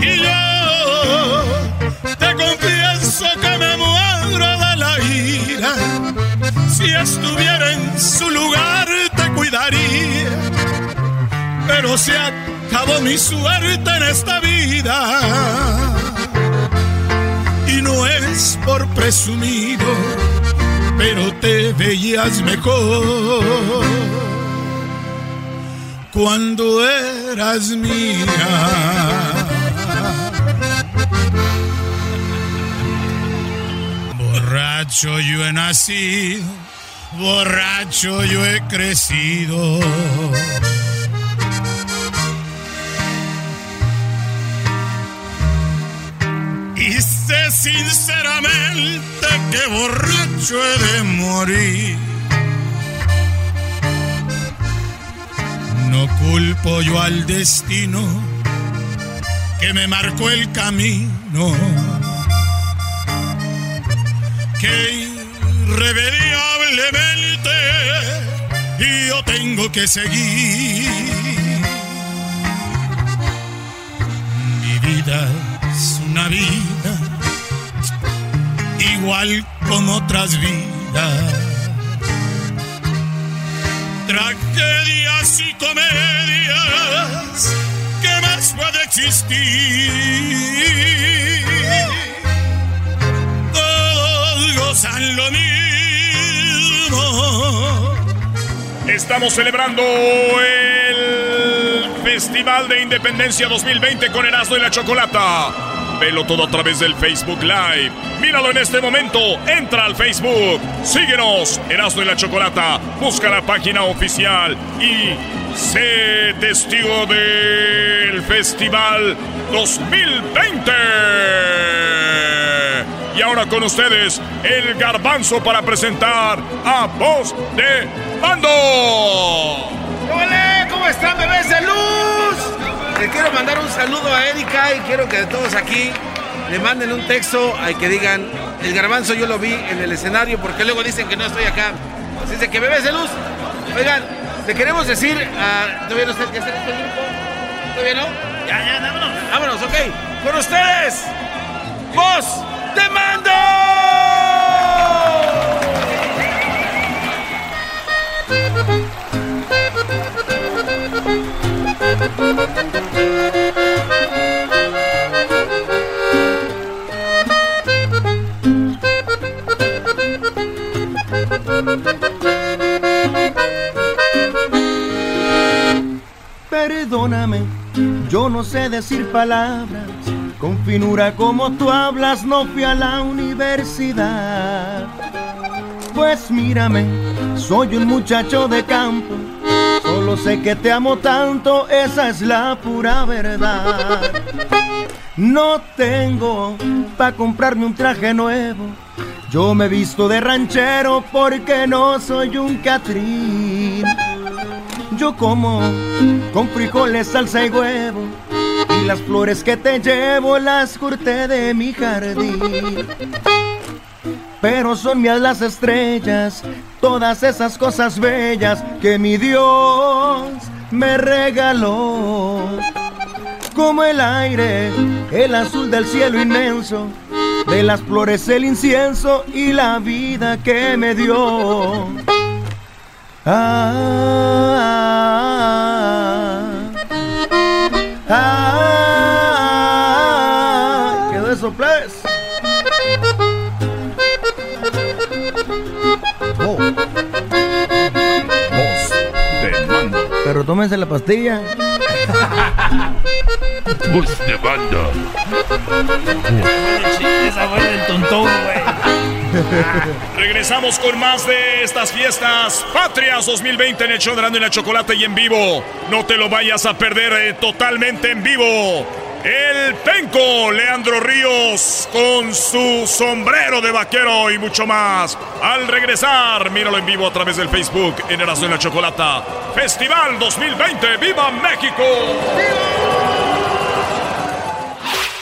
Y yo te confieso que me muero de la ira. Si estuviera en su lugar te cuidaría. Pero se acabó mi suerte en esta vida. Y no es por presumido, pero te veías mejor cuando eras mía. Borracho yo he nacido, borracho yo he crecido. Y sé sinceramente que borracho he de morir. No culpo yo al destino que me marcó el camino, que irremediablemente yo tengo que seguir. Mi vida es una vida igual como otras vidas. Tragedias y comedias, ¿qué más puede existir? Todos gozan lo mismo. Estamos celebrando el Festival de Independencia 2020 con Erasmo y la Chocolata. Velo todo a través del Facebook Live. Míralo en este momento. Entra al Facebook. Síguenos. Erasmo y la Chocolata. Busca la página oficial y sé testigo del Festival 2020. Y ahora con ustedes, el garbanzo para presentar a Voz de. ¡Hola! ¿Cómo están, bebés de luz? Le quiero mandar un saludo a Erika y quiero que todos aquí le manden un texto al que digan, el garbanzo yo lo vi en el escenario porque luego dicen que no estoy acá. Así es que bebés de luz, oigan, le queremos decir a... ¿Todavía no está, en este grupo? ¿Todavía no? Ya, ya, vámonos. Vámonos, ok. Con ustedes, voz de mando. Perdóname, yo no sé decir palabras. Con finura como tú hablas, no fui a la universidad. Pues mírame, soy un muchacho de campo. Solo sé que te amo tanto, esa es la pura verdad. No tengo para comprarme un traje nuevo. Yo me visto de ranchero porque no soy un catrín. Yo como con frijoles, salsa y huevo. Y las flores que te llevo las corté de mi jardín. Pero son mías las estrellas, todas esas cosas bellas que mi Dios me regaló. Como el aire, el azul del cielo inmenso, de las flores el incienso y la vida que me dio. Ah, ah, ah, Pero tómense la pastilla. Voz de banda. Esa fue del tontón, güey. Regresamos con más de estas fiestas patrias 2020 en el show de y la Chocolate y en vivo. No te lo vayas a perder eh, totalmente en vivo. El penco Leandro Ríos con su sombrero de vaquero y mucho más. Al regresar, míralo en vivo a través del Facebook en Erasmo y la Chocolata. Festival 2020, ¡Viva México!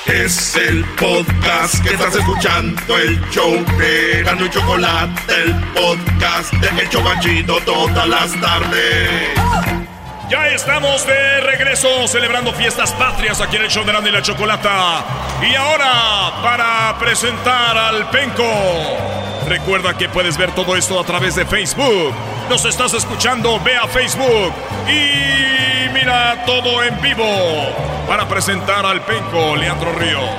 Es el podcast que estás escuchando, el show de Gano y Chocolate, el podcast de Hecho Banchito todas las tardes. Ya estamos de regreso celebrando fiestas patrias aquí en el show de Erasmo y la Chocolata. Y ahora, para presentar al Penco. Recuerda que puedes ver todo esto a través de Facebook. Nos estás escuchando, ve a Facebook y mira todo en vivo. Para presentar al Penco, Leandro Ríos.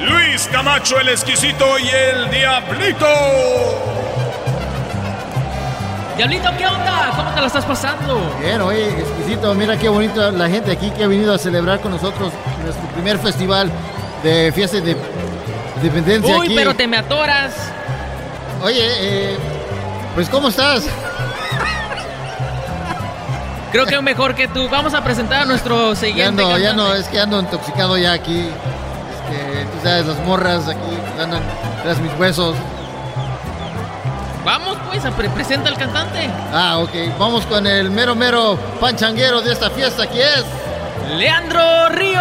Luis Camacho, el exquisito y el Diablito. Diablito, ¿qué onda? ¿Cómo te la estás pasando? Bien, oye, exquisito. Mira qué bonito la gente aquí que ha venido a celebrar con nosotros nuestro primer festival de fiesta de independencia Uy, aquí. pero te me atoras. Oye, eh, pues ¿cómo estás? Creo que mejor que tú. Vamos a presentar a nuestro Ya siguiente. no, ya no, es que ando intoxicado ya aquí. Es que tú sabes, las morras aquí andan tras mis huesos. Vamos, pues, a pre- presenta al cantante. Ah, ok. Vamos con el mero mero panchanguero de esta fiesta, que es Leandro Río.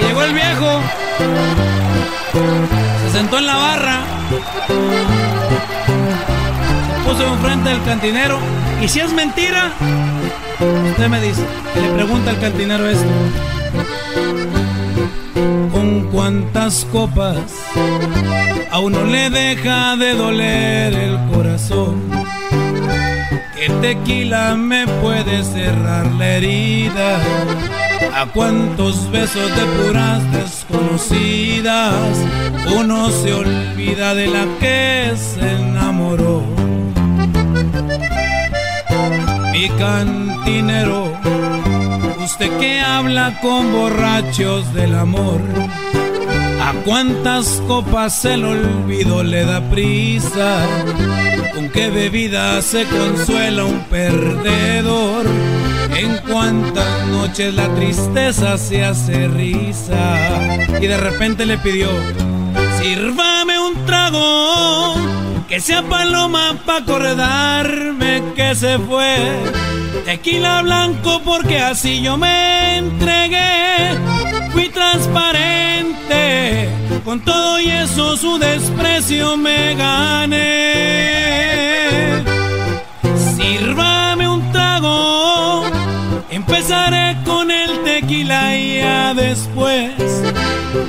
Llegó el viejo. Se sentó en la barra. Se puso enfrente del cantinero. ¿Y si es mentira? Usted me dice. Que le pregunta al cantinero esto. ¿Con cuántas copas a uno le deja de doler el corazón? ¿Qué tequila me puede cerrar la herida? ¿A cuántos besos de puras desconocidas uno se olvida de la que se enamoró? Mi cantinero, usted que habla con borrachos del amor, ¿a cuántas copas el olvido le da prisa? ¿Con qué bebida se consuela un perdedor? En cuántas noches la tristeza se hace risa. Y de repente le pidió, sírvame un trago, que sea paloma pa' acordarme que se fue. Tequila blanco porque así yo me entregué. Fui transparente, con todo y eso su desprecio me gané. Sírvame un trago, empezaré con el tequila y ya después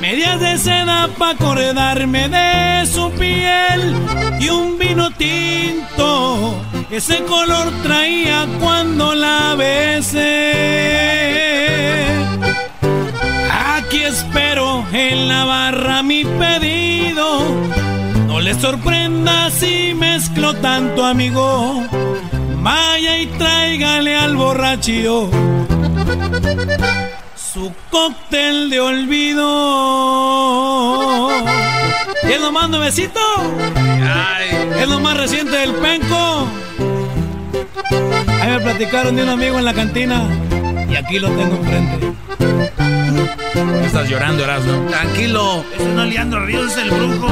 medias de seda para acordarme de su piel y un vino tinto, ese color traía cuando la besé. Aquí espero en la barra mi pedido. No le sorprenda si mezclo tanto, amigo. Vaya y tráigale al borrachío su cóctel de olvido. ¿Y es lo más nuevecito? Es lo más reciente del penco. Ahí me platicaron de un amigo en la cantina y aquí lo tengo enfrente. Estás llorando, Erasmo. Tranquilo. Ese no Leandro Ríos, es el brujo.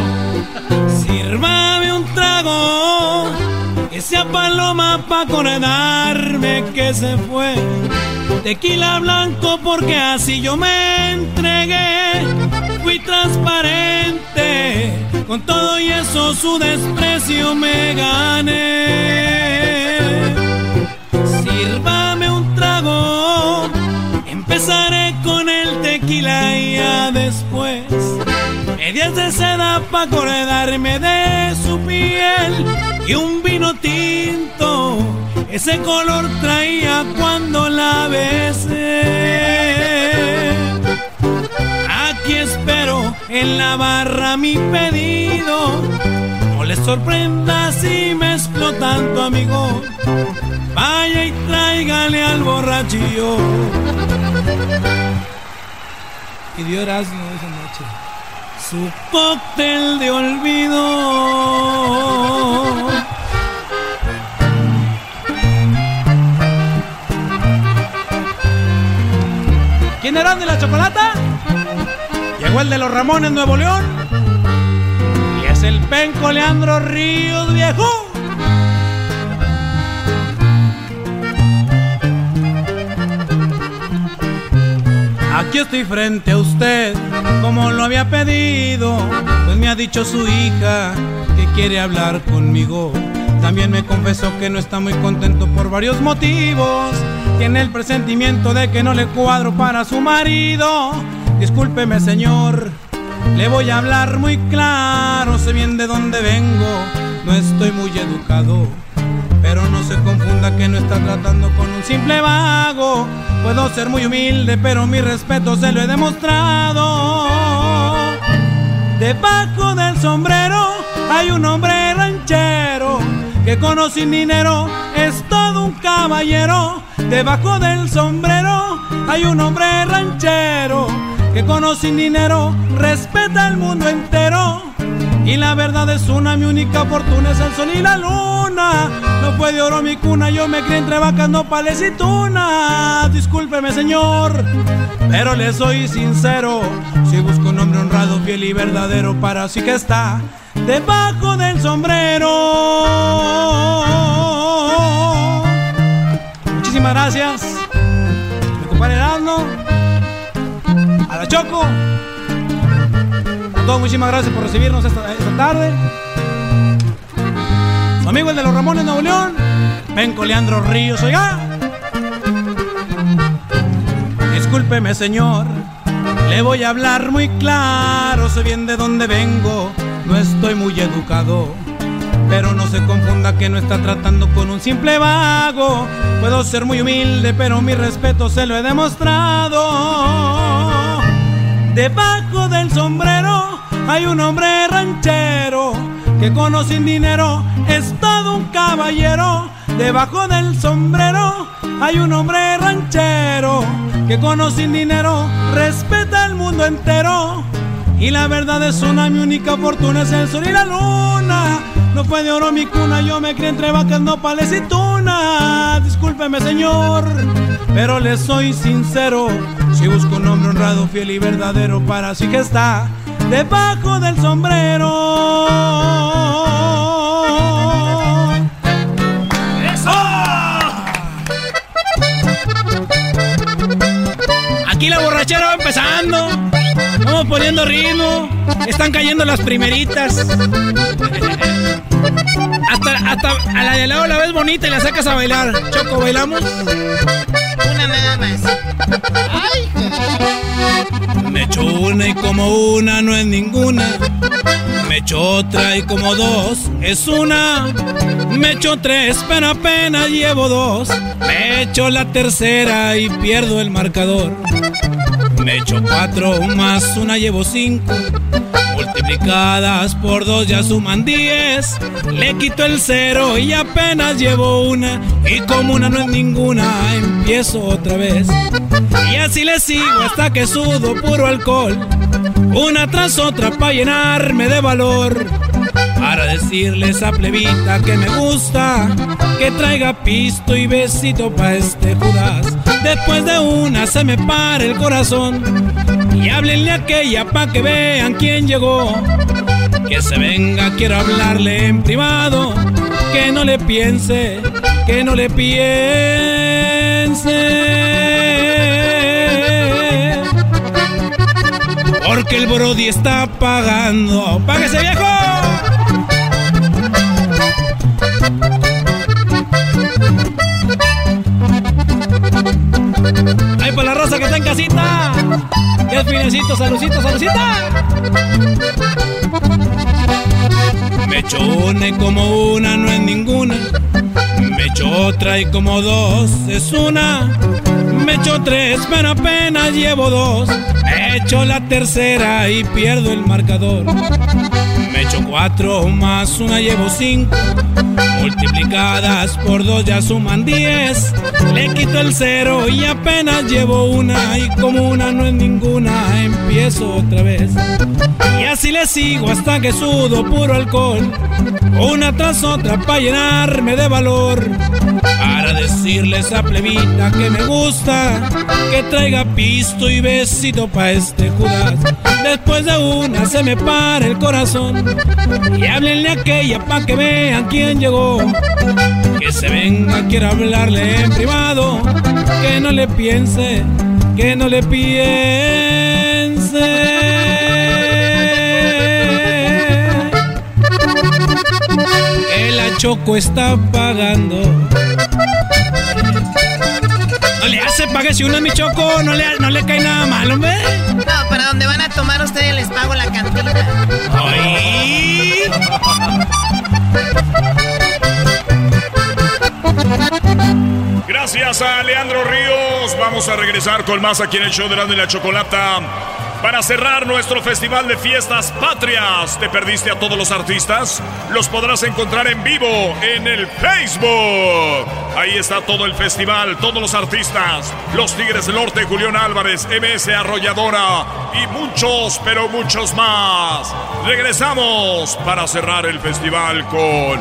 Sírvame un trago, que sea paloma pa' acordarme que se fue. Tequila blanco porque así yo me entregué. Fui transparente, con todo y eso su desprecio me gané. Sírvame un trago, empezaré con el tequila y ya después medias de seda para acordarme de su piel y un vino tinto. Ese color traía cuando la besé. Aquí espero en la barra mi pedido. Les sorprenda si mezclo tanto, amigo. Vaya y tráigale al borrachillo. Y dio Erasmo esa noche su cóctel de olvido. ¿Quién era de la chocolata? Llegó el de los Ramones Nuevo León. Penco Leandro Ríos viejo. Aquí estoy frente a usted, como lo había pedido, pues me ha dicho su hija que quiere hablar conmigo. También me confesó que no está muy contento por varios motivos. Tiene el presentimiento de que no le cuadro para su marido. Discúlpeme, señor, le voy a hablar muy claro. Sé bien de dónde vengo, no estoy muy educado. Pero no se confunda que no está tratando con un simple vago. Puedo ser muy humilde, pero mi respeto se lo he demostrado. Debajo del sombrero hay un hombre ranchero que con sin dinero es todo un caballero. Debajo del sombrero hay un hombre ranchero que con sin dinero respeta el mundo entero. Y la verdad es una, mi única fortuna es el sol y la luna. No fue de oro mi cuna, yo me crié entre vacas, nopales y tunas. Discúlpeme, señor, pero le soy sincero. Si busco un hombre honrado, fiel y verdadero, para así que está debajo del sombrero. muchísimas gracias. Mi compadre Choco. A todos, muchísimas gracias por recibirnos esta, tarde. Su amigo el de los Ramones Nuevo León, Venco Leandro Ríos, oiga. Discúlpeme, señor, le voy a hablar muy claro. Sé bien de dónde vengo, no estoy muy educado. Pero no se confunda que no está tratando con un simple vago. Puedo ser muy humilde, pero mi respeto se lo he demostrado. Debajo del sombrero hay un hombre ranchero que con sin dinero es todo un caballero. Debajo del sombrero hay un hombre ranchero que con sin dinero respeta el mundo entero. Y la verdad es una, mi única fortuna es el sol y la luna. No fue de oro mi cuna, yo me crié entre vacas, nopales y Discúlpeme, señor, pero le soy sincero. Si busco un hombre honrado, fiel y verdadero, para sí que está debajo del sombrero. ¡Eso! Aquí la borrachera va empezando. Vamos poniendo ritmo. Están cayendo las primeritas. Hasta, hasta a la de al lado la ves bonita y la sacas a bailar. Choco, ¿bailamos? Una nada más. Ay, Me echo una y como una no es ninguna. Me echo otra y como dos es una. Me echo tres, pero apenas llevo dos. Me echo la tercera y pierdo el marcador. Me echo cuatro más una llevo cinco. Por dos ya suman diez. Le quito el cero y apenas llevo una. Y como una no es ninguna, empiezo otra vez. Y así le sigo hasta que sudo puro alcohol. Una tras otra para llenarme de valor. Para decirle a esa plebita que me gusta. Que traiga pisto y besito pa' este Judas. Después de una se me para el corazón. Y háblenle a aquella pa' que vean quién llegó. Que se venga, quiero hablarle en privado. Que no le piense, que no le piense. Porque el Brody está pagando. ¡Páguese, viejo! ¡Ay, por la rosa que está en casita! ¡Qué finecito! ¡Saludcita, saludcita! Me echo una y como una no es ninguna. Me echo otra y como dos es una. Me echo tres, pero apenas llevo dos. Me echo la tercera y pierdo el marcador. Me echo cuatro más una llevo cinco. Multiplicadas por dos ya suman diez. Le quito el cero y apenas llevo una. Y como una no es ninguna, empiezo otra vez. Y así le sigo hasta que sudo puro alcohol. Una tras otra para llenarme de valor. Decirle a esa plebita que me gusta. Que traiga pisto y besito pa' este Judas. Después de una se me para el corazón. Y háblenle a aquella pa' que vean quién llegó. Que se venga, quiero hablarle en privado. Que no le piense, que no le piense. La Choco está pagando. No le hace, páguese una, mi Choco. No le, no le cae nada mal, hombre. No, para donde van a tomar ustedes les pago la cantina. ¡Ay! Gracias a Leandro Ríos. Vamos a regresar con más aquí en el show de y la Chocolata. Para cerrar nuestro festival de fiestas patrias, ¿te perdiste a todos los artistas? Los podrás encontrar en vivo en el Facebook. Ahí está todo el festival, todos los artistas. Los Tigres del Norte, Julián Álvarez, MS Arrolladora y muchos, pero muchos más. Regresamos para cerrar el festival con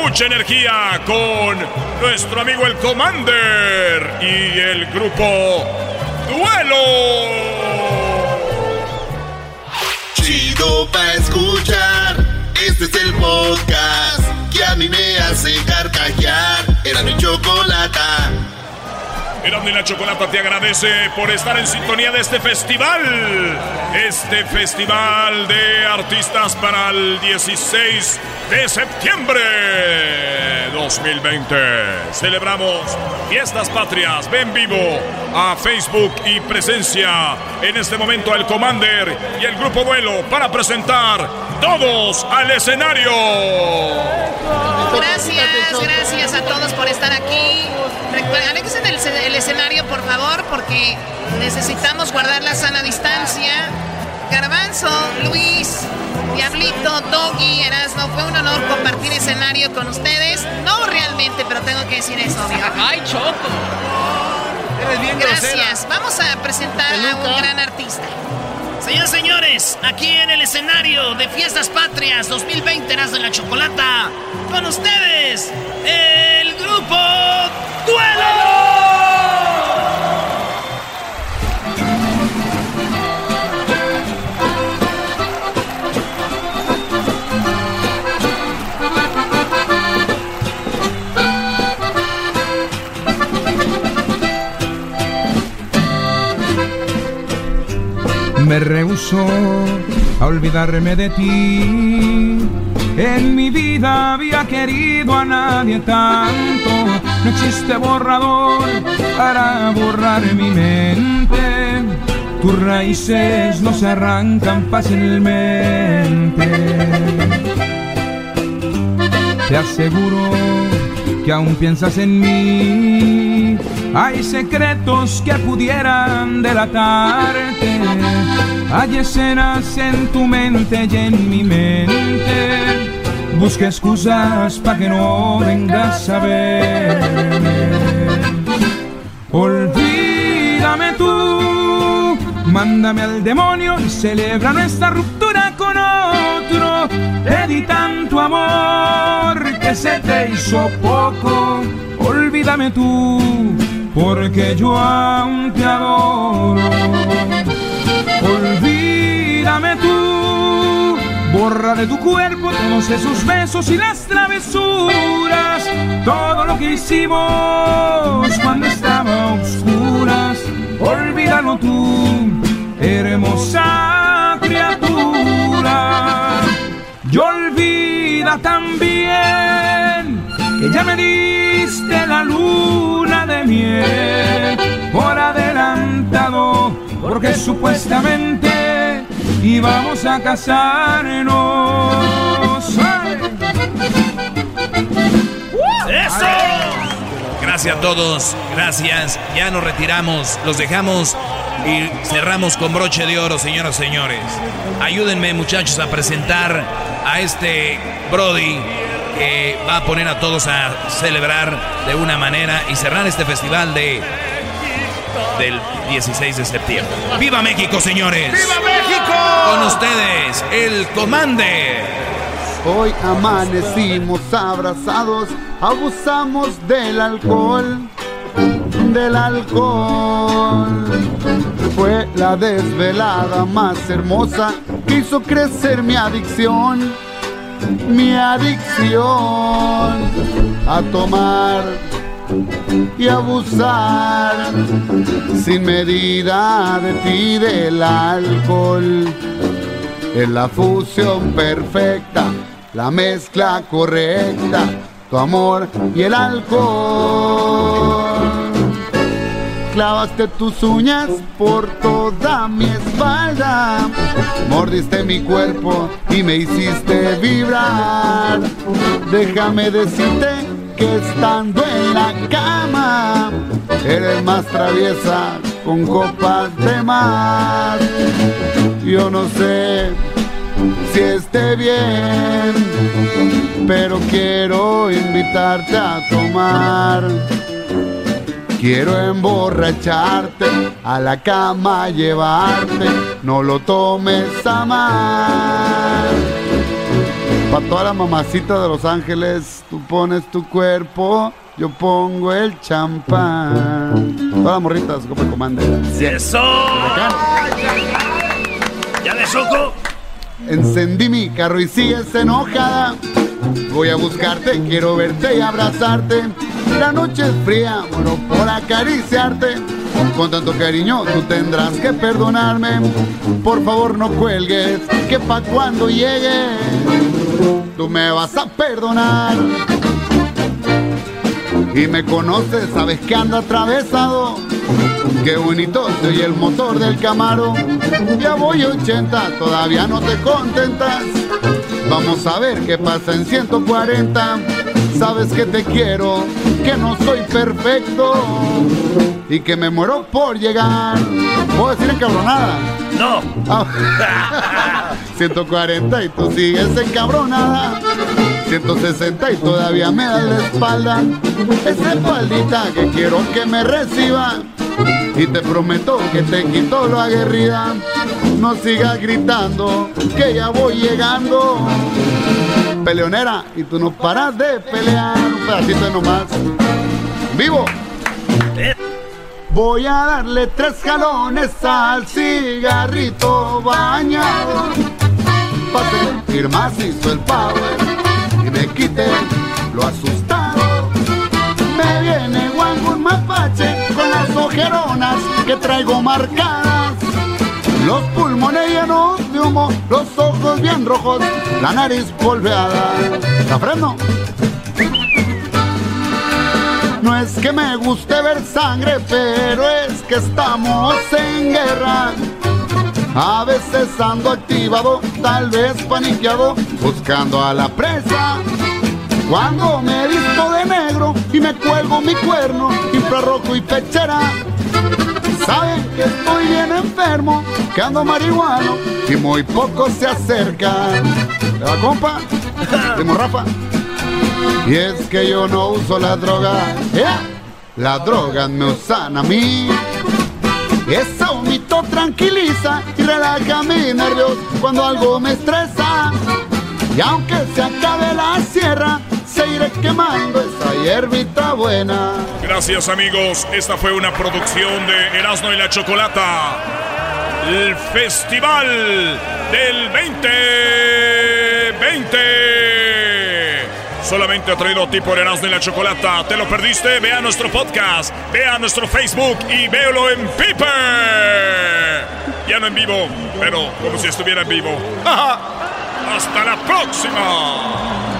mucha energía con nuestro amigo el Commander y el grupo Duelo. Chido pa' escuchar. Este es el podcast que a mí me hace carcajear. Era mi chocolata. Erasmo y la Chocolata te agradece por estar en sintonía de este festival. Este festival de artistas para el 16 de septiembre 2020. Celebramos Fiestas Patrias. Ven vivo a Facebook y presencia en este momento el Commander y el Grupo Vuelo para presentar todos al escenario. Gracias, gracias a todos por estar aquí. Recuerden, en el, el escenario, por favor, porque necesitamos guardar la sana distancia. Garbanzo, Luis, Diablito, Doggy, Erasmo, fue un honor compartir escenario con ustedes. No realmente, pero tengo que decir eso, obvio. ¡Ay, Choco! Gracias. Vamos a presentar a un gran artista. Señores, señores, aquí en el escenario de Fiestas Patrias 2020 Erasmo de la Chocolata, con ustedes, el grupo. Me rehuso a olvidarme de ti. En mi vida había querido a nadie tanto. No existe borrador para borrar mi mente. Tus raíces no se arrancan fácilmente. Te aseguro que aún piensas en mí. Hay secretos que pudieran delatarte. Hay escenas en tu mente y en mi mente. Busca excusas para que no vengas a verme. Olvídame tú, mándame al demonio y celebra nuestra ruptura con otro. Te di tanto amor que se te hizo poco. Olvídame tú, porque yo aún te adoro. Olvídame tú, borra de tu cuerpo todos esos besos y las travesuras, todo lo que hicimos cuando estaba a oscuras. Olvídalo tú, hermosa criatura. Y olvida también que ya me diste la luna de miel por adelantado, porque supuestamente íbamos a casarnos. ¡Eso! Gracias a todos, gracias. Ya nos retiramos, los dejamos y cerramos con broche de oro, señoras y señores. Ayúdenme, muchachos, a presentar a este Brody que va a poner a todos a celebrar de una manera y cerrar este festival de del 16 de septiembre. ¡Viva México, señores! ¡Viva México! Con ustedes, el Commander. Hoy amanecimos abrazados, abusamos del alcohol, del alcohol. Fue la desvelada más hermosa que hizo crecer mi adicción, mi adicción a tomar y abusar sin medida de ti del alcohol. Es la fusión perfecta, la mezcla correcta, tu amor y el alcohol. Clavaste tus uñas por toda mi espalda, mordiste mi cuerpo y me hiciste vibrar. Déjame decirte que estando en la cama eres más traviesa con copas de más. Yo no sé si esté bien, pero quiero invitarte a tomar. Quiero emborracharte, a la cama llevarte, no lo tomes a mal. Para toda la mamacita de Los Ángeles, tú pones tu cuerpo, yo pongo el champán. Todas las morritas, como comanda. ¡Eso! ¿Ya de soco? Encendí mi carro y sigues enojada. Voy a buscarte, quiero verte y abrazarte. La noche es fría, muero por acariciarte. Con tanto cariño tú tendrás que perdonarme. Por favor no cuelgues, que pa' cuando llegue tú me vas a perdonar. Y me conoces, sabes que ando atravesado. Qué bonito soy el motor del Camaro. Ya voy 80, todavía no te contentas. Vamos a ver qué pasa en 140. Sabes que te quiero, que no soy perfecto y que me muero por llegar. ¿Puedo decir encabronada? No. 140 y tú sigues encabronada. 160 y todavía me das la espalda. Esa espaldita que quiero que me reciba. Y te prometo que te quito lo aguerrida. No sigas gritando que ya voy llegando. Peleonera, y tú no paras de pelear. Un pedacito nomás. ¡Vivo! Voy a darle tres jalones al cigarrito bañado. Para sentir macizo el power y me quite lo asustado. Que traigo marcadas. Los pulmones llenos de humo, los ojos bien rojos, la nariz polveada. ¿Está freno? No es que me guste ver sangre, pero es que estamos en guerra. A veces ando activado, tal vez paniqueado, buscando a la presa. Cuando me visto de negro y me cuelgo mi cuerno, infrarrojo y pechera. Saben que estoy bien enfermo, que ando marihuano y muy pocos se acercan. ¿Te va, compa? Primo Rafa. Y es que yo no uso la droga, ¿eh? las drogas me usan a mí. Ese humito tranquiliza y relaja mis nervios cuando algo me estresa. Y aunque se acabe la sierra, Gracias amigos, esta fue una producción de Erasmo y la Chocolata. El Festival del 2020. Solamente ha traído a ti por Erasmo y la Chocolata. ¿Te lo perdiste? Ve a nuestro podcast, ve a nuestro Facebook y véelo en Piper. Ya no en vivo, pero como si estuviera en vivo. ¡Hasta la próxima!